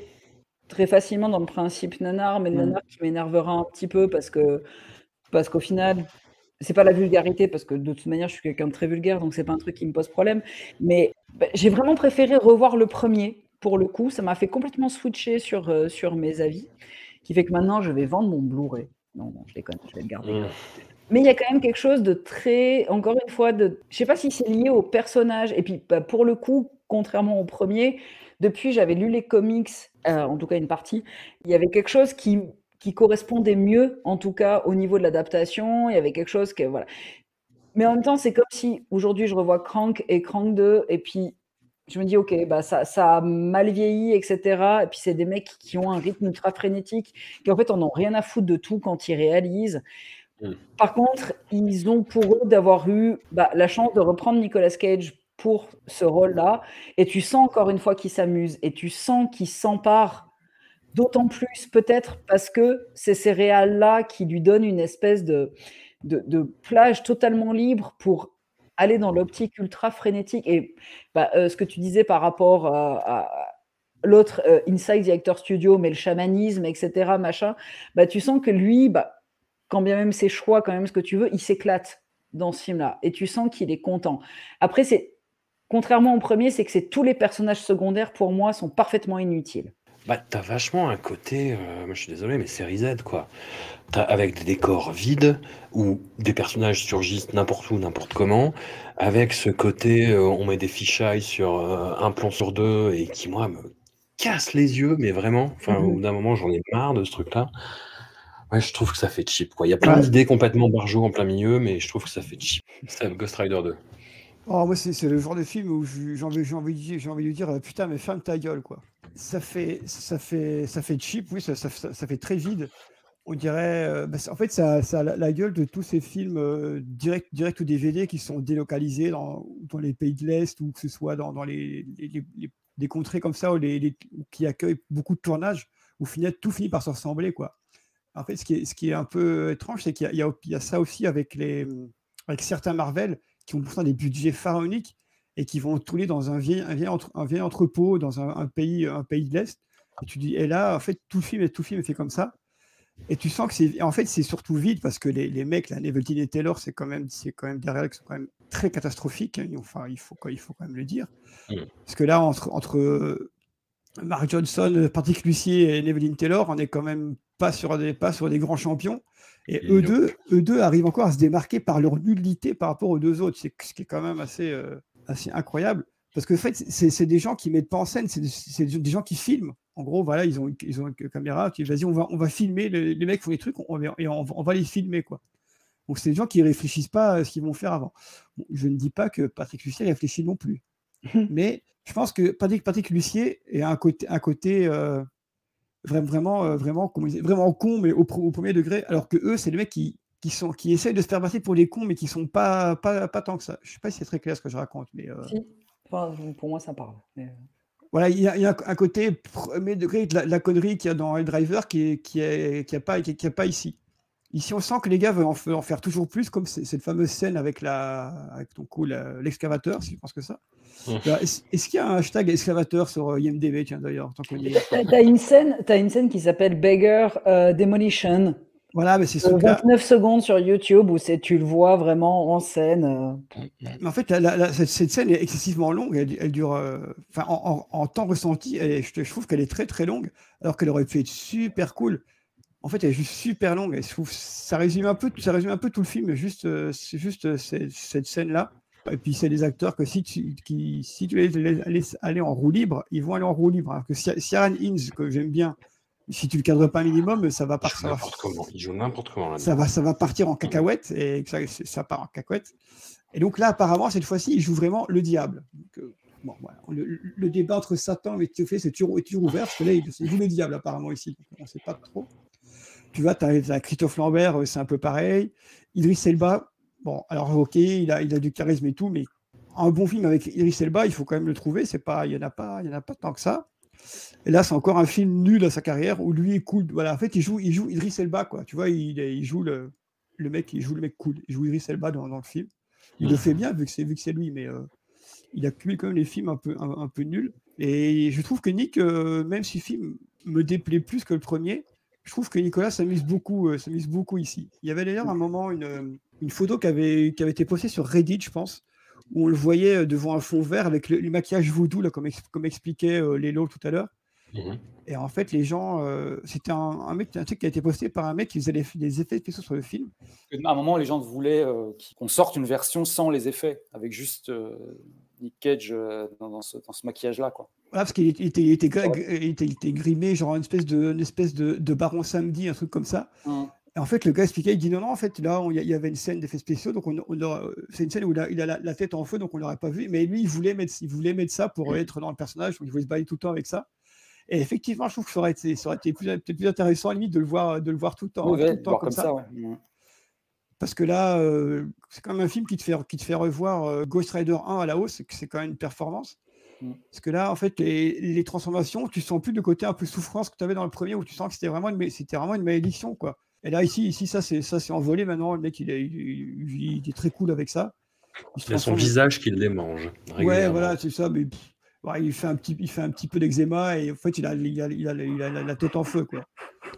F: très facilement dans le principe nanar, mais
E: Mm.
F: nanar qui m'énervera un petit peu parce que parce qu'au final, c'est pas la vulgarité, parce que de toute manière, je suis quelqu'un de très vulgaire, donc c'est pas un truc qui me pose problème. Mais bah, j'ai vraiment préféré revoir le premier, pour le coup. Ça m'a fait complètement switcher sur, euh, sur mes avis, qui fait que maintenant, je vais vendre mon Blu-ray. Non, non, je déconne, je vais le garder. Mais il y a quand même quelque chose de très, encore une fois, de, je sais pas si c'est lié au personnage. Et puis, bah, pour le coup, contrairement au premier, depuis j'avais lu les comics, euh, en tout cas une partie, il y avait quelque chose qui, qui correspondait mieux, en tout cas au niveau de l'adaptation. Il y avait quelque chose que, voilà. Mais en même temps, c'est comme si aujourd'hui je revois Crank et Crank 2, et puis je me dis, ok, bah ça, ça a mal vieilli, etc. Et puis c'est des mecs qui ont un rythme ultra frénétique, qui en fait en ont rien à foutre de tout quand ils réalisent.
B: Mm.
F: Par contre, ils ont pour eux d'avoir eu bah, la chance de reprendre Nicolas Cage pour ce rôle-là. Et tu sens encore une fois qu'il s'amuse et tu sens qu'il s'empare d'autant plus peut-être parce que c'est ces réals-là qui lui donnent une espèce de, de, de plage totalement libre pour aller dans l'optique ultra frénétique. Et bah, euh, ce que tu disais par rapport à, l'autre euh, Inside the Actor Studio, mais le chamanisme, etc., machin, bah, tu sens que lui, bah, quand bien même ses choix, quand même ce que tu veux, il s'éclate dans ce film-là. Et tu sens qu'il est content. Après, c'est contrairement au premier, c'est que c'est tous les personnages secondaires, pour moi, sont parfaitement inutiles.
B: Bah, t'as vachement un côté, euh, moi je suis désolé, mais série Z, quoi. T'as avec des décors vides, où des personnages surgissent n'importe où, n'importe comment, avec ce côté, euh, on met des fichailles sur euh, un plan sur deux, et qui, moi, me casse les yeux, mais vraiment, enfin, au bout d'un moment, j'en ai marre de ce truc-là. Ouais, je trouve que ça fait cheap, quoi. Il y a plein d'idées complètement barjot en plein milieu, mais je trouve que ça fait cheap. C'est Ghost Rider 2.
G: Oh, moi, c'est le genre de film où j'ai envie, envie, envie de dire euh, putain, mais ferme ta gueule, quoi. Ça fait, ça fait, ça fait cheap, oui, ça, fait très vide. On dirait, euh, bah, en fait, ça, ça a la, gueule de tous ces films euh, direct, direct ou DVD qui sont délocalisés dans, les pays de l'Est ou que ce soit dans, des contrées comme ça où les, les- qui accueillent beaucoup de tournages, où tout finit par se ressembler, quoi. En fait, ce qui est, un peu étrange, c'est qu'il y, a- ça aussi avec certains Marvel qui ont pourtant des budgets pharaoniques et qui vont tourner dans un vieil, un vieil, entre- un vieil entrepôt dans un, un pays, un pays de l'Est. Et tu dis, et là, en fait, tout le film, est- tout le film est fait comme ça. Et tu sens que c'est, en fait, c'est surtout vide parce que les, les mecs, là, Neveltin et Taylor, c'est quand même, c'est quand même des réels qui sont quand même très catastrophiques. hein. Enfin, il faut, il faut quand même le dire. Parce que là, entre, entre Mark Johnson, Patrick Lucier et Nevelyn Taylor, on est quand même pas sur des, pas sur des grands champions. Et eux deux, eux deux arrivent encore à se démarquer par leur nullité par rapport aux deux autres, c'est ce qui est quand même assez, euh, assez incroyable. Parce que en fait, c'est des gens qui mettent pas en scène, c'est des, gens qui filment. En gros, voilà, ils ont, ils ont une caméra, tu vas-y, on va, on va filmer, les, les mecs font des trucs, on, et on, on va les filmer, quoi. Donc, c'est des gens qui réfléchissent pas à ce qu'ils vont faire avant. Bon, je ne dis pas que Patrick Lucier réfléchit non plus. Mais je pense que Patrick, Patrick Lucier est un côté, un côté euh, vraiment, vraiment, euh, vraiment, vraiment con, mais au, premier degré, alors que eux, c'est les mecs qui, qui, sont, qui essayent de se faire passer pour les cons, mais qui sont pas, pas, pas tant que ça. Je sais pas si c'est très clair ce que je raconte, mais euh,
F: Si. Enfin, pour moi, ça parle. mais-
G: voilà, il y a, il y a un côté premier degré de la, de la connerie qu'il y a dans Driver qui est, qui est, qui a pas, qui a pas ici. Ici, on sent que les gars veulent en, veulent en faire toujours plus, comme c'est- cette fameuse scène avec la, avec ton coup, l'excavateur, si je pense que ça.
B: Mmh.
G: Là, Est-ce qu'il y a un hashtag excavateur sur euh, IMDb, tiens d'ailleurs, tant qu'on y est
F: T'as une scène, t'as une scène qui s'appelle Beggar euh, Demolition.
G: Voilà, mais c'est ce
F: Euh,
G: truc-là.
F: 29 secondes sur YouTube où c'est tu le vois vraiment en scène. euh.
G: Mais en fait, la- la- la- cette, cette scène est excessivement longue. Elle, elle dure, euh, en, en- en temps ressenti, elle je trouve qu'elle est très très longue, alors qu'elle aurait pu être super cool. En fait, elle est juste super longue. Et je trouve ça résume un peu, ça résume un peu tout le film. Juste, euh, juste euh, cette, cette scène-là. Et puis c'est des acteurs que si tu, qui, si tu les laisses aller, en roue libre, ils vont aller en roue libre. Alors que Cia- Ciaran Hinds, que j'aime bien, si tu le cadres pas un minimum, ça va partir.
B: n'importe comment. Il joue n'importe comment
G: Ça va, ça va partir en cacahuète et ça, part en cacahuète. Et donc là, apparemment, cette fois-ci, il joue vraiment le diable. Donc, euh, bon, voilà. le, le débat entre Satan et Théophée, c'est toujours, est toujours ouvert, parce que là, il, il joue le diable, apparemment, ici. Donc, on ne sait pas trop. Tu vois, tu as, Christophe Lambert, euh, c'est un peu pareil. Idriss Elba, bon, alors, ok, il a, il a du charisme et tout, mais un bon film avec Idriss Elba, il faut quand même le trouver. C'est pas, il n'y en, a pas- il y en a pas tant que ça. Et là, c'est encore un film nul à sa carrière où lui est cool. Voilà, en fait, il joue, il joue Idriss Elba, quoi. Tu vois, il, il joue le, le mec, il joue le mec cool. Il joue Idriss Elba dans, dans le film. Il le fait bien vu que c'est vu que c'est lui, mais euh, il accumule quand même les films un peu un peu nuls. Et je trouve que Nick, euh, même si le film me déplaît plus que le premier, je trouve que Nicolas s'amuse beaucoup, euh, s'amuse beaucoup ici. Il y avait d'ailleurs un moment une, euh, une photo qui avait, qui avait été postée sur Reddit, je pense, où on le voyait euh, devant un fond vert avec le, le maquillage voodoo, là, comme, ex- comme expliquait euh, Lélo tout à l'heure.
B: Mhm.
G: Et en fait, les gens, euh, c'était un, un mec, un truc qui a été posté par un mec qui faisait des, des effets spéciaux sur le film.
E: À un moment, les gens voulaient euh, qu'on sorte une version sans les effets, avec juste euh, Nick Cage euh, dans, ce, dans ce maquillage-là. quoi.
G: Parce qu'il était, il était, il était, gra- il était- il était grimé, genre une espèce de, une espèce de, de baron samedi, un truc comme ça.
E: Mm.
G: Et en fait, le gars expliquait, il dit non, non, en fait, là, il y, avait une scène d'effets spéciaux, donc on, c'est une scène où il a, il a la, tête en feu, donc on l'aurait pas vu. Mais lui, il voulait mettre, il voulait mettre ça pour être dans le personnage, donc il voulait se balader tout le temps avec ça. Et effectivement, je trouve que ça aurait été, ça aurait été plus, peut-être plus intéressant, à limite, de le voir, de le voir tout le temps, tout le temps comme, ça. Parce que là, euh, c'est quand même un film qui te fait, qui te fait revoir euh, Ghost Rider 1 à la hausse, c'est quand même une performance. Mm. Parce que là, en fait, les, les, transformations, tu sens plus le côté un peu souffrance que tu avais dans le premier, où tu sens que c'était vraiment, une, c'était vraiment une malédiction, quoi. Et là, ici, ici ça, c'est, ça, c'est envolé maintenant. Le mec, il est, il, est très cool avec ça.
B: Il, a son visage qui le démange.
G: Ouais, voilà, c'est ça. Mais il, fait un petit, il fait un petit peu d'eczéma et en fait, il a, la tête en feu, quoi.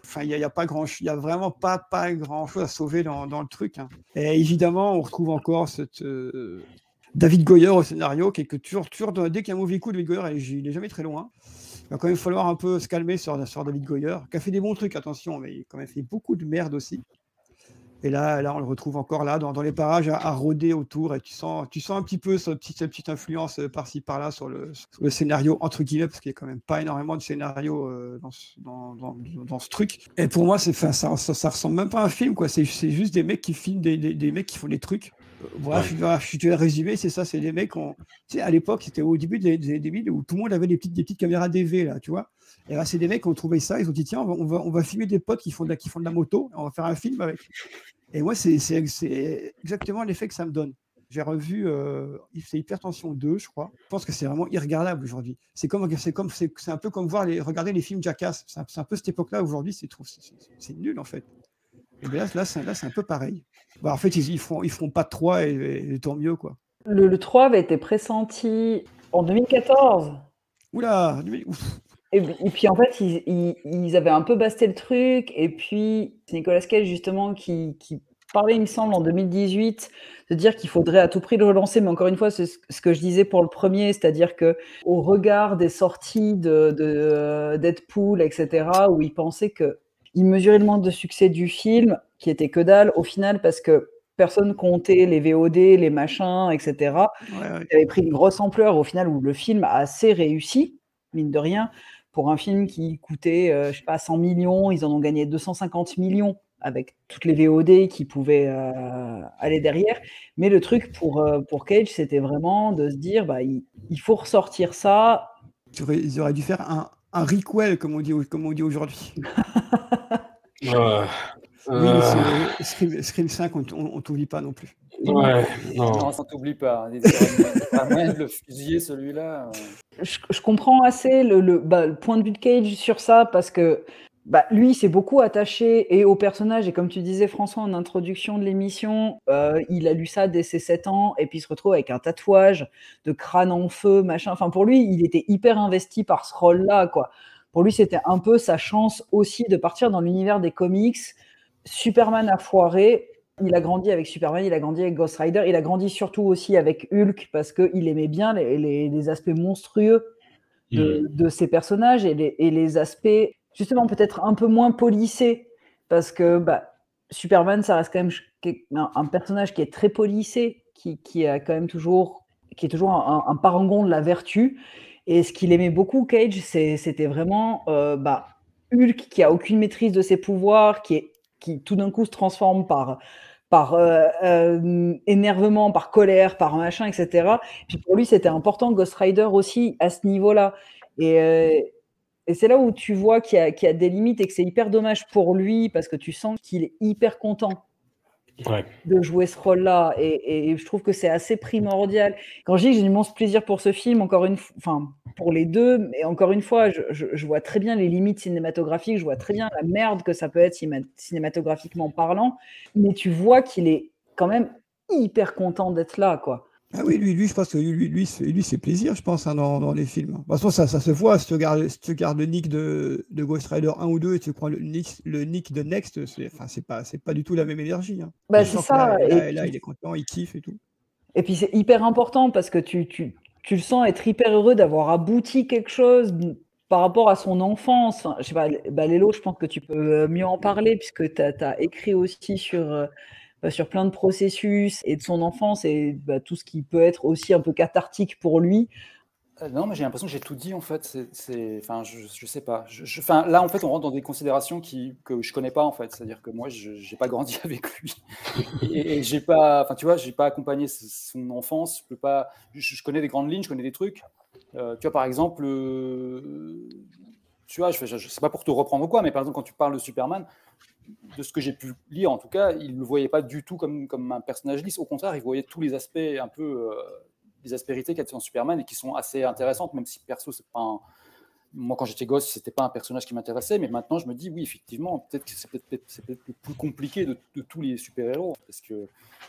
G: Enfin, il n'y a, a vraiment pas, pas grand chose à sauver dans, le truc. Hein. Et évidemment, on retrouve encore cette, euh, David Goyer au scénario, qui est que toujours, toujours dès qu'il y a un mauvais coup, David Goyer, il n'est jamais très loin. Il va quand même falloir un peu se calmer sur, sur David Goyer, qui a fait des bons trucs, attention, mais il a quand même fait beaucoup de merde aussi. Et là, on le retrouve encore là, dans, les parages, à, rôder autour. Et tu sens, un petit peu cette petite, petite influence euh, par-ci, par-là sur le, scénario, entre guillemets, parce qu'il n'y a quand même pas énormément de scénario euh, dans, ce truc. Et pour moi, c'est, ça, ça, ressemble même pas à un film, quoi. C'est, juste des mecs qui filment des mecs qui font des trucs. Voilà, je, te résumé, c'est ça, c'est des mecs, on... tu sais, à l'époque, c'était au début des, des, où tout le monde avait des petites, des petites caméras DV, là, tu vois. Et là, c'est des mecs qui ont trouvé ça, ils ont dit, tiens, on va, on va, filmer des potes qui font, de la, qui font de la moto, on va faire un film avec. Et moi, c'est exactement l'effet que ça me donne. J'ai revu, euh, c'est Hypertension 2, je crois. Je pense que c'est vraiment irregardable aujourd'hui. C'est comme, c'est comme, c'est un peu comme voir les, regarder les films Jackass. C'est un, peu cette époque-là aujourd'hui. C'est nul en fait. Et là, là c'est un peu pareil. Bah, en fait, ils, ils feront, ils feront pas de 3 et, tant mieux quoi.
F: Le, le, 3 avait été pressenti en 2014.
G: Oula,
F: et, puis en fait, ils, ils, avaient un peu basté le truc. Et puis, c'est Nicolas Cage justement qui, qui, parlait, il me semble, en 2018, de dire qu'il faudrait à tout prix le relancer. Mais encore une fois, c'est ce que je disais pour le premier, c'est-à-dire que au regard des sorties de, de Deadpool, etc., où il pensait que il mesurait le manque de succès du film, qui était que dalle, au final, parce que personne comptait les VOD, les machins, etc. Il avait pris une grosse ampleur au final où le film a assez réussi, mine de rien. Pour un film qui coûtait, euh, je sais pas, 100 millions, ils en ont gagné 250 millions avec toutes les VOD qui pouvaient euh, aller derrière. Mais le truc pour, euh, pour Cage, c'était vraiment de se dire, bah, il, faut ressortir ça.
G: Ils auraient dû faire un, un requel, comme on dit, comme on dit aujourd'hui.
B: Euh,
G: oui, euh... Scream, 5, on ne t'oublie pas non plus.
B: Ouais, non.
E: non, ça t'oublie pas. Le fusiller, celui-là.
F: Euh. Je, comprends assez le, bah, le, point de vue de Cage sur ça parce que bah, lui, s'est beaucoup attaché et au personnage. Et comme tu disais, François, en introduction de l'émission, euh, il a lu ça dès ses 7 ans et puis il se retrouve avec un tatouage de crâne en feu, machin. Enfin, pour lui, il était hyper investi par ce rôle-là, quoi. Pour lui, c'était un peu sa chance aussi de partir dans l'univers des comics. Superman a foiré. Il a grandi avec Superman, il a grandi avec Ghost Rider, il a grandi surtout aussi avec Hulk parce qu'il aimait bien les, les, aspects monstrueux de, de, ces personnages et les, et les aspects justement peut-être un peu moins polissé, parce que bah, Superman, ça reste quand même un, personnage qui est très polissé, qui, qui, a quand même toujours, qui est toujours un, parangon de la vertu. Et ce qu'il aimait beaucoup, Cage, c'était vraiment euh, bah, Hulk qui a aucune maîtrise de ses pouvoirs, qui, est, qui tout d'un coup se transforme par, par euh, euh, énervement, par colère, par machin, etc. Puis pour lui, c'était important, Ghost Rider aussi, à ce niveau-là. Et, et c'est là où tu vois qu'il y, a des limites et que c'est hyper dommage pour lui parce que tu sens qu'il est hyper content de jouer ce rôle-là. Et, je trouve que c'est assez primordial. Quand je dis que j'ai un immense plaisir pour ce film, encore une enfin, pour les deux, mais encore une fois, je, vois très bien les limites cinématographiques, je vois très bien la merde que ça peut être cinématographiquement parlant, mais tu vois qu'il est quand même hyper content d'être là, quoi.
G: Ah oui, lui, lui, je pense que lui, lui, lui, c'est plaisir, je pense, hein, dans, dans, les films. De toute façon, ça, ça se voit. Si tu regardes, si tu regardes le nick de, de, Ghost Rider 1 ou 2 et tu prends le nick, le nick de Next, c'est, enfin, pas, pas du tout la même énergie. Hein.
F: Bah, c'est ça.
G: Là, là, il est content, il kiffe et tout.
F: Et puis c'est hyper important parce que tu, tu, tu le sens être hyper heureux d'avoir abouti quelque chose par rapport à son enfance. Je sais pas, bah, Lélo, je pense que tu peux mieux en parler puisque tu as, écrit aussi sur euh, bah, sur plein de processus et de son enfance et bah, tout ce qui peut être aussi un peu cathartique pour lui.
E: Euh, Non, mais j'ai l'impression que j'ai tout dit en fait. C'est, enfin, je, je sais pas. Je, je- là, en fait, on rentre dans des considérations qui, que je connais pas en fait. C'est-à-dire que moi, je j'ai pas grandi avec lui et, et j'ai pas, enfin, tu vois, j'ai pas accompagné son enfance. Je peux pas. Je, connais des grandes lignes, je connais des trucs. Euh, tu vois, par exemple, euh, tu vois, je, je, je sais pas pour te reprendre ou quoi, mais par exemple, quand tu parles de Superman, de ce que j'ai pu lire, en tout cas, il ne le voyait pas du tout comme, comme un personnage lisse. Au contraire, il voyait tous les aspects un peu euh, des aspérités qu'il y a dans Superman et qui sont assez intéressantes, même si perso, c'est pas un- Moi, quand j'étais gosse, c'était pas un personnage qui m'intéressait, mais maintenant, je me dis, oui, effectivement, peut-être que c'est peut-être peut-être le plus compliqué de, de tous les super-héros, parce que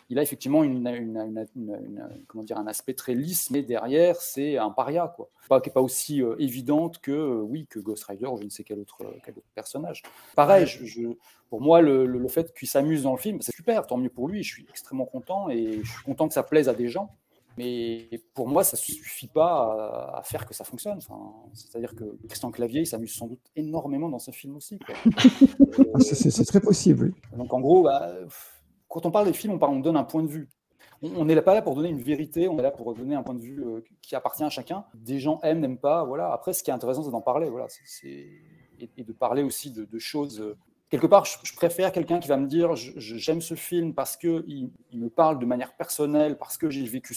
E: il a effectivement une, une- une- une- une- comment dire, un aspect très lisse, mais derrière, c'est un paria, quoi. Pas, qui n'est pas aussi euh, évidente que, euh, oui, que Ghost Rider ou je ne sais quel autre, quel autre personnage. Pareil, je- je- pour moi, le, le- le fait qu'il s'amuse dans le film, c'est super, tant mieux pour lui, je suis extrêmement content et je suis content que ça plaise à des gens. Mais pour moi, ça suffit pas à, faire que ça fonctionne. Enfin, C'est-à-dire que Christian Clavier, il s'amuse sans doute énormément dans ce film aussi.
G: Ah, c'est- très possible. oui.
E: Donc en gros, bah, quand on parle des films, on, parle, on donne un point de vue. On n'est pas là pour donner une vérité, on est là pour donner un point de vue euh, qui appartient à chacun. Des gens aiment, n'aiment pas. Voilà. Après, ce qui est intéressant, c'est d'en parler. Voilà. C'est- Et, et de parler aussi de, de choses. euh, Quelque part, je, préfère quelqu'un qui va me dire j'aime ce film parce qu'il il me parle de manière personnelle, parce que j'ai vécu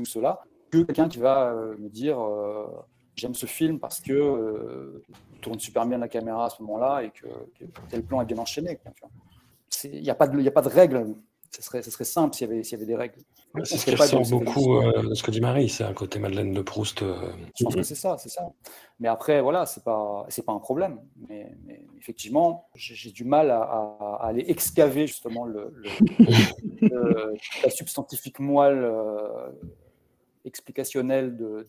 E: ou cela, que quelqu'un qui va euh, me dire euh, j'aime ce film parce que euh, tourne super bien la caméra à ce moment-là et que, que tel plan est bien enchaîné. Il n'y a, pas de- y a pas de règles. Ce serait, ce serait simple s'il y, avait- y avait des règles.
B: C'est ce qui
E: pas
B: ressort beaucoup euh, de ce que dit Marie, c'est un côté Madeleine de Proust. euh,
E: Je pense que c'est ça, c'est ça. Mais après, voilà, c'est pas, c'est pas un problème. Mais, mais effectivement, j'ai j'ai du mal à, à- à aller excaver justement le, le- le- la substantifique moelle euh, explicationnelle de,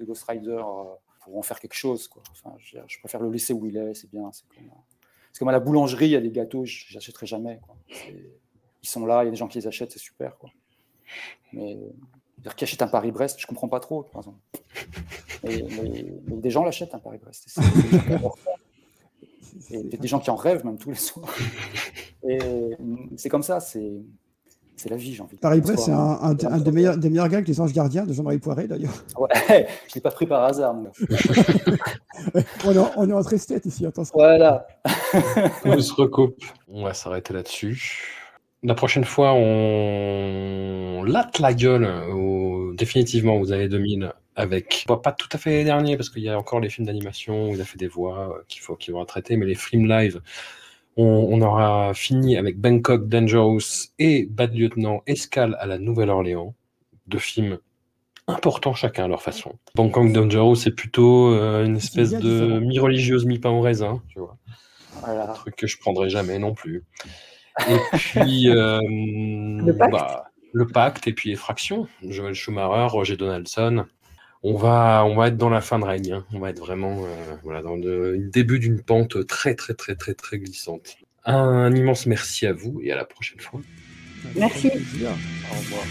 E: Ghost Rider euh, pour en faire quelque chose. Quoi. Enfin, je, je préfère le laisser où il est, c'est bien. C'est comme, c'est comme à la boulangerie, il y a des gâteaux, j- j'achèterai jamais. C'est- Ils sont là, il y a des gens qui les achètent, c'est super. Mais qui achète un Paris-Brest, je comprends pas trop. Mais, des gens l'achètent un Paris-Brest. C'est- a des gens qui en rêvent même tous les soirs. Et c'est comme ça, c'est c'est la vie, j'ai envie de.
G: Paris-Brest, c'est un, un-
E: C'est
G: un des, meilleurs, des meilleurs gars que les Anges Gardiens de Jean-Marie Poiré, d'ailleurs.
E: Ouais, je l'ai pas pris par hasard.
G: on, est en, on est en esthète ici, attention.
E: Voilà.
B: On se recoupe. On va s'arrêter là-dessus. La prochaine fois, on latte la gueule au... définitivement aux années 2000 avec, bon, pas tout à fait les derniers parce qu'il y a encore les films d'animation où il a fait des voix euh, qu'il faut qu'il faudra traiter, mais les films live, on, on aura fini avec Bangkok Dangerous et Bad Lieutenant Escale à la Nouvelle-Orléans, deux films importants chacun à leur façon. Bangkok Dangerous, c'est plutôt euh, une espèce de mi-religieuse, mi-pain au raisin, tu vois.
E: Voilà.
B: Un truc que je prendrai jamais non plus. Et puis euh,
F: Le pacte.
B: bah, le pacte et puis Effraction, Joel Schumacher, Roger Donaldson. On va, on va être dans la fin de règne. hein. On va être vraiment euh, voilà, dans le début d'une pente très très très très très glissante. Un immense merci à vous et à la prochaine fois.
F: Merci.
G: Plaisir.
E: Au revoir.